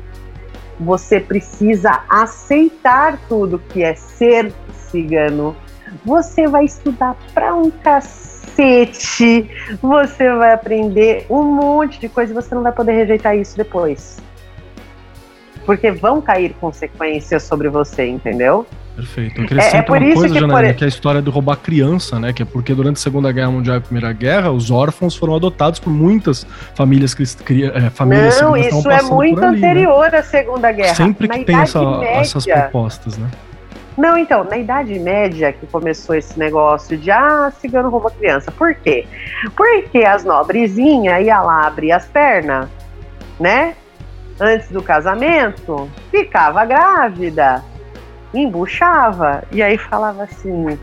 S1: Você precisa aceitar tudo que é ser cigano. Você vai estudar pra um cacete. Você vai aprender um monte de coisa e você não vai poder rejeitar isso depois. Porque vão cair consequências sobre você, entendeu?
S4: Perfeito. Eu queria é, é por uma coisa, Janaína, por... que é a história de roubar criança, né? Que é porque durante a Segunda Guerra Mundial e a Primeira Guerra, os órfãos foram adotados por muitas famílias que é, famílias
S1: Não, isso é muito ali, né? anterior né? à Segunda Guerra.
S4: Sempre que Na tem essa, média... essas propostas, né?
S1: Não, então, na Idade Média que começou esse negócio de ah, cigano rouba criança. Por quê? Porque as nobrezinhas iam lá abrir as pernas, né? Antes do casamento, ficava grávida embuchava. E aí falava assim: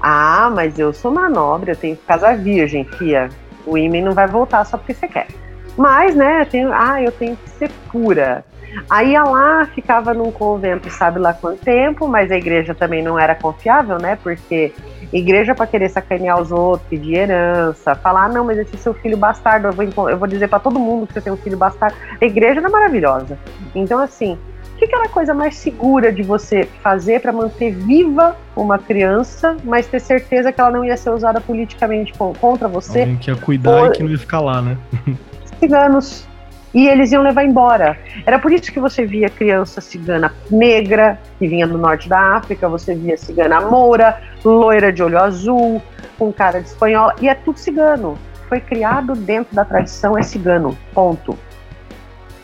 S1: Ah, mas eu sou uma nobre, eu tenho casar virgem, fia. O ímã não vai voltar só porque você quer. Mas, né, tenho, ah, eu tenho que ser pura. Aí ia lá, ficava num convento, sabe lá quanto tempo, mas a igreja também não era confiável, né? Porque igreja para querer sacanear os outros, pedir herança, falar, ah, não, mas esse é seu filho bastardo, eu vou, eu vou dizer para todo mundo que você tem um filho bastardo. A igreja era maravilhosa. Então, assim, que, que era a coisa mais segura de você fazer para manter viva uma criança, mas ter certeza que ela não ia ser usada politicamente contra você?
S4: Alguém que ia cuidar ou... e que não ia ficar lá, né? (laughs)
S1: Ciganos. E eles iam levar embora. Era por isso que você via criança cigana negra, que vinha do norte da África, você via cigana moura, loira de olho azul, com cara de espanhola, e é tudo cigano. Foi criado dentro da tradição, é cigano. Ponto.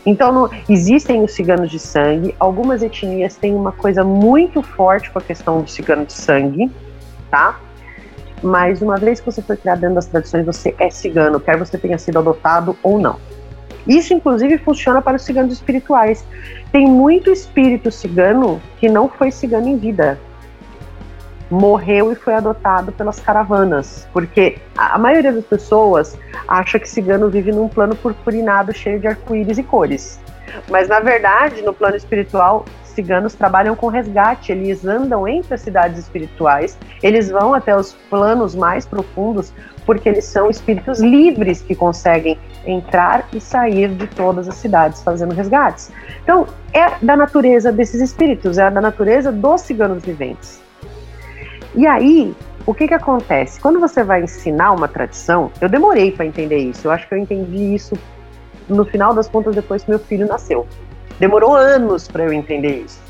S1: Então, no, existem os ciganos de sangue, algumas etnias têm uma coisa muito forte com a questão do cigano de sangue, tá? Mas uma vez que você foi criado dentro das tradições, você é cigano, quer você tenha sido adotado ou não. Isso, inclusive, funciona para os ciganos espirituais. Tem muito espírito cigano que não foi cigano em vida morreu e foi adotado pelas caravanas, porque a maioria das pessoas acha que cigano vive num plano purpurinado cheio de arco-íris e cores. Mas na verdade, no plano espiritual, ciganos trabalham com resgate, eles andam entre as cidades espirituais, eles vão até os planos mais profundos, porque eles são espíritos livres que conseguem entrar e sair de todas as cidades fazendo resgates. Então, é da natureza desses espíritos, é da natureza dos ciganos viventes. E aí, o que que acontece? Quando você vai ensinar uma tradição, eu demorei para entender isso. Eu acho que eu entendi isso no final das contas depois que meu filho nasceu. Demorou anos para eu entender isso.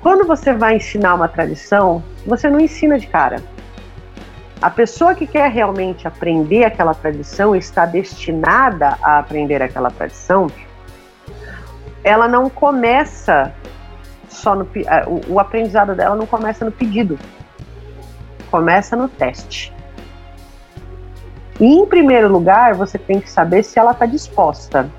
S1: quando você vai ensinar uma tradição, você não ensina de cara. A pessoa que quer realmente aprender aquela tradição, está destinada a aprender aquela tradição, ela não começa só no o, o aprendizado dela não começa no pedido, começa no teste. E em primeiro lugar, você tem que saber se ela está disposta.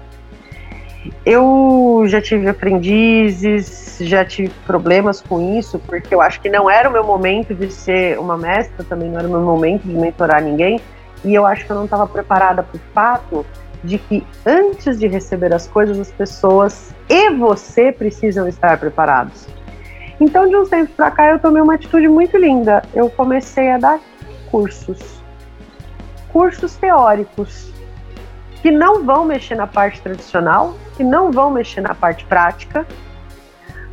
S1: Eu já tive aprendizes, já tive problemas com isso, porque eu acho que não era o meu momento de ser uma mestra, também não era o meu momento de mentorar ninguém, e eu acho que eu não estava preparada para o fato de que antes de receber as coisas, as pessoas e você precisam estar preparados. Então, de uns tempos para cá, eu tomei uma atitude muito linda. Eu comecei a dar cursos, cursos teóricos, que não vão mexer na parte tradicional, que não vão mexer na parte prática,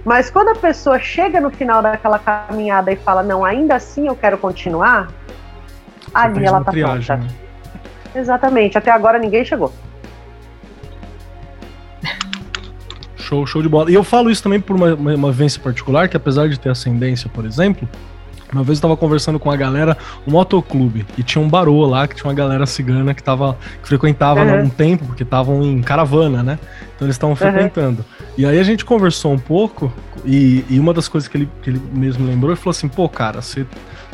S1: mas quando a pessoa chega no final daquela caminhada e fala, não, ainda assim eu quero continuar, Você ali ela tá triagem, pronta. Né? Exatamente, até agora ninguém chegou.
S4: Show, show de bola. E eu falo isso também por uma, uma, uma vivência particular, que apesar de ter ascendência, por exemplo, uma vez eu tava conversando com a galera, um motoclube, e tinha um barô lá, que tinha uma galera cigana que, tava, que frequentava uhum. um tempo, porque estavam em caravana, né? Então eles estavam frequentando. Uhum. E aí a gente conversou um pouco, e, e, uma das coisas que ele, que ele mesmo lembrou, ele falou assim, pô, cara, você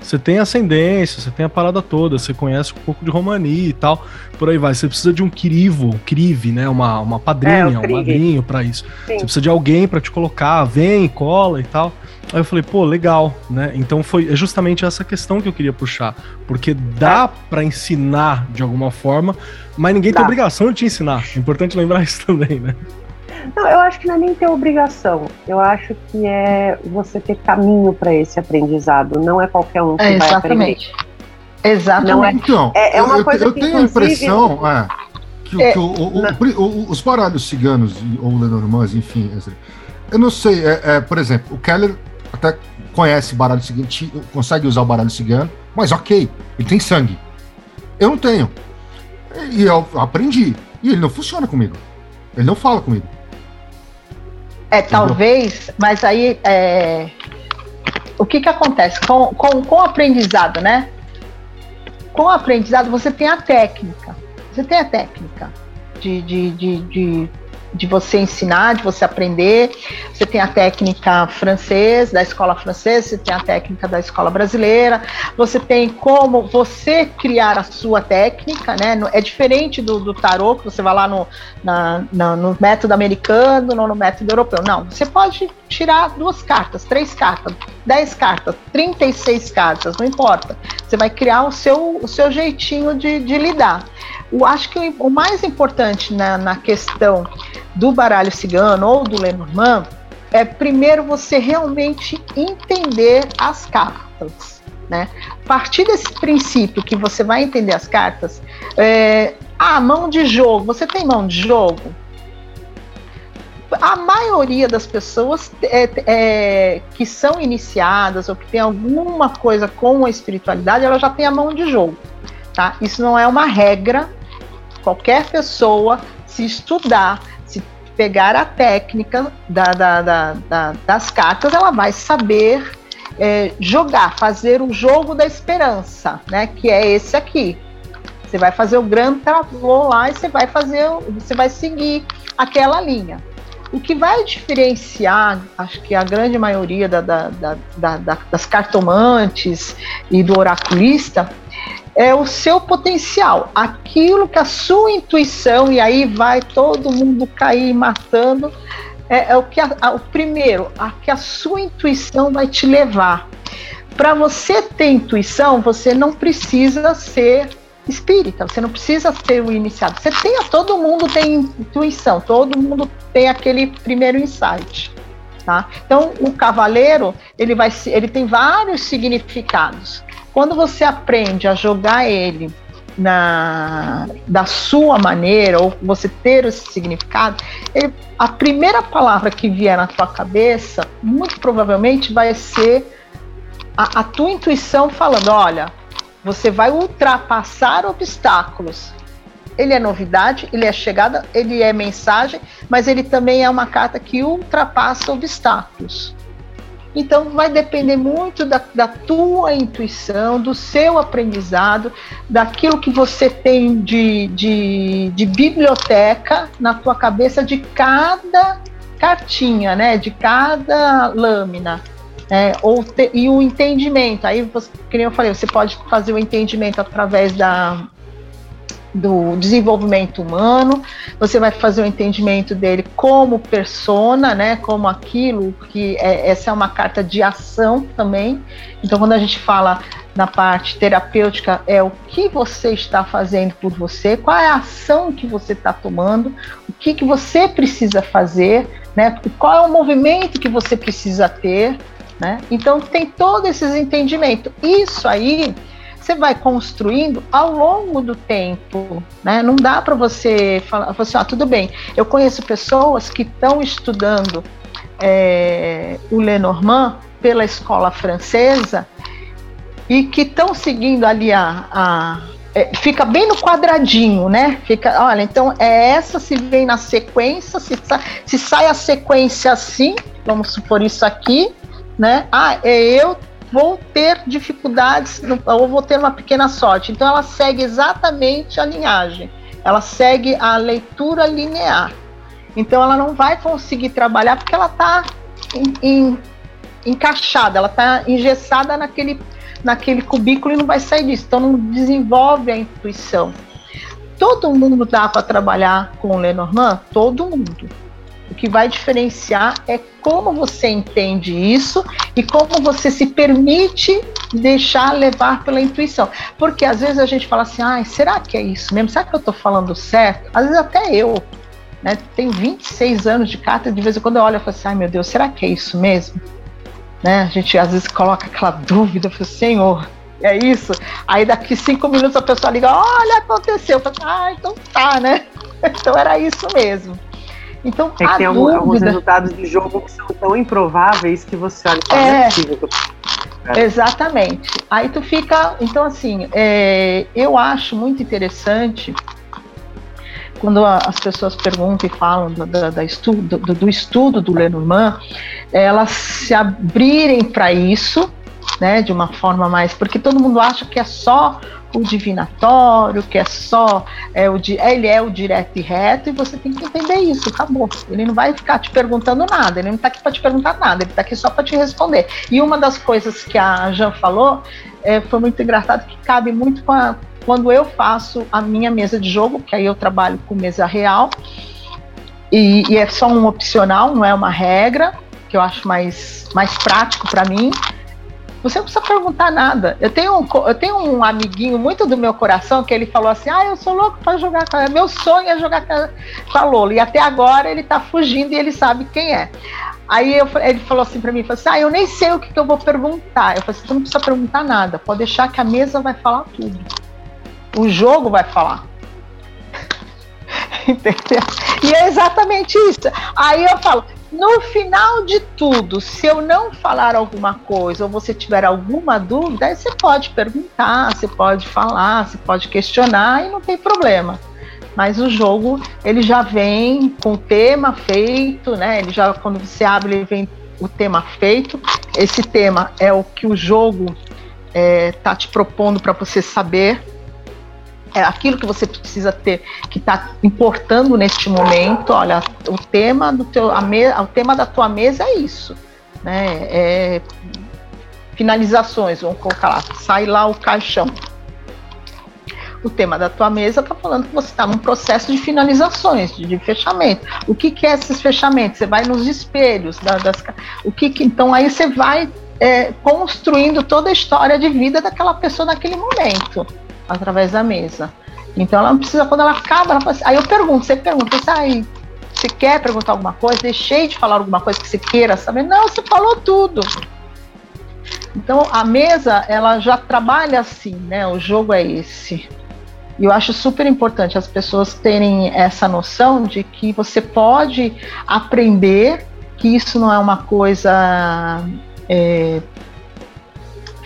S4: você tem ascendência, você tem a parada toda, você conhece um pouco de Romani e tal, por aí vai. Você precisa de um crivo, um crive, né? Uma, uma padrinha, é, um madrinho para isso. Sim. Você precisa de alguém para te colocar, vem, cola e tal. Aí eu falei, pô, legal, né? Então foi é justamente essa questão que eu queria puxar, porque dá é. para ensinar de alguma forma, mas ninguém dá. tem obrigação de te ensinar. É importante lembrar isso também, né?
S1: Não, eu acho que não é nem ter obrigação. Eu acho que é você ter caminho para esse aprendizado. Não é qualquer um que é, vai
S5: exatamente. aprender. Exatamente. Não
S2: é, então, é, é uma eu, coisa eu, eu que, tenho a impressão é, que, é, que o, o, o, os baralhos ciganos ou lenormands, enfim, eu não sei, é, é, por exemplo, o Keller até conhece baralho cigano, consegue usar o baralho cigano, mas ok, ele tem sangue. Eu não tenho. E eu aprendi. E ele não funciona comigo. Ele não fala comigo.
S5: É, talvez, mas aí é, o que que acontece? Com, com, com o aprendizado, né? Com o aprendizado você tem a técnica, você tem a técnica de, de, de, de de você ensinar, de você aprender. Você tem a técnica francesa, da escola francesa, você tem a técnica da escola brasileira, você tem como você criar a sua técnica, né? É diferente do, do tarô, que você vai lá no, na, na, no método americano ou no método europeu. Não, você pode tirar duas cartas, três cartas, dez cartas, 36 cartas, não importa. Você vai criar o seu, o seu jeitinho de, de lidar. Eu acho que o, o mais importante na, na questão do baralho cigano ou do Lenormand é primeiro você realmente entender as cartas. Né? A partir desse princípio que você vai entender as cartas, é, a ah, mão de jogo, você tem mão de jogo? A maioria das pessoas é, é, que são iniciadas ou que tem alguma coisa com a espiritualidade, ela já tem a mão de jogo. Tá? Isso não é uma regra. Qualquer pessoa, se estudar, se pegar a técnica da, da, da, das cartas, ela vai saber é, jogar, fazer o jogo da esperança, né? Que é esse aqui. Você vai fazer o grande travô lá e você vai fazer, você vai seguir aquela linha. O que vai diferenciar, acho que a grande maioria da, da, da, das cartomantes e do oraculista é o seu potencial, aquilo que a sua intuição, e aí vai todo mundo cair matando, é, é o que a, a, o primeiro, a que a sua intuição vai te levar. Para você ter intuição, você não precisa ser espírita, você não precisa ser o iniciado. Você tem, todo mundo tem intuição, todo mundo tem aquele primeiro insight. Tá? Então, o cavaleiro ele vai, ele tem vários significados. Quando você aprende a jogar ele na, da sua maneira, ou você ter esse significado, ele, a primeira palavra que vier na tua cabeça, muito provavelmente vai ser a, a tua intuição falando: olha, você vai ultrapassar obstáculos. Ele é novidade, ele é chegada, ele é mensagem, mas ele também é uma carta que ultrapassa obstáculos. Então vai depender muito da, da tua intuição, do seu aprendizado, daquilo que você tem de, de, de biblioteca na tua cabeça de cada cartinha, né? De cada lâmina. É, ou te, e o entendimento, aí você, como eu falei, você pode fazer o entendimento através da, do desenvolvimento humano, você vai fazer o entendimento dele como persona, né, como aquilo que é, essa é uma carta de ação também. Então, quando a gente fala na parte terapêutica, é o que você está fazendo por você, qual é a ação que você está tomando, o que, que você precisa fazer, né, qual é o movimento que você precisa ter, né? Então, tem todos esses entendimentos. Isso aí você vai construindo ao longo do tempo, né? Não dá para você falar, assim, ah, tudo bem. Eu conheço pessoas que estão estudando é, o Lenormand pela escola francesa e que estão seguindo ali a, a é, fica bem no quadradinho, né? Fica, olha, então é essa se vem na sequência, se, se sai a sequência assim, vamos supor isso aqui, né? Ah, é eu vou ter dificuldades ou vou ter uma pequena sorte. Então ela segue exatamente a linhagem, ela segue a leitura linear. Então ela não vai conseguir trabalhar porque ela está encaixada, ela está engessada naquele, naquele cubículo e não vai sair disso. Então não desenvolve a intuição. Todo mundo dá para trabalhar com o Lenormand? Todo mundo. O que vai diferenciar é como você entende isso e como você se permite deixar levar pela intuição. Porque às vezes a gente fala assim, ah, será que é isso mesmo? Será que eu estou falando certo? Às vezes até eu, né? Tem 26 anos de carta, de vez em quando eu olho e falo assim, ai meu Deus, será que é isso mesmo? Né? A gente às vezes coloca aquela dúvida, falo, Senhor, é isso? Aí daqui cinco minutos a pessoa liga, olha, aconteceu. Eu falo, ah, então tá, né? (laughs) Então era isso mesmo. Então,
S1: é que tem dúvida... alguns resultados de jogo que são tão improváveis que você olha e é,
S5: é, Exatamente. Aí tu fica. Então, assim, é, eu acho muito interessante quando as pessoas perguntam e falam do, do, do, estudo, do, do estudo do Lenormand, elas se abrirem para isso, né, de uma forma mais. Porque todo mundo acha que é só o divinatório, que é só é o ele é o direto e reto, e você tem que entender isso, acabou. Ele não vai ficar te perguntando nada, ele não está aqui para te perguntar nada, ele está aqui só para te responder. E uma das coisas que a Jean falou é, foi muito engraçado, que cabe muito a, quando eu faço a minha mesa de jogo, que aí eu trabalho com mesa real, e, e é só um opcional, não é uma regra, que eu acho mais, mais prático para mim. Você não precisa perguntar nada. Eu tenho, um, eu tenho um amiguinho muito do meu coração que ele falou assim: Ah, eu sou louco para jogar com ela. Meu sonho é jogar com a Lola. E até agora ele está fugindo e ele sabe quem é. Aí eu, ele falou assim para mim: falou assim, Ah, eu nem sei o que, que, eu vou perguntar. Eu falei assim: Você não precisa perguntar nada. Pode deixar que a mesa vai falar tudo. O jogo vai falar. (laughs) Entendeu? E é exatamente isso. Aí eu falo: no final de tudo, se eu não falar alguma coisa ou você tiver alguma dúvida, você pode perguntar, você pode falar, você pode questionar e não tem problema. Mas o jogo ele já vem com o tema feito, né? Ele já quando você abre ele vem o tema feito. Esse tema é o que o jogo está é, tá te propondo para você saber é aquilo que você precisa ter, que está importando neste momento. Olha, o tema do teu, a me, o tema da tua mesa é isso, né? É finalizações, vamos colocar lá, sai lá o caixão. O tema da tua mesa está falando que você está num processo de finalizações, de, de, fechamento. O que, que é esses fechamentos? Você vai nos espelhos, da, das, o que, que então aí você vai é, construindo toda a história de vida daquela pessoa naquele momento através da mesa. Então ela não precisa, quando ela acaba, ela fala assim, aí eu pergunto, você pergunta, aí, você quer perguntar alguma coisa? Deixei de falar alguma coisa que você queira saber? Não, você falou tudo. Então a mesa, ela já trabalha assim, né? O jogo é esse. E eu acho super importante as pessoas terem essa noção de que você pode aprender, que isso não é uma coisa é,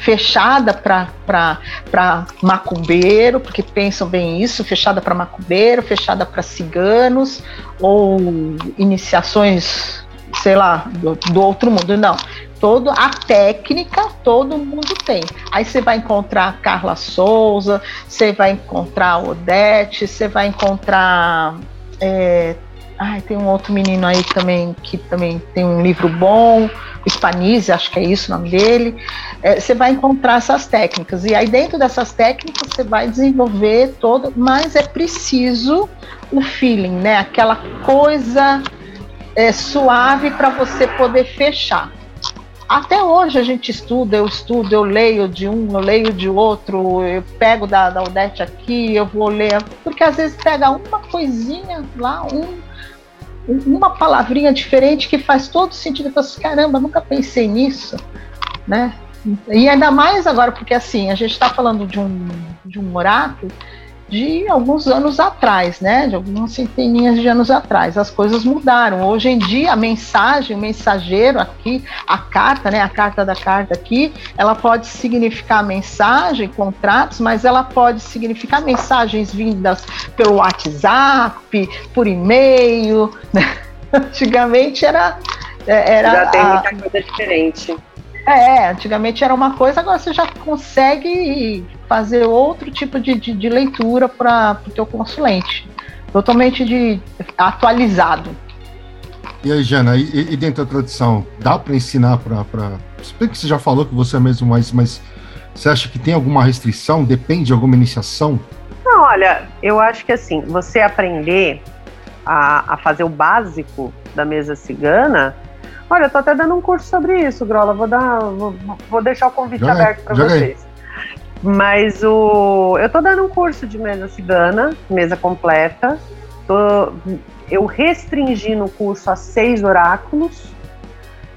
S5: fechada para macumbeiro, porque pensam bem isso, fechada para macumbeiro, fechada para ciganos, ou iniciações sei lá, do, do outro mundo. Não. Todo, a técnica todo mundo tem. Aí você vai encontrar Carla Souza, você vai encontrar Odete, você vai encontrar. É, ai, tem um outro menino aí também que também tem um livro bom, o Spanise, acho que é isso o nome dele. É, você vai encontrar essas técnicas. E aí, dentro dessas técnicas, você vai desenvolver todo, mas é preciso o feeling, né? Aquela coisa é, suave para você poder fechar. Até hoje a gente estuda, eu estudo, eu leio de um, eu leio de outro, eu pego da, da Odete aqui, eu vou ler, porque às vezes pega uma coisinha lá, um, uma palavrinha diferente que faz todo sentido. Eu falo assim, caramba, nunca pensei nisso, né? E ainda mais agora, porque assim, a gente está falando de um, de um oráculo de alguns anos atrás, né? De algumas centeninhas de anos atrás. As coisas mudaram. Hoje em dia, a mensagem, o mensageiro aqui, a carta, né? A carta da carta aqui, ela pode significar mensagem, contratos, mas ela pode significar mensagens vindas pelo WhatsApp, por e-mail. Né? (laughs) Antigamente era. É, era
S1: Já tem muita coisa diferente.
S5: É, antigamente era uma coisa, agora você já consegue fazer outro tipo de, de, de leitura para o teu consulente. Totalmente de, atualizado.
S2: E aí, Jana, e, e dentro da tradição, dá para ensinar para. Pra... Se bem que você já falou que você é mesmo mais, mas você acha que tem alguma restrição? Depende de alguma iniciação?
S1: Não, olha, eu acho que assim, você aprender a, a fazer o básico da mesa cigana, Olha, eu tô até dando um curso sobre isso, Grola. Vou dar, vou, vou deixar o convite já aberto para vocês. Mas o, eu tô dando um curso de mesa cigana, mesa completa. Tô, eu restringi no curso a seis oráculos,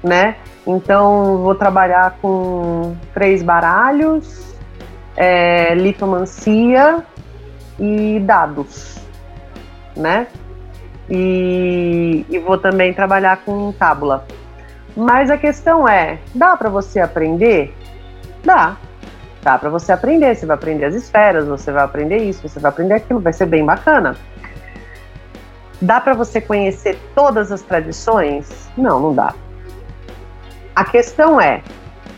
S1: né? Então vou trabalhar com três baralhos, é, litomancia e dados, né? E, e vou também trabalhar com tábula. Mas a questão é, dá para você aprender? Dá. Dá para você aprender, você vai aprender as esferas, você vai aprender isso, você vai aprender aquilo, vai ser bem bacana. Dá para você conhecer todas as tradições? Não, não dá. A questão é,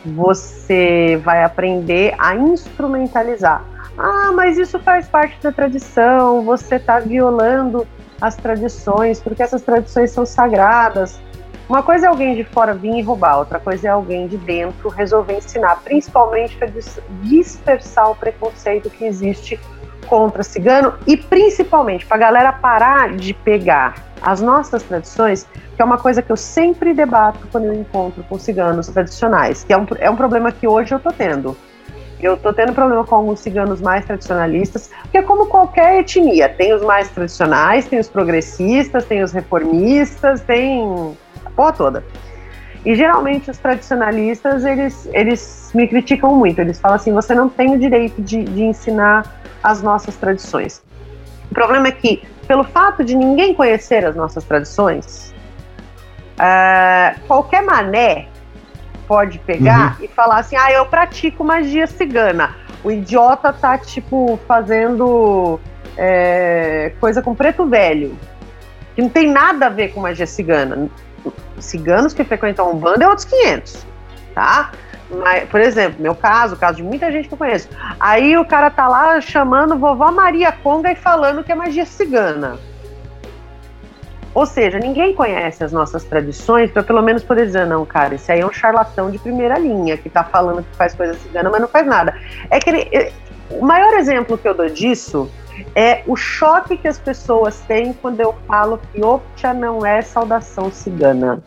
S1: você vai aprender a instrumentalizar. Ah, mas isso faz parte da tradição, você está violando as tradições, porque essas tradições são sagradas. Uma coisa é alguém de fora vir e roubar, outra coisa é alguém de dentro resolver ensinar, principalmente para dispersar o preconceito que existe contra cigano e principalmente para a galera parar de pegar as nossas tradições, que é uma coisa que eu sempre debato quando eu encontro com ciganos tradicionais, que é um, é um problema que hoje eu tô tendo. Eu tô tendo problema com alguns ciganos mais tradicionalistas, porque é como qualquer etnia, tem os mais tradicionais, tem os progressistas, tem os reformistas, tem porra toda. E geralmente os tradicionalistas, eles, eles me criticam muito. Eles falam assim: você não tem o direito de, de ensinar as nossas tradições. O problema é que, pelo fato de ninguém conhecer as nossas tradições, uh, qualquer mané pode pegar uhum. e falar assim: ah, eu pratico magia cigana. O idiota tá, tipo, fazendo é, coisa com preto velho, que não tem nada a ver com magia cigana ciganos que frequentam um bando é outros 500, tá? Mas, por exemplo, meu caso, o caso de muita gente que eu conheço. Aí o cara tá lá chamando vovó Maria Conga e falando que é magia cigana. Ou seja, ninguém conhece as nossas tradições para pelo menos poder dizer, não, cara, esse aí é um charlatão de primeira linha que tá falando que faz coisa cigana, mas não faz nada. É que ele, o maior exemplo que eu dou disso é o choque que as pessoas têm quando eu falo que Optia não é saudação cigana.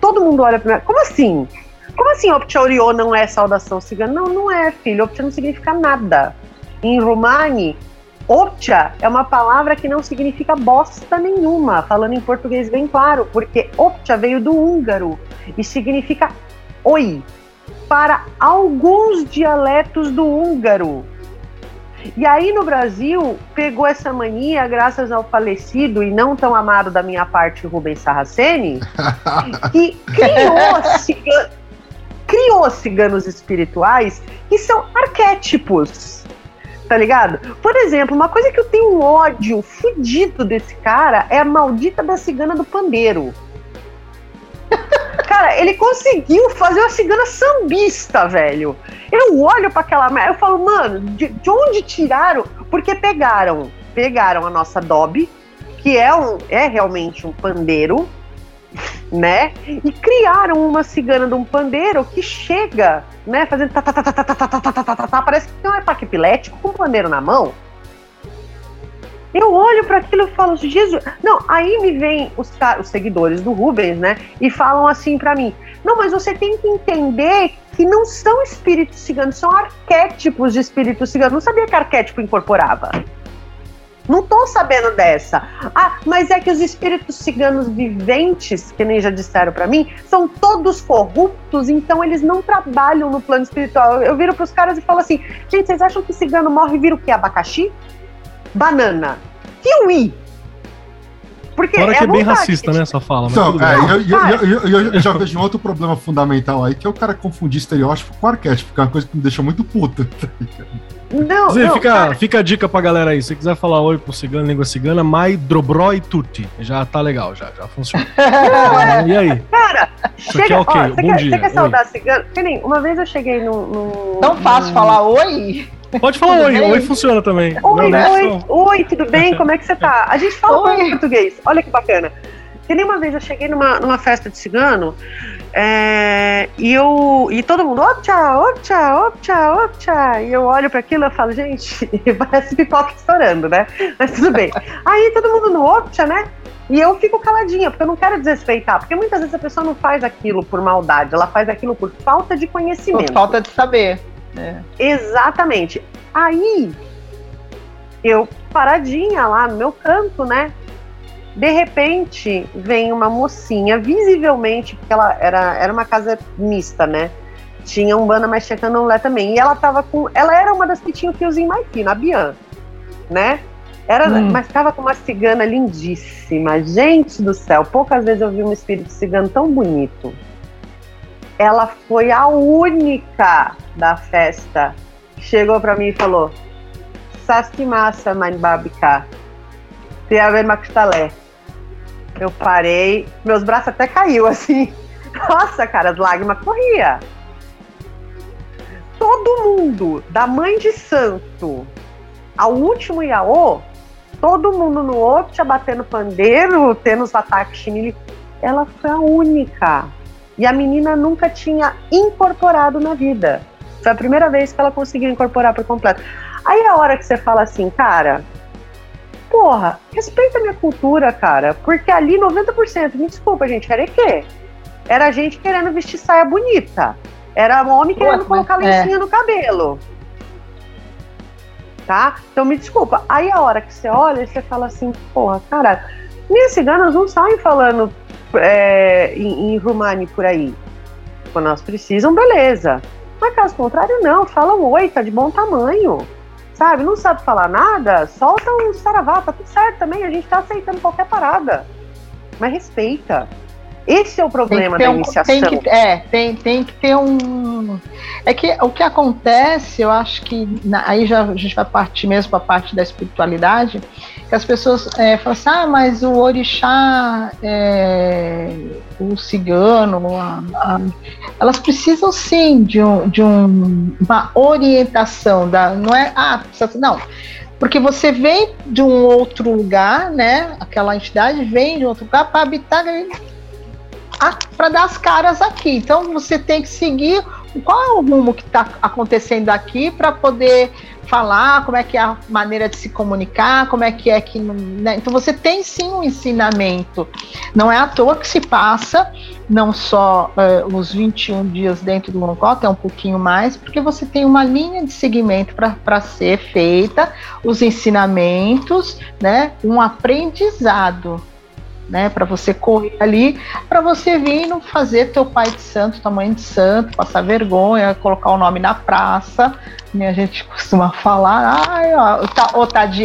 S1: Todo mundo olha para mim, como assim? Como assim Optia Oriô não é saudação cigana? Não, não é, filho. Optia não significa nada. Em Romani, Optia é uma palavra que não significa bosta nenhuma, falando em português bem claro, porque Optia veio do húngaro e significa oi. Para alguns dialetos do húngaro, e aí no Brasil pegou essa mania, graças ao falecido e não tão amado da minha parte Rubens Saraceni, (laughs) que criou, ciga, criou ciganos espirituais que são arquétipos. Tá ligado? Por exemplo, uma coisa que eu tenho um ódio fudido desse cara é a maldita da cigana do pandeiro. Cara, ele conseguiu fazer uma cigana sambista, velho. Eu olho para aquela eu falo, mano, de, de, onde tiraram? Porque pegaram, pegaram a nossa Dobby, que é, um, é realmente um pandeiro, né? E criaram uma cigana de um pandeiro que chega, né, fazendo tá, tá, tá, tá, tá, tá, tá, tá, tá, tá, parece que tem um ataque epilético com um pandeiro na mão. Eu olho para aquilo e falo, Jesus. Não, aí me vem os, os seguidores do Rubens, né? E falam assim para mim: não, mas você tem que entender que não são espíritos ciganos, são arquétipos de espíritos ciganos. Não sabia que arquétipo incorporava. Não tô sabendo dessa. Ah, mas é que os espíritos ciganos viventes, que nem já disseram para mim, são todos corruptos, então eles não trabalham no plano espiritual. Eu viro pros caras e falo assim: gente, vocês acham que cigano morre e vira o quê? Abacaxi? Banana, kiwi.
S4: Porque Fora é que é bem racista, né, essa fala.
S2: Então, é, eu, eu, eu, eu, já vejo um outro problema fundamental aí, que é o cara confundir estereótipo com arquétipo, que é uma coisa que me deixa muito puta.
S4: Não, Zé, não fica, fica a dica pra galera aí. Se quiser falar oi pro cigano, língua cigana, mai drobroi tutti. Já tá legal, já, já funciona. (laughs)
S1: e aí? Cara, chega, é okay. ó, Bom quer, dia. Você quer saudar cigano? Uma vez eu cheguei no. no
S5: Não fácil falar oi.
S4: Pode falar oi, oi funciona também.
S1: Oi, oi, oi, tudo bem? (laughs) Como é que você tá? A gente fala oi. português, olha que bacana. Que nem uma vez eu cheguei numa, numa festa de cigano é, e eu e todo mundo, opcha, opcha, opcha, opcha. E eu olho para aquilo e falo, gente, (laughs) parece pipoca estourando, né? Mas tudo bem. Aí todo mundo no opcha, né? E eu fico caladinha, porque eu não quero desrespeitar, porque muitas vezes a pessoa não faz aquilo por maldade, ela faz aquilo por falta de conhecimento. Por
S5: falta de saber.
S1: É. Exatamente. Aí, eu paradinha lá no meu canto, né? De repente, vem uma mocinha, visivelmente, porque ela era, era uma casa mista, né? Tinha um banda, mas tinha candomblé também. E ela tava com. Ela era uma das que tinha o fiozinho mais fino, a Bian, né? Era, hum. Mas tava com uma cigana lindíssima. Gente do céu, poucas vezes eu vi um espírito cigano tão bonito ela foi a única da festa que chegou para mim e falou: Saski massa, mãe babika. Tem a ver macustalé. Eu parei, meus braços até caiu assim. Nossa, cara, as lágrimas corria. Todo mundo, da mãe de santo ao último Iaô, todo mundo no outro, batendo pandeiro, tendo os ataques chinili. Ela foi a única e a menina nunca tinha incorporado na vida. Foi a primeira vez que ela conseguiu incorporar por completo. Aí é a hora que você fala assim, cara, porra, respeita a minha cultura, cara, porque ali 90%, me desculpa, gente, era quê? Era gente querendo vestir saia bonita. Era um homem querendo colocar é. lencinha é. no cabelo. Tá? Então me desculpa. Aí a hora que você olha, você fala assim, porra, cara, minhas ciganas não saem falando é, em, em Rumani por aí. Quando elas precisam, beleza. Mas caso contrário, não. Falam oi, tá de bom tamanho. Sabe? Não sabe falar nada? Solta um saravá, tá tudo certo também. A gente tá aceitando qualquer parada. Mas respeita. Esse é o problema da um, iniciação.
S5: Tem que, é, tem, tem que ter um. É que o que acontece, eu acho que na, aí já a gente vai partir mesmo para a parte da espiritualidade, que as pessoas é, falam assim, ah, mas o orixá, é, o cigano, a, a, elas precisam sim de, um, de um, uma orientação, da, não é, ah, precisa, não, porque você vem de um outro lugar, né? Aquela entidade vem de outro lugar para habitar para dar as caras aqui. Então você tem que seguir qual é o rumo que está acontecendo aqui para poder falar, como é que é a maneira de se comunicar, como é que é que. Né? Então você tem sim um ensinamento. Não é à toa que se passa não só uh, os 21 dias dentro do monocota, é um pouquinho mais, porque você tem uma linha de segmento para ser feita, os ensinamentos, né? um aprendizado né? Para você correr ali, para você vir não fazer teu pai de santo, tua mãe de santo, passar vergonha, colocar o nome na praça, né? A gente (laughs) costuma falar, ai, ó, tá, de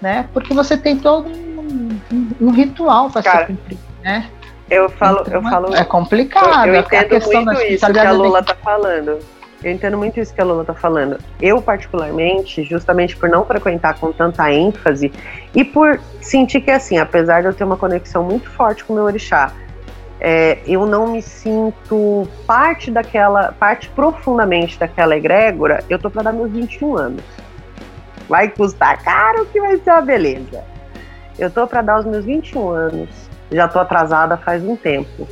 S5: né? Porque você tem todo um, um, ritual para ser cumprido, né?
S1: Eu falo, então, eu falo.
S5: É complicado.
S1: Eu, eu entendo muito isso que a Lula tá falando. Eu entendo muito isso que a Lula está falando. Eu, particularmente, justamente por não frequentar com tanta ênfase e por sentir que, assim, apesar de eu ter uma conexão muito forte com o meu orixá, é, eu não me sinto parte daquela, parte profundamente daquela egrégora, eu tô para dar meus 21 anos. Vai custar caro que vai ser uma beleza. Eu tô para dar os meus 21 anos, já tô atrasada faz um tempo.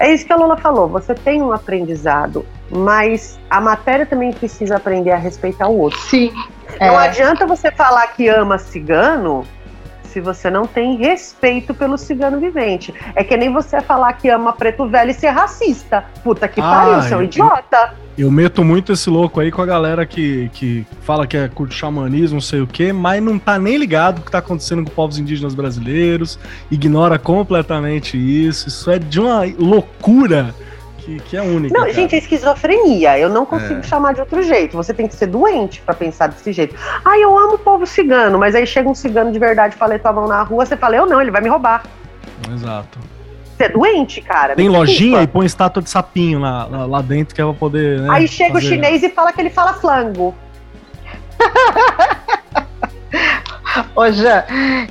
S1: É isso que a Lola falou, você tem um aprendizado, mas a matéria também precisa aprender a respeitar o outro.
S5: Sim.
S1: Não é... adianta você falar que ama cigano se você não tem respeito pelo cigano vivente. É que nem você falar que ama preto velho e ser racista. Puta que ah, pariu, seu idiota.
S4: Eu meto muito esse louco aí com a galera que, que fala que é curto xamanismo, não sei o quê, mas não tá nem ligado o que tá acontecendo com povos indígenas brasileiros, ignora completamente isso. Isso é de uma loucura que, que é única.
S1: Não, cara. gente, é esquizofrenia. Eu não consigo é. chamar de outro jeito. Você tem que ser doente para pensar desse jeito. Ah, eu amo o povo cigano, mas aí chega um cigano de verdade e fala tua mão na rua, você fala, eu não, ele vai me roubar.
S4: Exato.
S1: Você é doente, cara.
S4: Tem lojinha e põe estátua de sapinho lá, lá, lá dentro que é pra poder. Né,
S1: aí chega fazer... o chinês e fala que ele fala flango. (laughs)
S5: Ô, Jean,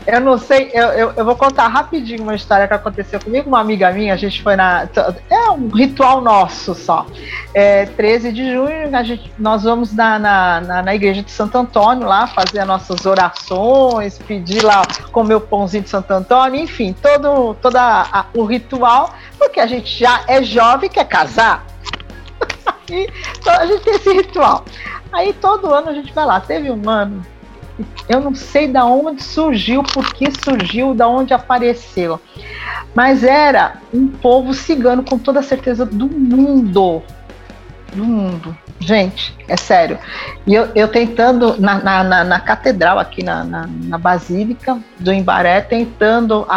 S5: eu não sei, eu, eu, eu, vou contar rapidinho uma história que aconteceu comigo, uma amiga minha, a gente foi na. É um ritual nosso só. É, 13 de junho, a gente, nós vamos na, na, na, na igreja de Santo Antônio lá fazer as nossas orações, pedir lá comer o pãozinho de Santo Antônio, enfim, todo, todo a, o ritual, porque a gente já é jovem, quer casar. (laughs) e, então a gente tem esse ritual. Aí todo ano a gente vai lá. Teve um ano eu não sei da onde surgiu, por que surgiu, da onde apareceu. Mas era um povo cigano com toda a certeza do mundo. Do mundo. Gente, é sério. E eu, eu tentando, na, na, na, na catedral aqui na, na, na, Basílica do Embaré, tentando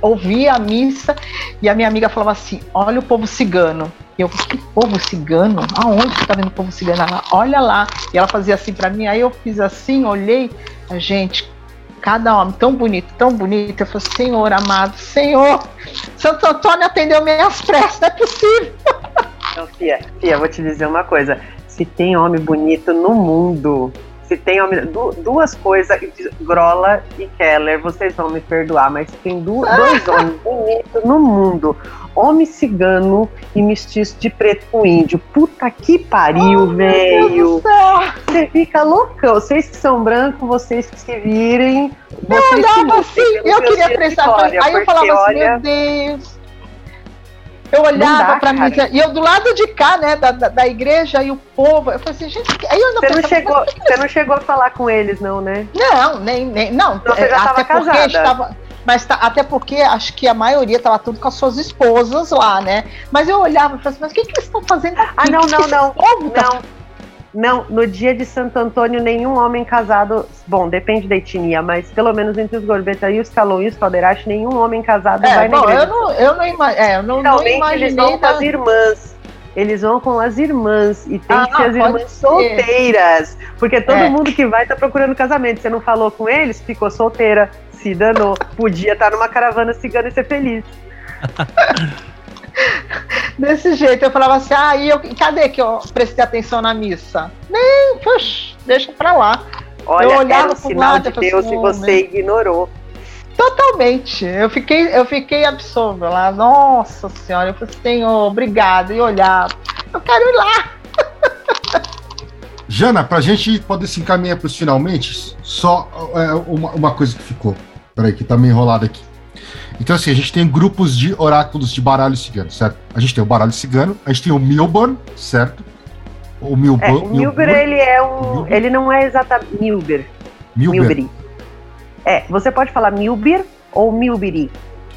S5: ouvir a missa, e a minha amiga falava assim: olha o povo cigano. E eu, que povo cigano? Aonde você tá vendo o povo cigano? Ela, olha lá. E ela fazia assim para mim, aí eu fiz assim, olhei, gente, cada homem tão bonito, tão bonito. Eu falei, Senhor amado, Senhor, Santo Antônio atendeu minhas preces, não é possível.
S1: Não, Fia, Fia, vou te dizer uma coisa. Se tem homem bonito no mundo, se tem homem, duas coisas, Grola e Keller, vocês vão me perdoar, mas tem dois homens bonitos no mundo homem cigano e mestiço de preto com índio. Puta que pariu, oh, velho. Você fica loucão. Vocês que são brancos, vocês que se virem.
S5: Eu olhava assim, eu queria prestar. Aí eu falava assim, olha, meu Deus. Eu olhava para mim e eu do lado de cá, né, da, da, da, igreja e o povo, eu falei assim, gente, aí eu
S1: não você não chegou, você não chegou a falar com eles, não, né?
S5: Não, nem, nem não.
S1: Então, você já até porque casada. estava
S5: mas tá, até porque acho que a maioria estava tudo com as suas esposas lá, né? Mas eu olhava e falava assim, mas o que, que eles estão fazendo aqui?
S1: Ah, não, que não, que não. Povo tá não. No dia de Santo Antônio, nenhum homem casado. Bom, depende da etnia, mas pelo menos entre os Gorbeta e os Calon e os Calderache, nenhum homem casado
S5: é,
S1: vai
S5: bom, na igreja. Eu não, eu não, ima é, eu não, não imaginei.
S1: Eles vão com as irmãs. Eles vão com as irmãs. E tem ah, que ser as irmãs ser. solteiras. Porque todo é. mundo que vai tá procurando casamento. Você não falou com eles, ficou solteira se danou. Podia estar numa caravana cigana e ser feliz. (laughs)
S5: Desse jeito, eu falava assim, ah, e eu, cadê que eu prestei atenção na missa? Nem, puxa, deixa pra lá.
S1: Olha, eu olhava era um sinal lado, de Deus assim, e você ignorou.
S5: Totalmente. Eu fiquei, eu fiquei absorta lá. Nossa senhora, eu falei, Senhor, obrigado. E olhar, eu quero ir lá.
S2: Jana, pra gente poder se encaminhar para os finalmente, só é, uma, uma coisa que ficou. Peraí, que tá meio enrolado aqui. Então, assim, a gente tem grupos de oráculos de baralho cigano, certo? A gente tem o baralho cigano, a gente tem o Milburn, certo?
S1: O Milburn. É, o Milburn, ele é um. Ele não é exatamente. Milber.
S2: Milber.
S1: É, você pode falar Milber ou Milbiri.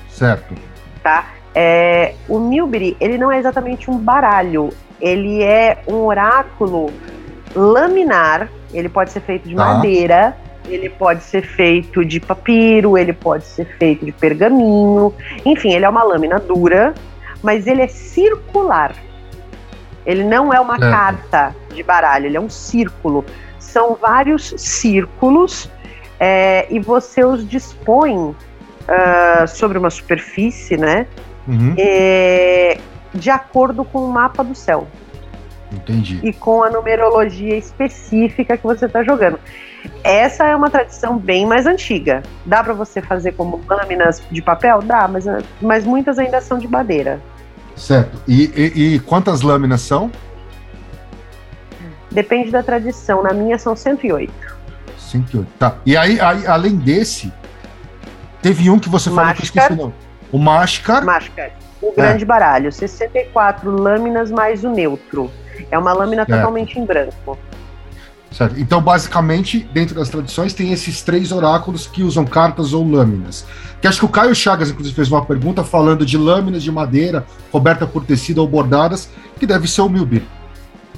S2: Certo.
S1: Tá? É, o Milbiri, ele não é exatamente um baralho. Ele é um oráculo laminar. Ele pode ser feito de tá. madeira ele pode ser feito de papiro, ele pode ser feito de pergaminho, enfim, ele é uma lâmina dura, mas ele é circular. Ele não é uma é. carta de baralho, ele é um círculo. São vários círculos é, e você os dispõe uh, sobre uma superfície, né? Uhum. É, de acordo com o mapa do céu.
S2: Entendi.
S1: E com a numerologia específica que você está jogando. Essa é uma tradição bem mais antiga. Dá para você fazer como lâminas de papel? Dá, mas, mas muitas ainda são de madeira.
S2: Certo. E, e, e quantas lâminas são?
S1: Depende da tradição. Na minha são 108.
S2: 108. Tá. E aí, aí além desse, teve um que você falou que eu esqueci, não. O Máscar.
S1: Máscar. O grande é. baralho. 64 lâminas mais o neutro. É uma lâmina certo. totalmente em branco.
S2: Certo. Então, basicamente, dentro das tradições, tem esses três oráculos que usam cartas ou lâminas. Que acho que o Caio Chagas, inclusive, fez uma pergunta falando de lâminas de madeira coberta por tecido ou bordadas, que deve ser o Milbir.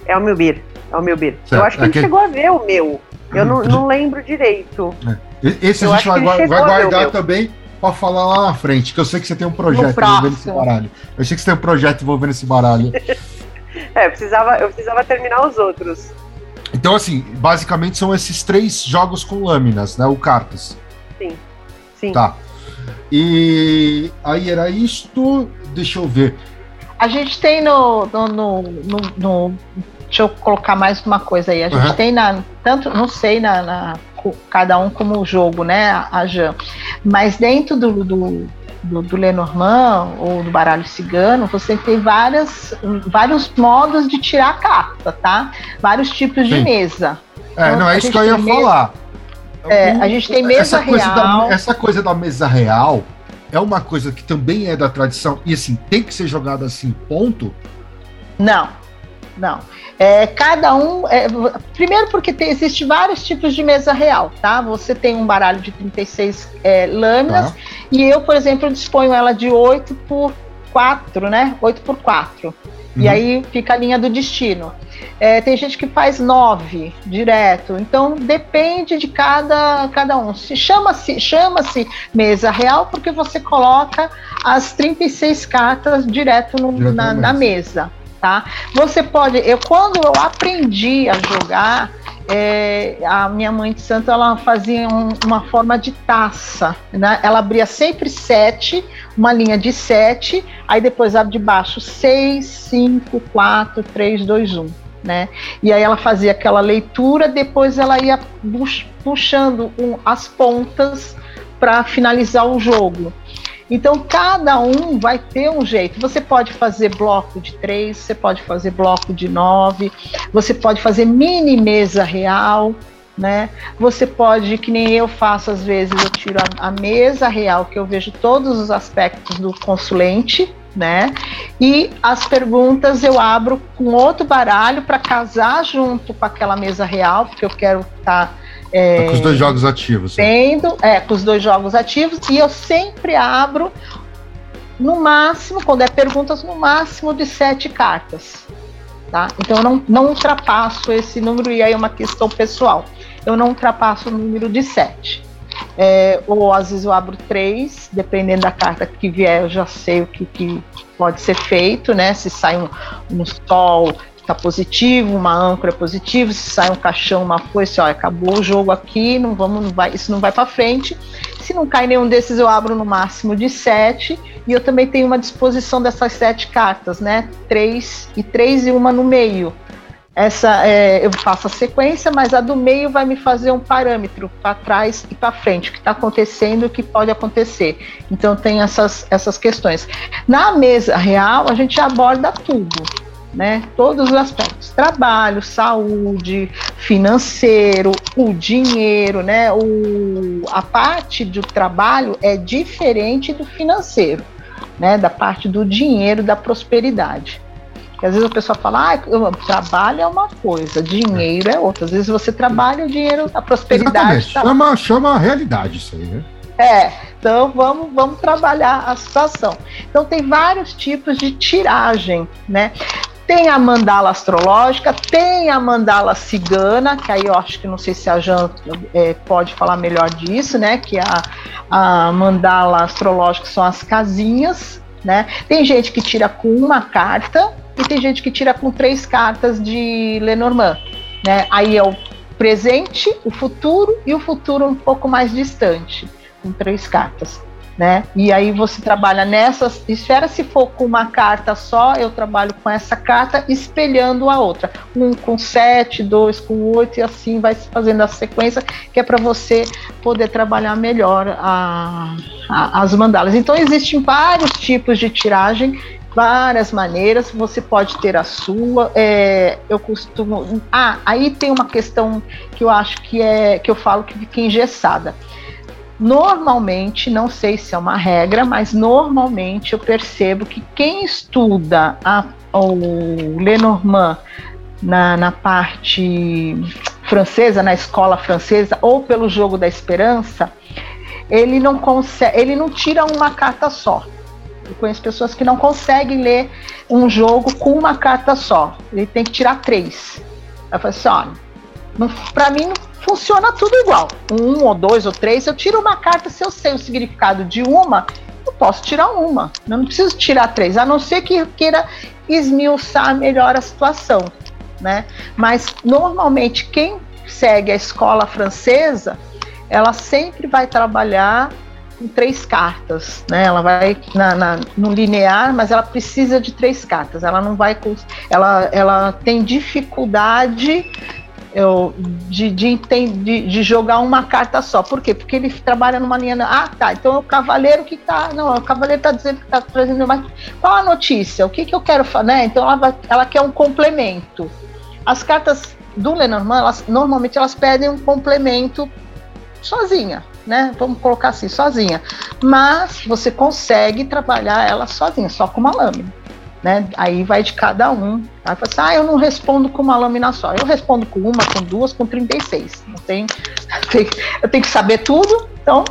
S1: É o Milbir. É o Milbir. Eu acho que é ele que... chegou a ver o meu. Eu não, não (laughs) lembro direito.
S2: É. Esse eu a gente vai, vai guardar também para falar lá na frente, que eu sei que você tem um projeto envolvendo esse baralho. Eu sei que você tem um projeto envolvendo esse baralho. (laughs)
S1: é, eu precisava, eu precisava terminar os outros.
S2: Então, assim, basicamente são esses três jogos com lâminas, né? O cartas.
S1: Sim. Sim.
S2: Tá. E aí era isto. Deixa eu ver.
S5: A gente tem no, no, no, no, no deixa eu colocar mais uma coisa aí. A gente uhum. tem na. Tanto, não sei, na, na, cada um como jogo, né, a Jan. Mas dentro do, do, do, do Lenormand ou do baralho cigano, você tem várias, vários modos de tirar a carta, tá? Vários tipos Sim. de mesa.
S2: É, então, não é isso que eu ia mesa, falar.
S5: É, a gente tem mesa essa real.
S2: Da, essa coisa da mesa real é uma coisa que também é da tradição e assim tem que ser jogada assim, ponto.
S5: Não, não. É, cada um. É, primeiro, porque tem, existe vários tipos de mesa real, tá? Você tem um baralho de 36 é, lâminas, tá. e eu, por exemplo, disponho ela de 8 por 4, né? 8 por 4. Uhum. E aí fica a linha do destino. É, tem gente que faz 9 direto, então depende de cada, cada um. Se chama-se chama-se mesa real porque você coloca as 36 cartas direto no, na, na mesa tá? Você pode, eu quando eu aprendi a jogar, é, a minha mãe de santo ela fazia um, uma forma de taça, né? Ela abria sempre sete, uma linha de sete, aí depois abre de baixo seis, cinco, quatro, três, dois, um. Né? E aí ela fazia aquela leitura, depois ela ia puxando um, as pontas para finalizar o jogo. Então, cada um vai ter um jeito. Você pode fazer bloco de três, você pode fazer bloco de nove, você pode fazer mini mesa real, né? Você pode, que nem eu faço às vezes, eu tiro a, a mesa real, que eu vejo todos os aspectos do consulente, né? E as perguntas eu abro com outro baralho para casar junto com aquela mesa real, porque eu quero estar tá
S2: é, com os dois jogos ativos.
S5: Tendo, é, com os dois jogos ativos, e eu sempre abro no máximo, quando é perguntas, no máximo de sete cartas. Tá? Então eu não, não ultrapasso esse número, e aí é uma questão pessoal. Eu não ultrapasso o número de sete. É, ou às vezes eu abro três, dependendo da carta que vier, eu já sei o que, que pode ser feito, né? Se sai um, um sol, está positivo, uma âncora é positivo, se sai um caixão, uma foice, ó, acabou o jogo aqui, não vamos, não vai, isso não vai para frente. Se não cai nenhum desses, eu abro no máximo de sete. E eu também tenho uma disposição dessas sete cartas, né? Três e três e uma no meio. Essa é, eu faço a sequência, mas a do meio vai me fazer um parâmetro para trás e para frente, o que está acontecendo e o que pode acontecer. Então tem essas, essas questões. Na mesa real, a gente aborda tudo né? Todos os aspectos: trabalho, saúde, financeiro, o dinheiro, né? O, a parte do trabalho é diferente do financeiro, né? Da parte do dinheiro, da prosperidade. Porque às vezes a pessoa fala, ah, trabalho é uma coisa, dinheiro é outra. Às vezes você trabalha o dinheiro, a prosperidade.
S2: Tá chama, chama a realidade isso aí, né?
S5: É, então vamos, vamos trabalhar a situação. Então tem vários tipos de tiragem, né? Tem a mandala astrológica, tem a mandala cigana, que aí eu acho que não sei se a Jan é, pode falar melhor disso, né? Que a, a mandala astrológica são as casinhas, né? Tem gente que tira com uma carta e tem gente que tira com três cartas de Lenormand, né? Aí é o presente, o futuro e o futuro um pouco mais distante, com três cartas. Né? E aí você trabalha nessas esferas. Se for com uma carta só, eu trabalho com essa carta espelhando a outra. Um com sete, dois com oito, e assim vai fazendo a sequência, que é para você poder trabalhar melhor a, a, as mandalas. Então, existem vários tipos de tiragem várias maneiras, você pode ter a sua. É, eu costumo. Ah, aí tem uma questão que eu acho que é que eu falo que fica engessada. Normalmente, não sei se é uma regra, mas normalmente eu percebo que quem estuda a, o Lenormand na, na parte francesa, na escola francesa, ou pelo jogo da esperança, ele não consegue, ele não tira uma carta só. Eu conheço pessoas que não conseguem ler um jogo com uma carta só. Ele tem que tirar três. Eu falei assim, olha, para mim não funciona tudo igual. Um ou dois ou três, eu tiro uma carta, se eu sei o significado de uma, eu posso tirar uma. Eu não preciso tirar três, a não ser que queira esmiuçar melhor a situação. Né? Mas normalmente quem segue a escola francesa, ela sempre vai trabalhar com três cartas, né? Ela vai na, na, no linear, mas ela precisa de três cartas. Ela não vai, ela, ela tem dificuldade eu, de, de, de, de, jogar uma carta só. Por quê? Porque ele trabalha numa linha. Ah, tá. Então é o cavaleiro que tá. Não, o cavaleiro está dizendo que está trazendo mais. Qual a notícia? O que, que eu quero fazer? Né? Então ela, ela quer um complemento. As cartas do Lenormand, elas, normalmente elas pedem um complemento sozinha, né? Vamos colocar assim, sozinha. Mas você consegue trabalhar ela sozinha, só com uma lâmina né? Aí vai de cada um. Aí fala assim, ah, eu não respondo com uma lâmina só. Eu respondo com uma, com duas, com 36. Não (laughs) tem, eu tenho que saber tudo, então,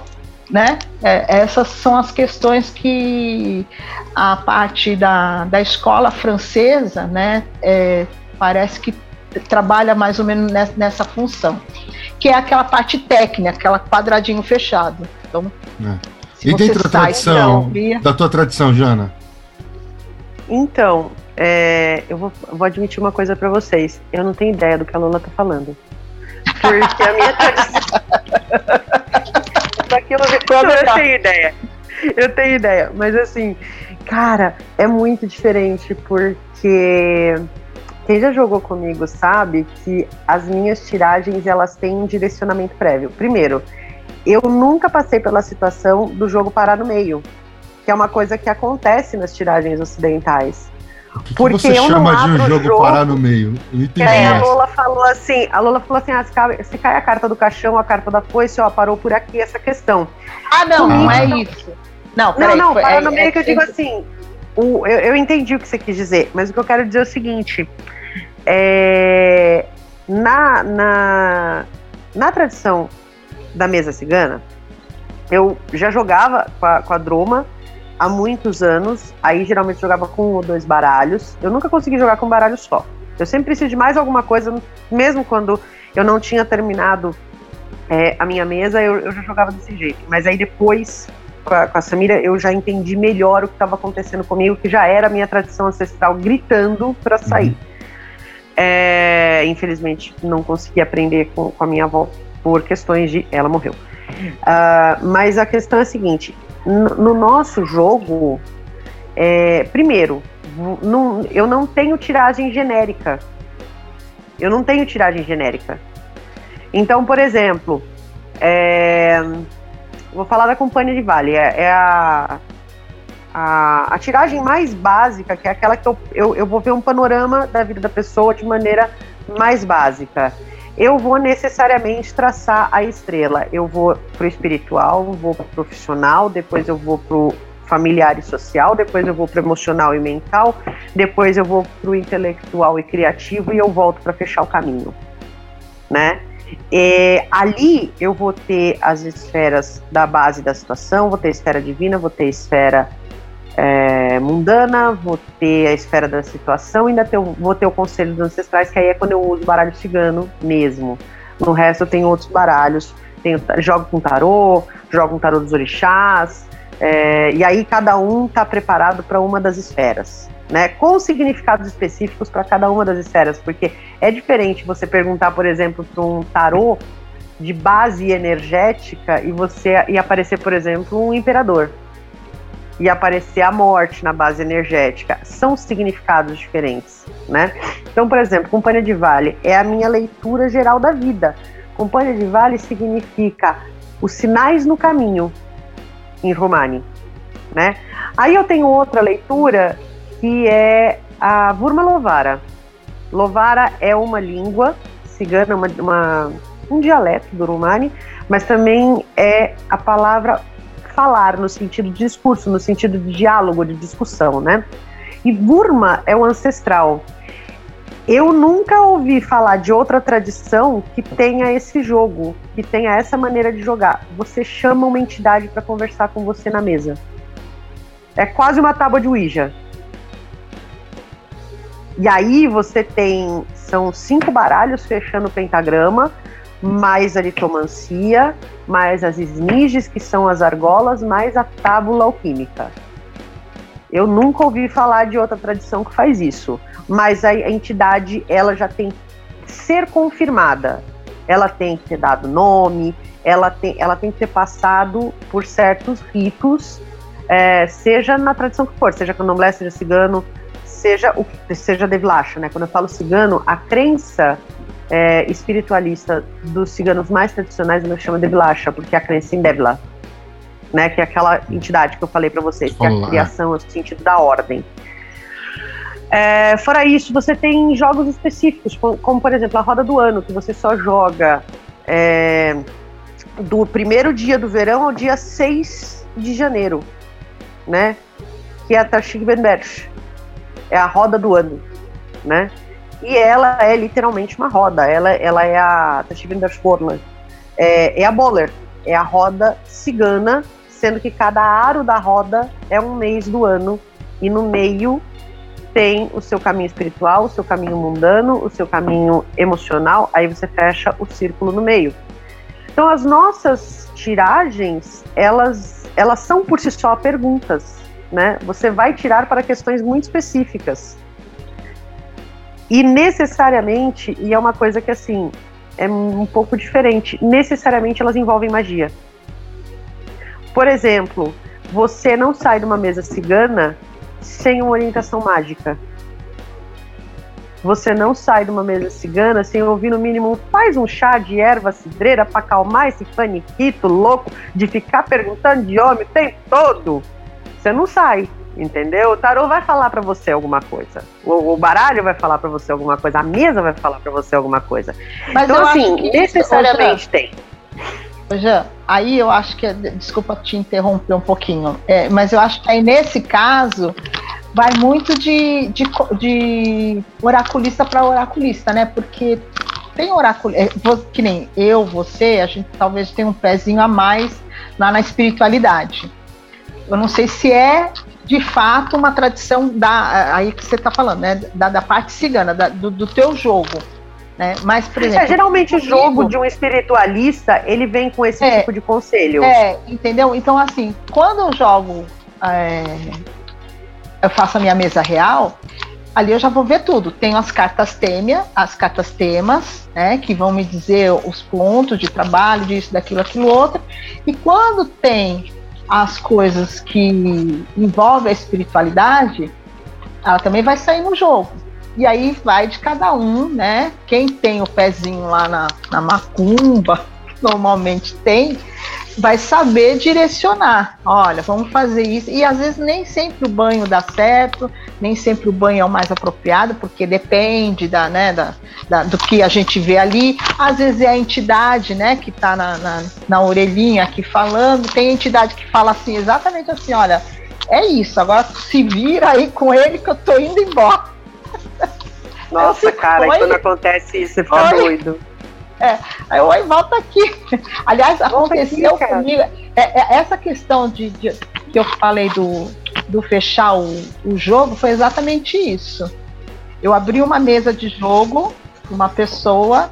S5: né? É, essas são as questões que a parte da, da escola francesa, né? É, parece que trabalha mais ou menos nessa, nessa, função, que é aquela parte técnica, aquela quadradinho fechado. Então,
S2: é. e dentro da tradição, da tua tradição, Jana?
S1: Então, é, eu vou, vou, admitir uma coisa para vocês. Eu não tenho ideia do que a Lola tá falando. Porque a minha tradição. (laughs) Daqui eu, eu tenho ideia. Eu tenho ideia. Mas assim, cara, é muito diferente porque quem já jogou comigo sabe que as minhas tiragens elas têm um direcionamento prévio. Primeiro, eu nunca passei pela situação do jogo parar no meio que é uma coisa que acontece nas tiragens ocidentais.
S2: O que, Porque que você chama de um jogo, jogo, parar no meio?
S1: Eu é, a Lola falou assim, a Lola falou assim, ah, se, cai, se cai a carta do caixão, a carta da foice, ó, parou por aqui essa questão.
S5: Ah, não, Comigo, não é isso. Não,
S1: não, não, parar é, no meio é, que eu digo assim, o, eu, eu, entendi o que você quis dizer, mas o que eu quero dizer é o seguinte, é, na, na, na tradição da mesa cigana, eu já jogava com a, com a Droma, há muitos anos. Aí geralmente jogava com um ou dois baralhos. Eu nunca consegui jogar com um baralho só. Eu sempre preciso de mais alguma coisa, mesmo quando eu não tinha terminado é, a minha mesa, eu, eu, já jogava desse jeito. Mas aí depois, com a, com a Samira, eu já entendi melhor o que estava acontecendo comigo, que já era a minha tradição ancestral gritando para sair. Uhum. É, infelizmente, não consegui aprender com, com, a minha avó por questões de. Ela morreu. Uh, mas a questão é a seguinte: no nosso jogo, é, primeiro, não, eu não tenho tiragem genérica. Eu não tenho tiragem genérica. Então, por exemplo, é, vou falar da Companhia de Vale. É, é a, a, a, tiragem mais básica, que é aquela que eu, eu, eu vou ver um panorama da vida da pessoa de maneira mais básica eu vou necessariamente traçar a estrela. Eu vou pro espiritual, vou pro profissional, depois eu vou pro familiar e social, depois eu vou pro emocional e mental, depois eu vou pro intelectual e criativo e eu volto para fechar o caminho, né? Ali eu vou ter as esferas da base da situação, vou ter esfera divina, vou ter esfera é, mundana, vou ter a esfera da situação, ainda ter, vou ter o conselho dos ancestrais, que aí é quando eu uso baralho cigano mesmo. No resto eu tenho outros baralhos, tenho, jogo com tarô, jogo com tarô dos orixás, é, e aí cada um está preparado para uma das esferas. Né, com significados específicos para cada uma das esferas, porque é diferente você perguntar, por exemplo, para um tarô de base energética e você ia aparecer, por exemplo, um imperador. Ia aparecer a morte na base energética. São significados diferentes, né? Então, por exemplo, Companhia de Vale é a minha leitura geral da vida. Companhia de Vale significa os sinais no caminho em Romani, né? Aí eu tenho outra leitura que é a Vurma Lovara. Lovara é uma língua cigana, uma, uma um dialeto do Romani, mas também é a palavra falar no sentido de discurso, no sentido de diálogo, de discussão, né? E Burma é o ancestral. Eu nunca ouvi falar de outra tradição que tenha esse jogo, que tenha essa maneira de jogar. Você chama uma entidade para conversar com você na mesa. É quase uma tábua de Ouija. E aí você tem. São cinco baralhos fechando o pentagrama mais a litomancia, mais as esniges, que são as argolas, mais a tábula alquímica. Eu nunca ouvi falar de outra tradição que faz isso, mas a entidade ela já tem que ser confirmada. Ela tem que ter dado nome, ela tem, ela tem que ter passado por certos ritos, é, seja na tradição que for, seja candomblé, seja cigano, seja o seja devilacha, né? Quando eu falo cigano, a crença é, espiritualista dos ciganos mais tradicionais ele chama de Vilacha, porque é a crença em Devla, né, que é aquela entidade que eu falei para vocês, que é a criação, o sentido da ordem. É, fora isso, você tem jogos específicos, como por exemplo a roda do ano, que você só joga é, do primeiro dia do verão ao dia 6 de janeiro, né? Que é a Tashig Benberch. É a roda do ano, né? E ela é literalmente uma roda. Ela, ela é a Tashivendashporla. É, é a Boller. É a roda cigana, sendo que cada aro da roda é um mês do ano. E no meio tem o seu caminho espiritual, o seu caminho mundano, o seu caminho emocional. Aí você fecha o círculo no meio. Então as nossas tiragens, elas, elas são por si só perguntas, né? Você vai tirar para questões muito específicas. E necessariamente, e é uma coisa que assim, é um pouco diferente, necessariamente elas envolvem magia. Por exemplo, você não sai de uma mesa cigana sem uma orientação mágica. Você não sai de uma mesa cigana sem ouvir no mínimo faz um chá de erva cidreira para acalmar esse paniquito louco de ficar perguntando de homem o tempo todo. Você não sai entendeu? O tarô vai falar para você alguma coisa. O, o baralho vai falar para você alguma coisa. A mesa vai falar para você alguma coisa. Mas então, assim, necessariamente tem.
S5: Jean, aí eu acho que. Desculpa te interromper um pouquinho, é, mas eu acho que aí nesse caso vai muito de, de, de oraculista para oraculista, né? Porque tem oraculista, é, que nem eu, você, a gente talvez tenha um pezinho a mais lá na espiritualidade. Eu não sei se é de fato uma tradição da aí que você está falando, né, da, da parte cigana, da, do, do teu jogo. Né? Mas, por exemplo,
S1: é, geralmente o jogo de um espiritualista ele vem com esse é, tipo de conselho.
S5: É, entendeu? Então, assim, quando eu jogo, é, eu faço a minha mesa real, ali eu já vou ver tudo. Tenho as cartas têmia, as cartas temas, né, que vão me dizer os pontos de trabalho, disso, daquilo, aquilo outro. E quando tem as coisas que envolvem a espiritualidade, ela também vai sair no jogo. E aí vai de cada um, né? Quem tem o pezinho lá na, na macumba, normalmente tem, vai saber direcionar. Olha, vamos fazer isso. E às vezes nem sempre o banho dá certo, nem sempre o banho é o mais apropriado, porque depende da, né, da, da do que a gente vê ali. Às vezes é a entidade, né, que está na, na, na orelhinha aqui falando. Tem entidade que fala assim, exatamente assim, olha, é isso, agora se vira aí com ele que eu tô indo embora. (laughs)
S1: Nossa, cara, quando acontece isso, você fica doido.
S5: É, aí oi, volta aqui. (laughs) Aliás, aconteceu aqui, comigo. É, é, essa questão de, de, que eu falei do, do fechar o, o jogo foi exatamente isso. Eu abri uma mesa de jogo, uma pessoa,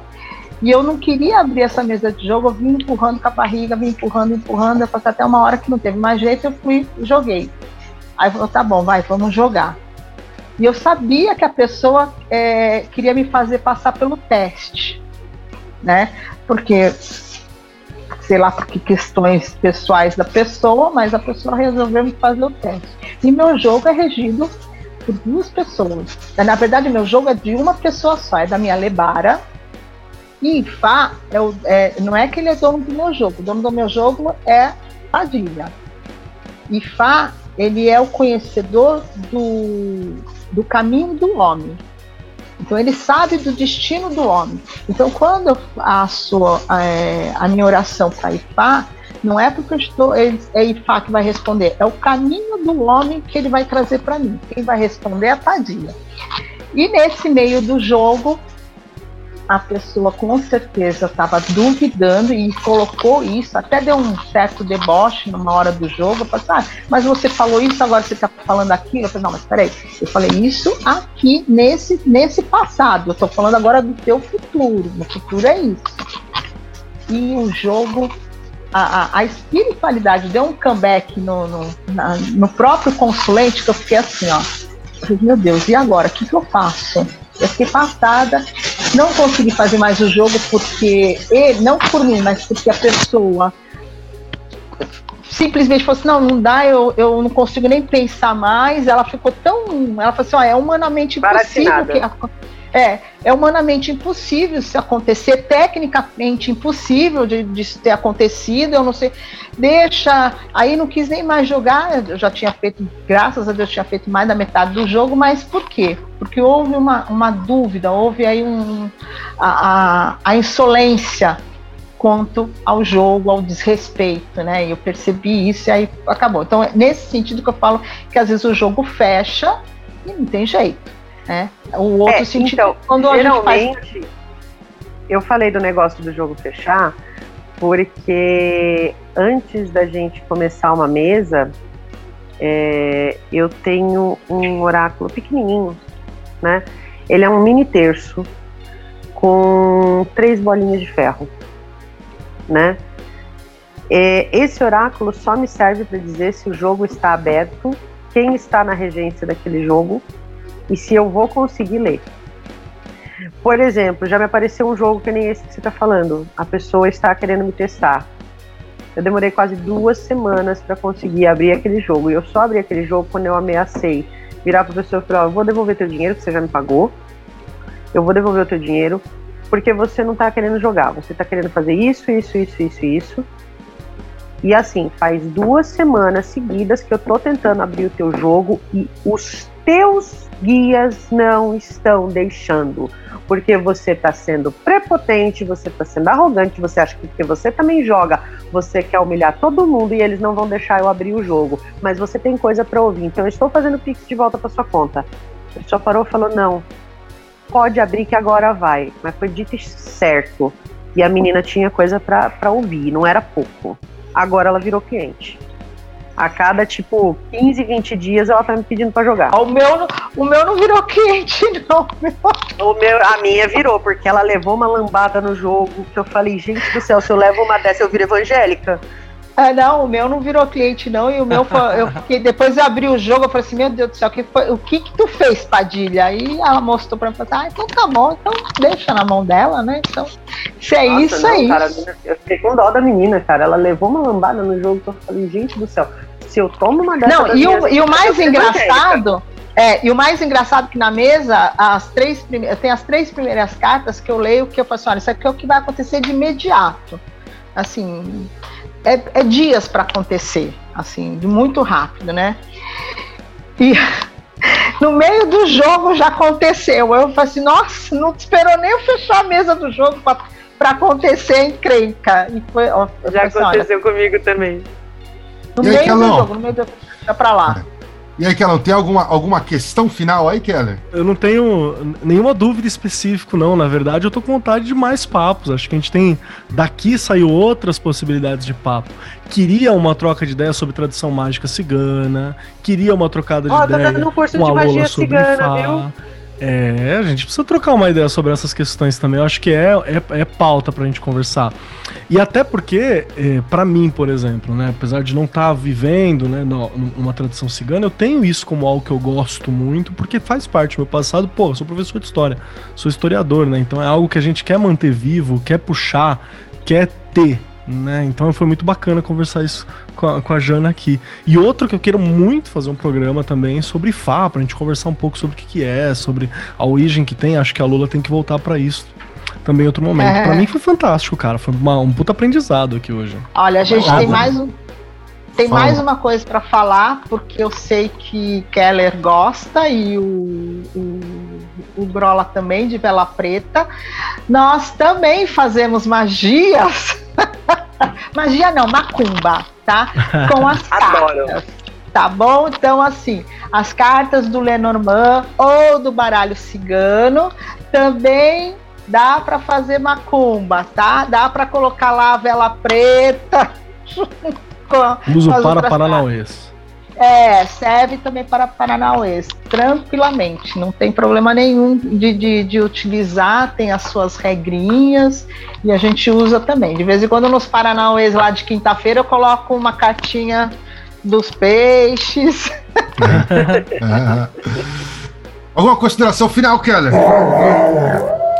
S5: e eu não queria abrir essa mesa de jogo, eu vim empurrando com a barriga, vim empurrando, empurrando, eu passei até uma hora que não teve mais jeito, eu fui joguei. Aí falou, tá bom, vai, vamos jogar. E eu sabia que a pessoa é, queria me fazer passar pelo teste né? Porque sei lá por que questões pessoais da pessoa, mas a pessoa resolveu fazer o teste. E meu jogo é regido por duas pessoas. Na verdade, meu jogo é de uma pessoa só, é da minha Lebara. E Fá é o, é, não é que ele é dono do meu jogo, o dono do meu jogo é Padilha. E Fá, ele é o conhecedor do, do caminho do homem. Então ele sabe do destino do homem. Então quando eu faço é, a minha oração para Ifá, não é porque eu estou, é, é Ifá que vai responder, é o caminho do homem que ele vai trazer para mim. Quem vai responder é a Padilha. E nesse meio do jogo, a pessoa com certeza estava duvidando e colocou isso, até deu um certo deboche numa hora do jogo. Eu falei, ah, mas você falou isso, agora você está falando aquilo. Eu falei, não, mas peraí, eu falei isso aqui nesse, nesse passado. Eu estou falando agora do teu futuro. No futuro é isso. E o jogo a, a, a, espiritualidade deu um comeback no, no, na, no próprio consulente que eu fiquei assim, ó. Meu Deus, e agora? O que, que eu faço? Eu fiquei passada, não consegui fazer mais o jogo porque, ele, não por mim, mas porque a pessoa simplesmente falou assim, não, não dá, eu, eu não consigo nem pensar mais. Ela ficou tão. Ela falou assim, ó, é humanamente impossível que. É, é humanamente impossível se acontecer, tecnicamente impossível de, de ter acontecido, eu não sei. Deixa. Aí não quis nem mais jogar, eu já tinha feito, graças a Deus, tinha feito mais da metade do jogo, mas por quê? Porque houve uma, uma dúvida, houve aí um, a, a, a insolência quanto ao jogo, ao desrespeito, né? E eu percebi isso e aí acabou. Então, é nesse sentido que eu falo que às vezes o jogo fecha e não tem jeito. Né? O outro é, sentido então,
S1: quando geralmente, a gente faz... eu falei do negócio do jogo fechar porque antes da gente começar uma mesa, é, eu tenho um oráculo pequenininho, né? Ele é um mini terço com três bolinhas de ferro, né? É, esse oráculo só me serve para dizer se o jogo está aberto, quem está na regência daquele jogo e se eu vou conseguir ler. Por exemplo, já me apareceu um jogo que nem esse que você está falando. A pessoa está querendo me testar. Eu demorei quase duas semanas para conseguir abrir aquele jogo. E eu só abri aquele jogo quando eu ameacei virar para a pessoa e falar: eu vou devolver teu dinheiro que você já me pagou. Eu vou devolver o teu dinheiro porque você não está querendo jogar. Você está querendo fazer isso, isso, isso, isso, isso. E assim, faz duas semanas seguidas que eu tô tentando abrir o teu jogo e os teus guias não estão deixando. Porque você está sendo prepotente, você está sendo arrogante, você acha que porque você também joga, você quer humilhar todo mundo e eles não vão deixar eu abrir o jogo. Mas você tem coisa para ouvir, então eu estou fazendo pix de volta para sua conta. Ele só parou e falou: não, pode abrir que agora vai. Mas foi dito certo. E a menina tinha coisa para ouvir, não era pouco. Agora ela virou cliente. A cada, tipo, 15, 20 dias ela tá me pedindo pra jogar.
S5: O meu, o meu não virou cliente, (laughs) não.
S1: O meu, a minha virou, porque ela levou uma lambada no jogo que eu falei, gente do céu, se eu levo uma dessa, eu viro evangélica.
S5: É, não, o meu não virou cliente, não. E o meu foi. Eu fiquei, depois eu abri o jogo, eu falei assim, meu Deus do céu, que foi, o que que tu fez, Padilha? Aí ela mostrou pra mim, ah, então tá bom, então deixa na mão dela, né? Então, se é Nossa, isso, não, é
S1: cara,
S5: isso.
S1: Eu fiquei com dó da menina, cara. Ela levou uma lambada no jogo que eu falei, gente do céu, se eu tomo uma
S5: dessas. Não, e o, e o mais engraçado. É, e o mais engraçado é que na mesa, as três tem as três primeiras cartas que eu leio que eu falo assim, olha, isso aqui é o que vai acontecer de imediato. Assim, é, é dias para acontecer, assim, de muito rápido, né? E (laughs) no meio do jogo já aconteceu. Eu falei assim, nossa, não esperou nem eu fechar a mesa do jogo para acontecer encrenca. E foi, ó,
S1: já assim, aconteceu olha, comigo também.
S5: No e meio aí, do jogo, no meio do jogo, pra lá.
S2: É. E aí, Kellan, tem alguma, alguma questão final aí, Keller?
S4: Eu não tenho nenhuma dúvida específica, não. Na verdade, eu tô com vontade de mais papos. Acho que a gente tem. Daqui saiu outras possibilidades de papo. Queria uma troca de ideia sobre tradição mágica cigana. Queria uma trocada de oh, ideia. Tá
S1: dando curso de magia cigana, viu?
S4: É, a gente precisa trocar uma ideia sobre essas questões também. Eu acho que é, é, é pauta pra gente conversar. E até porque, é, para mim, por exemplo, né, apesar de não estar tá vivendo né, numa tradição cigana, eu tenho isso como algo que eu gosto muito, porque faz parte do meu passado. Pô, eu sou professor de história, sou historiador, né? Então é algo que a gente quer manter vivo, quer puxar, quer ter Né? Então foi muito bacana conversar isso com a, com a, Jana aqui. E outro que eu quero muito fazer um programa também sobre Fá, pra gente conversar um pouco sobre o que, que é, sobre a origem que tem. Acho que a Lula tem que voltar para isso também em outro momento. É. Para mim foi fantástico, cara. Foi uma, um puta aprendizado aqui hoje.
S5: Olha, a gente tem mais um. Tem Fala. mais uma coisa para falar, porque eu sei que Keller gosta e o, o, o Grola também, de Vela Preta. Nós também fazemos magias. (laughs) Magia não, macumba, tá? Com as (laughs) cartas. Tá bom? Então, assim, as cartas do Lenormand ou do baralho cigano também dá para fazer macumba, tá? Dá para colocar lá a vela preta. (laughs)
S4: com, para Paranauês.
S5: É, serve também para Paranauês, tranquilamente, não tem problema nenhum de, de, de, utilizar, tem as suas regrinhas e a gente usa também. De vez em quando nos Paranauês lá de quinta-feira eu coloco uma cartinha dos peixes. (laughs)
S2: Alguma consideração final, Keller?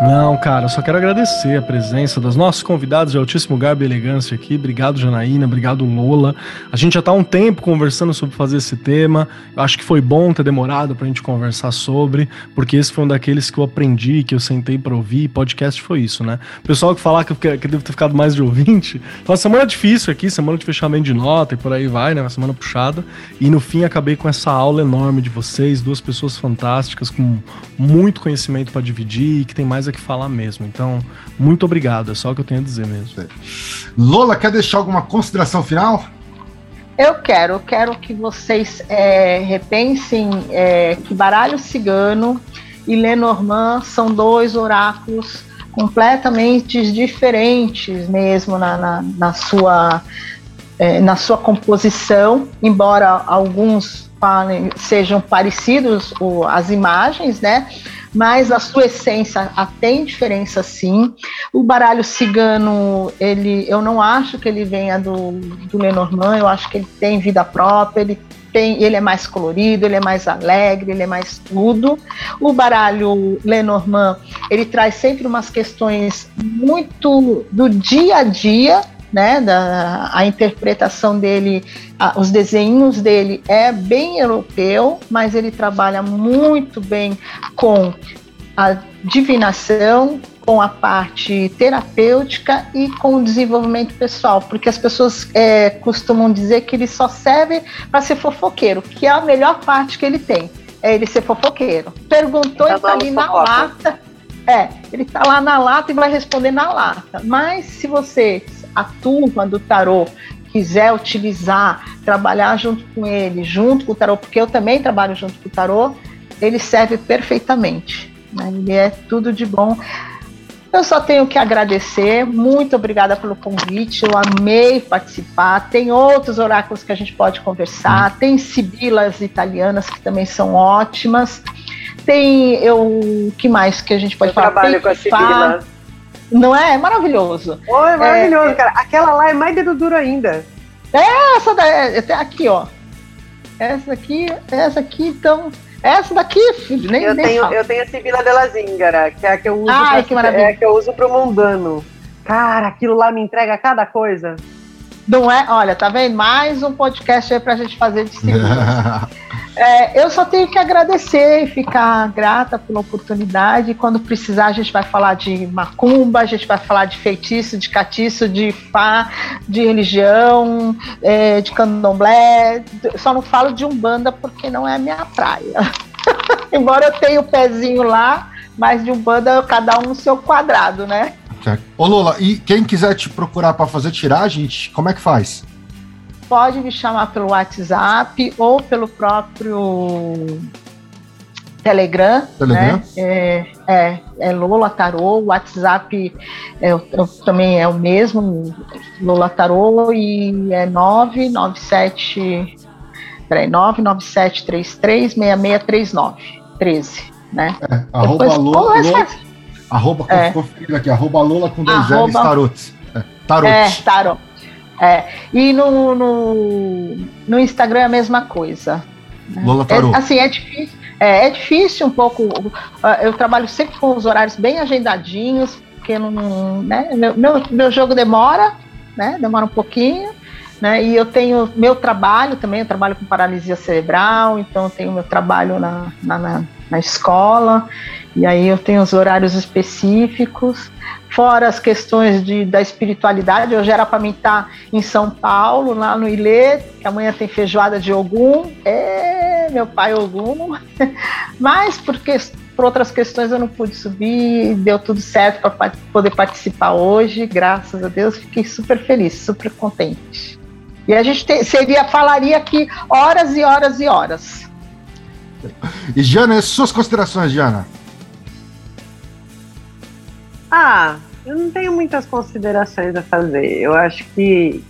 S4: Não, cara, eu só quero agradecer a presença dos nossos convidados de altíssimo garbo e elegância aqui. Obrigado, Janaína. Obrigado, Lola. A gente já tá há um tempo conversando sobre fazer esse tema. Eu acho que foi bom ter demorado pra gente conversar sobre, porque esse foi um daqueles que eu aprendi, que eu sentei pra ouvir. Podcast foi isso, né? Pessoal que falar que eu, que eu devo ter ficado mais de ouvinte, uma semana difícil aqui, semana de fechamento de nota e por aí vai, né? Uma semana puxada. E no fim acabei com essa aula enorme de vocês, duas pessoas fantásticas, com muito conhecimento para dividir que tem mais coisa que falar mesmo. Então, muito obrigado. É só o que eu tenho a dizer mesmo.
S2: Lola, quer deixar alguma consideração final?
S5: Eu quero, eu quero que vocês é, repensem é, que baralho cigano e Lenormand são dois oráculos completamente diferentes mesmo na, na, na sua, é, na sua composição, embora alguns falem, sejam parecidos o, as imagens, né? Mas a sua essência tem diferença sim. O baralho cigano, ele, eu não acho que ele venha do, do Lenormand, eu acho que ele tem vida própria, ele tem, ele é mais colorido, ele é mais alegre, ele é mais tudo. O baralho Lenormand, ele traz sempre umas questões muito do dia a dia, né, da, a interpretação dele, a, os desenhos dele é bem europeu, mas ele trabalha muito bem com a divinação, com a parte terapêutica e com o desenvolvimento pessoal, porque as pessoas é, costumam dizer que ele só serve para ser fofoqueiro, que é a melhor parte que ele tem, é ele ser fofoqueiro. Perguntou e tá ali na lata. É, ele tá lá na lata e vai responder na lata. Mas se você a turma do tarô quiser utilizar, trabalhar junto com ele, junto com o tarô, porque eu também trabalho junto com o tarô, ele serve perfeitamente. Né? Ele é tudo de bom. Eu só tenho que agradecer, muito obrigada pelo convite, eu amei participar. Tem outros oráculos que a gente pode conversar, tem sibilas italianas que também são ótimas. Tem eu, que mais que a gente pode eu falar?
S1: Trabalho tem com a Sibila.
S5: Não é? É maravilhoso.
S1: Oh, é maravilhoso, é, cara. Aquela lá é mais dedo duro ainda.
S5: É, essa daí, até aqui, ó. Essa aqui, essa aqui, então. Essa daqui, filho, nem
S1: Eu nem tenho, eu tenho a Sibila de la Zingara, que é a que eu uso
S5: Ai, que maravilha.
S1: é a que eu uso pro mundano. Cara, aquilo lá me entrega cada coisa.
S5: Não é? Olha, tá vendo? Mais um podcast aí pra gente fazer de segunda. (laughs) é, eu só tenho que agradecer e ficar grata pela oportunidade. Quando precisar, a gente vai falar de macumba, a gente vai falar de feitiço, de catiço, de fá, de religião, é, de candomblé. Só não falo de umbanda porque não é a minha praia. (laughs) Embora eu tenha o pezinho lá, mas de umbanda cada um no seu quadrado, né?
S2: Ô Lola, e quem quiser te procurar para fazer tiragem, como é que faz?
S5: Pode me chamar pelo WhatsApp ou pelo próprio Telegram. Telegram? Né? É, é, é Lola Tarô, o WhatsApp é, também é o mesmo, Lola Tarô, e é 997. Peraí, 997336639. 13, né?
S2: É, arroba Depois, Lola, Lola, Arroba, é. conferindo aqui, arroba Lola com dois arroba, L's, tarot.
S5: É, tarot. É, tarot. É. E no, no, no Instagram é a mesma coisa.
S2: Lola Tarot.
S5: É, assim, é difícil, é, é, difícil um pouco. Eu trabalho sempre com os horários bem agendadinhos, porque não, né, meu, meu, meu jogo demora, né? Demora um pouquinho. Né? E eu tenho meu trabalho também, eu trabalho com paralisia cerebral, então eu tenho meu trabalho na, na, na, na escola, e aí eu tenho os horários específicos, fora as questões de, da espiritualidade, hoje era para mim estar tá em São Paulo, lá no Ilê, que amanhã tem feijoada de Ogum, é meu pai Ogum, (laughs) mas porque por outras questões eu não pude subir, deu tudo certo para poder participar hoje, graças a Deus, fiquei super feliz, super contente. E a gente te, seria, falaria aqui horas e horas e horas.
S2: E Jana, suas considerações, Jana?
S1: Ah, eu não tenho muitas considerações a fazer. Eu acho que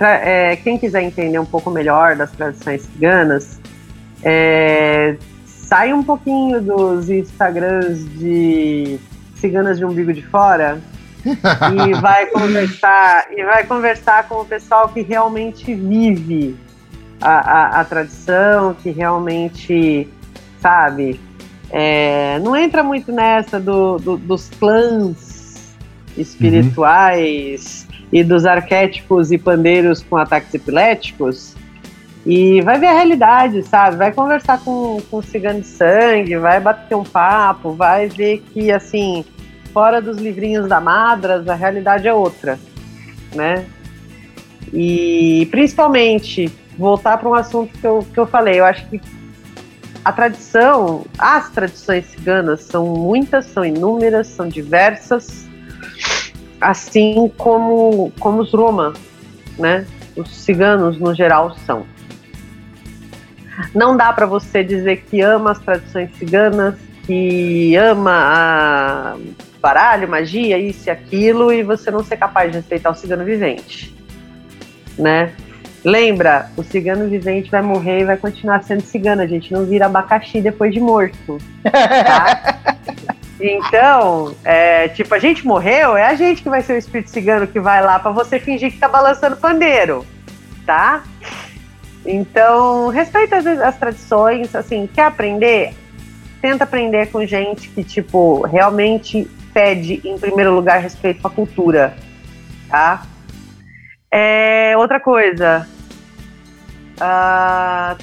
S1: é, quem quiser entender um pouco melhor das tradições ciganas, é, sai um pouquinho dos Instagrams de ciganas de umbigo de fora (laughs) e vai conversar e vai conversar com o pessoal que realmente vive a, a, a tradição, que realmente sabe. É, não entra muito nessa do, do, dos clãs espirituais uhum. e dos arquétipos e pandeiros com ataques epiléticos. E vai ver a realidade, sabe? Vai conversar com, com o cigano de sangue, vai bater um papo, vai ver que, assim, fora dos livrinhos da Madras, a realidade é outra, né? E principalmente, voltar para um assunto que eu, que eu falei, eu acho que a tradição, as tradições ciganas são muitas, são inúmeras, são diversas, assim como, como os Roma, né? Os ciganos no geral são. Não dá para você dizer que ama as tradições ciganas, que ama a baralho, magia, isso e aquilo, e você não ser capaz de respeitar o cigano vivente, né? Lembra, o cigano vivente vai morrer e vai continuar sendo cigano, a gente não vira abacaxi depois de morto, tá? (laughs) Então, é, tipo, a gente morreu, é a gente que vai ser o espírito cigano que vai lá para você fingir que tá balançando pandeiro, tá? Então, respeita as, as tradições, assim, quer aprender? Tenta aprender com gente que, tipo, realmente pede, em primeiro lugar, respeito à cultura, tá? É, outra coisa, uh,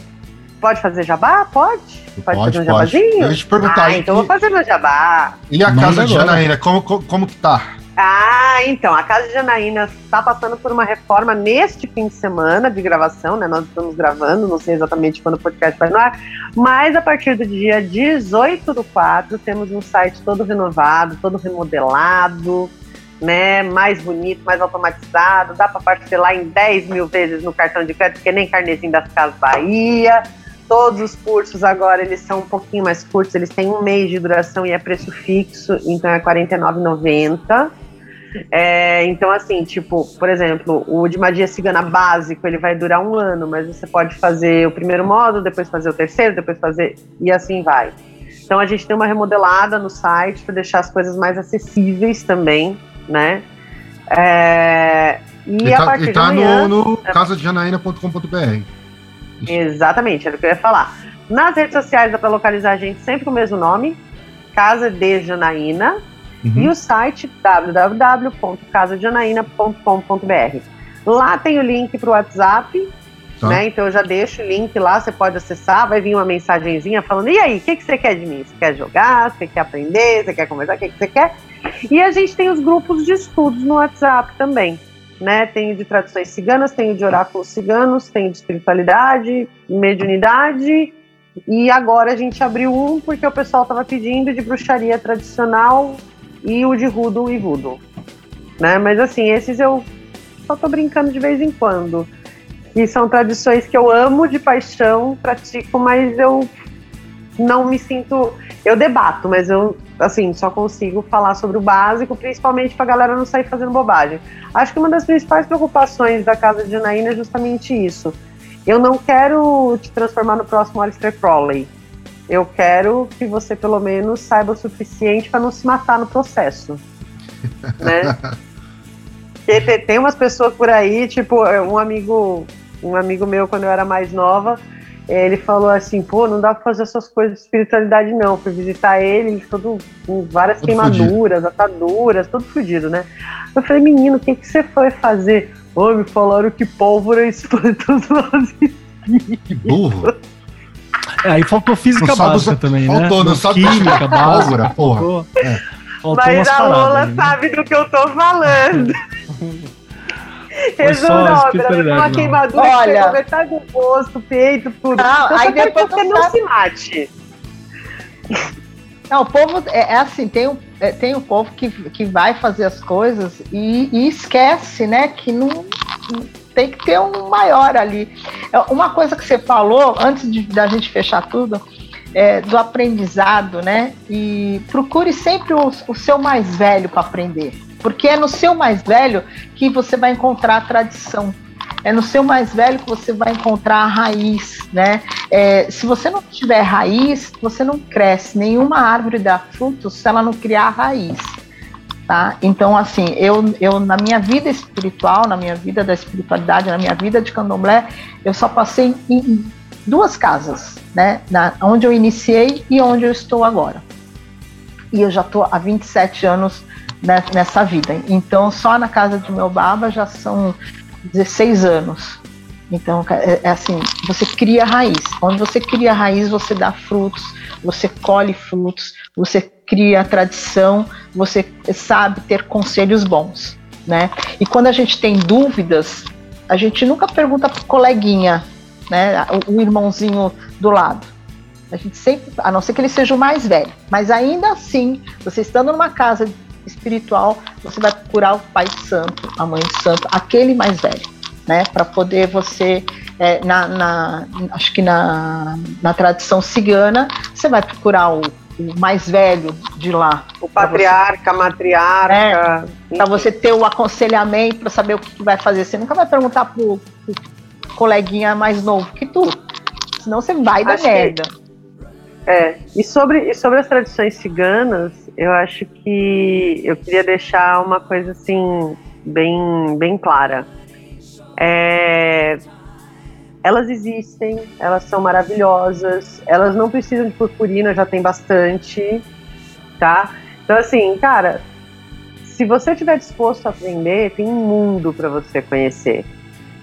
S1: pode fazer jabá? Pode?
S2: Pode, pode fazer um jabazinho?
S1: Deixa eu te perguntar. Ah, então vou fazer meu jabá.
S2: E a casa de Janaína, como, como, como que tá?
S1: Ah, então, a Casa de Janaína está passando por uma reforma neste fim de semana de gravação, né? Nós estamos gravando, não sei exatamente quando o podcast vai no ar, mas a partir do dia 18 do 4 temos um site todo renovado, todo remodelado, né? Mais bonito, mais automatizado, dá para parcelar em 10 mil vezes no cartão de crédito, porque nem carnezinho das Casas Bahia. Todos os cursos agora eles são um pouquinho mais curtos, eles têm um mês de duração e é preço fixo, então é R$ 49,90. É, então, assim, tipo, por exemplo, o de magia cigana básico, ele vai durar um ano, mas você pode fazer o primeiro módulo, depois fazer o terceiro, depois fazer. e assim vai. Então a gente tem uma remodelada no site para deixar as coisas mais acessíveis também, né? É, e,
S2: e, a tá, partir e tá amanhã, no, no é, casadejanaína.com.br.
S1: Exatamente, era o que eu ia falar. Nas redes sociais dá para localizar a gente sempre com o mesmo nome, Casa de Janaína, Uhum. E o site www.casajanaína.com.br. Lá tem o link para o WhatsApp, tá. né? Então eu já deixo o link lá, você pode acessar, vai vir uma mensagenzinha falando: e aí, o que, que você quer de mim? Você quer jogar? Você quer aprender? Você quer conversar? O que, que você quer? E a gente tem os grupos de estudos no WhatsApp também. Né, tem de tradições ciganas, tem de oráculos ciganos, tem de espiritualidade, mediunidade, e agora a gente abriu um porque o pessoal estava pedindo de bruxaria tradicional e o de Rudo e Voodoo. Né? Mas assim, esses eu só tô brincando de vez em quando. E são tradições que eu amo de paixão, pratico, mas eu não me sinto. Eu debato, mas eu, assim, só consigo falar sobre o básico, principalmente pra galera não sair fazendo bobagem. Acho que uma das principais preocupações da casa de Janaína é justamente isso. Eu não quero te transformar no próximo Alistair Crowley. Eu quero que você pelo menos saiba o suficiente para não se matar no processo. (laughs) né? Porque tem umas pessoas por aí, tipo, um amigo, um amigo meu quando eu era mais nova, ele falou assim, pô, não dá pra fazer essas coisas de espiritualidade não. Fui visitar ele, ele todo com várias queimaduras, fudido. ataduras, todo fudido, né? Eu falei, menino, o que, que você foi fazer? Ô, me falaram que pólvora espanta os (laughs) maus
S4: Que burro. É, aí faltou física básica também,
S2: faltou, né? Faltou, não sabe química básica. Pólvora, porra. É.
S1: Mas a Lola né? sabe do que eu tô falando. (laughs) Resumo uma queimadura Olha, que metade do rosto, peito, tudo. Não, então, aí depois que você não sabe. se mate.
S5: Não, o povo é, é assim, tem o, é, tem o povo que, que vai fazer as coisas e, e esquece, né, que não tem que ter um maior ali. É, uma coisa que você falou, antes de, da gente fechar tudo, é, do aprendizado, né? E procure sempre o, o seu mais velho para aprender. Porque é no seu mais velho que você vai encontrar a tradição. É no seu mais velho que você vai encontrar a raiz, né? É, se você não tiver raiz, você não cresce. Nenhuma árvore dá frutos se ela não criar raiz. Tá? Então, assim, eu, eu na minha vida espiritual, na minha vida da espiritualidade, na minha vida de candomblé, eu só passei em duas casas, né? Na, onde eu iniciei e onde eu estou agora. E eu já estou há 27 anos nessa vida. Então, só na casa de meu baba já são 16 anos. Então, é, é, assim, você cria raiz. Onde você cria raiz, você dá frutos, você colhe frutos, você cria tradição, você sabe ter conselhos bons, né? E quando a gente tem dúvidas, a gente nunca pergunta pro coleguinha, né? O, o irmãozinho do lado. A gente sempre, a não ser que ele seja o mais velho, mas ainda assim, você estando numa casa espiritual, você vai procurar o Pai Santo, a Mãe Santo, aquele mais velho, né? Para poder você, é, na, na, acho que na, na tradição cigana, você vai procurar o, o mais velho de lá.
S1: O patriarca, a matriarca.
S5: É, para você ter o aconselhamento, para saber o que vai fazer. Você nunca vai perguntar pro, pro coleguinha mais novo que tu. Senão você vai dar merda. Que
S1: é, e sobre, e sobre as tradições ciganas, eu acho que eu queria deixar uma coisa assim, bem, bem clara. É, elas existem, elas são maravilhosas, elas não precisam de purpurina, já tem bastante, tá? Então, assim, cara, se você estiver disposto a aprender, tem um mundo para você conhecer,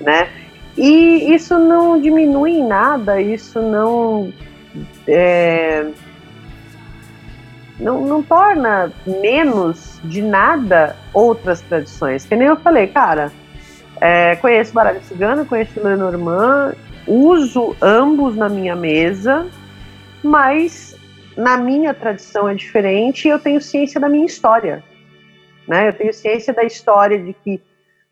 S1: né? E isso não diminui em nada, isso não é, não, não torna menos de nada outras tradições. Que nem eu falei, cara, é, conheço baralho cigano, conheço Lenormand, uso ambos na minha mesa, mas na minha tradição é diferente e eu tenho ciência da minha história. Né? Eu tenho ciência da história de que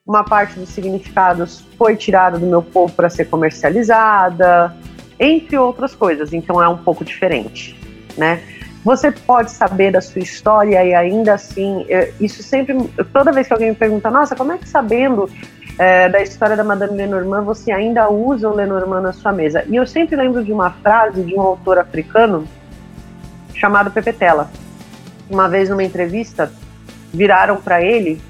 S1: uma parte dos significados foi tirada do meu povo para ser comercializada, entre outras coisas, então é um pouco diferente, né? Você pode saber da sua história e ainda assim, isso sempre, toda vez que alguém me pergunta, nossa, como é que sabendo é, da história da Madame Lenormand você ainda usa o Lenormand na sua mesa? E eu sempre lembro de uma frase de um autor africano chamado Pepe Tela. Uma vez numa entrevista, viraram para ele,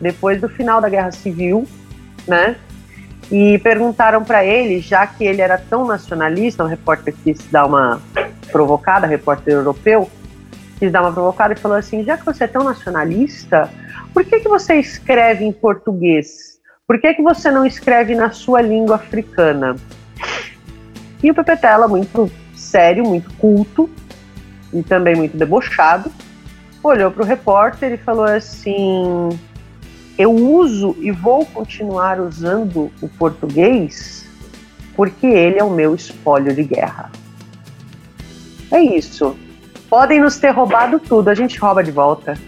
S1: depois do final da Guerra Civil, né? e perguntaram para ele, já que ele era tão nacionalista, um repórter quis dar uma provocada, repórter europeu, quis dar uma provocada e falou assim: já que você é tão nacionalista, por que, que você escreve em português? Por que, que você não escreve na sua língua africana? E o Pepetela, muito sério, muito culto e também muito debochado, olhou para o repórter e falou assim: eu uso e vou continuar usando o português porque ele é o meu espólio de guerra. É isso. Podem nos ter roubado tudo, a gente rouba de volta.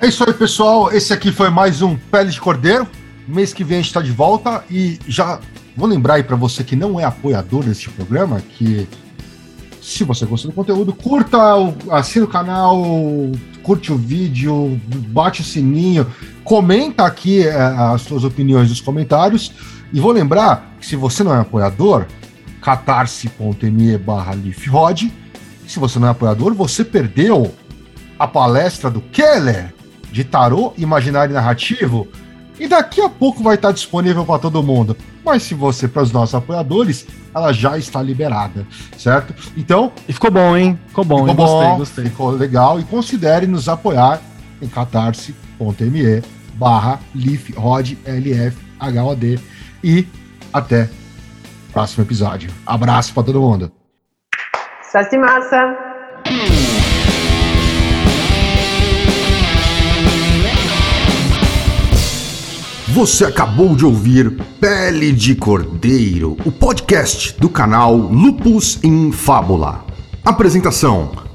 S2: É isso aí, pessoal. Esse aqui foi mais um Pele de Cordeiro. Mês que vem a gente está de volta e já vou lembrar aí para você que não é apoiador deste programa que se você gostou do conteúdo, curta, assina o canal, curte o vídeo, bate o sininho, comenta aqui é, as suas opiniões nos comentários. E vou lembrar que se você não é apoiador, catarse.me barra. Se você não é apoiador, você perdeu a palestra do Keller de tarô imaginário narrativo e daqui a pouco vai estar disponível para todo mundo. Mas se você, para os nossos apoiadores, ela já está liberada, certo? Então.
S4: E ficou bom, hein? Ficou bom,
S2: ficou hein? Bom, gostei, gostei. Ficou legal. E considere nos apoiar em catarse.me barra LifHod, L-F-H-O-D. E até o próximo episódio. Abraço para todo mundo.
S1: Sucesso massa!
S2: Você acabou de ouvir Pele de Cordeiro, o podcast do canal Lupus in Fábula. Apresentação: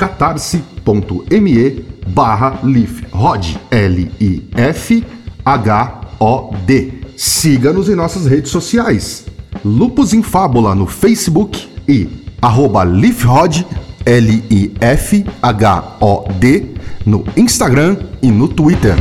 S2: catarse.me barra lifhod, L-I-F-H-O-D. Siga-nos em nossas redes sociais, Lupus em Fábula no Facebook e arroba lifhod, L-I-F-H-O-D, no Instagram e no Twitter.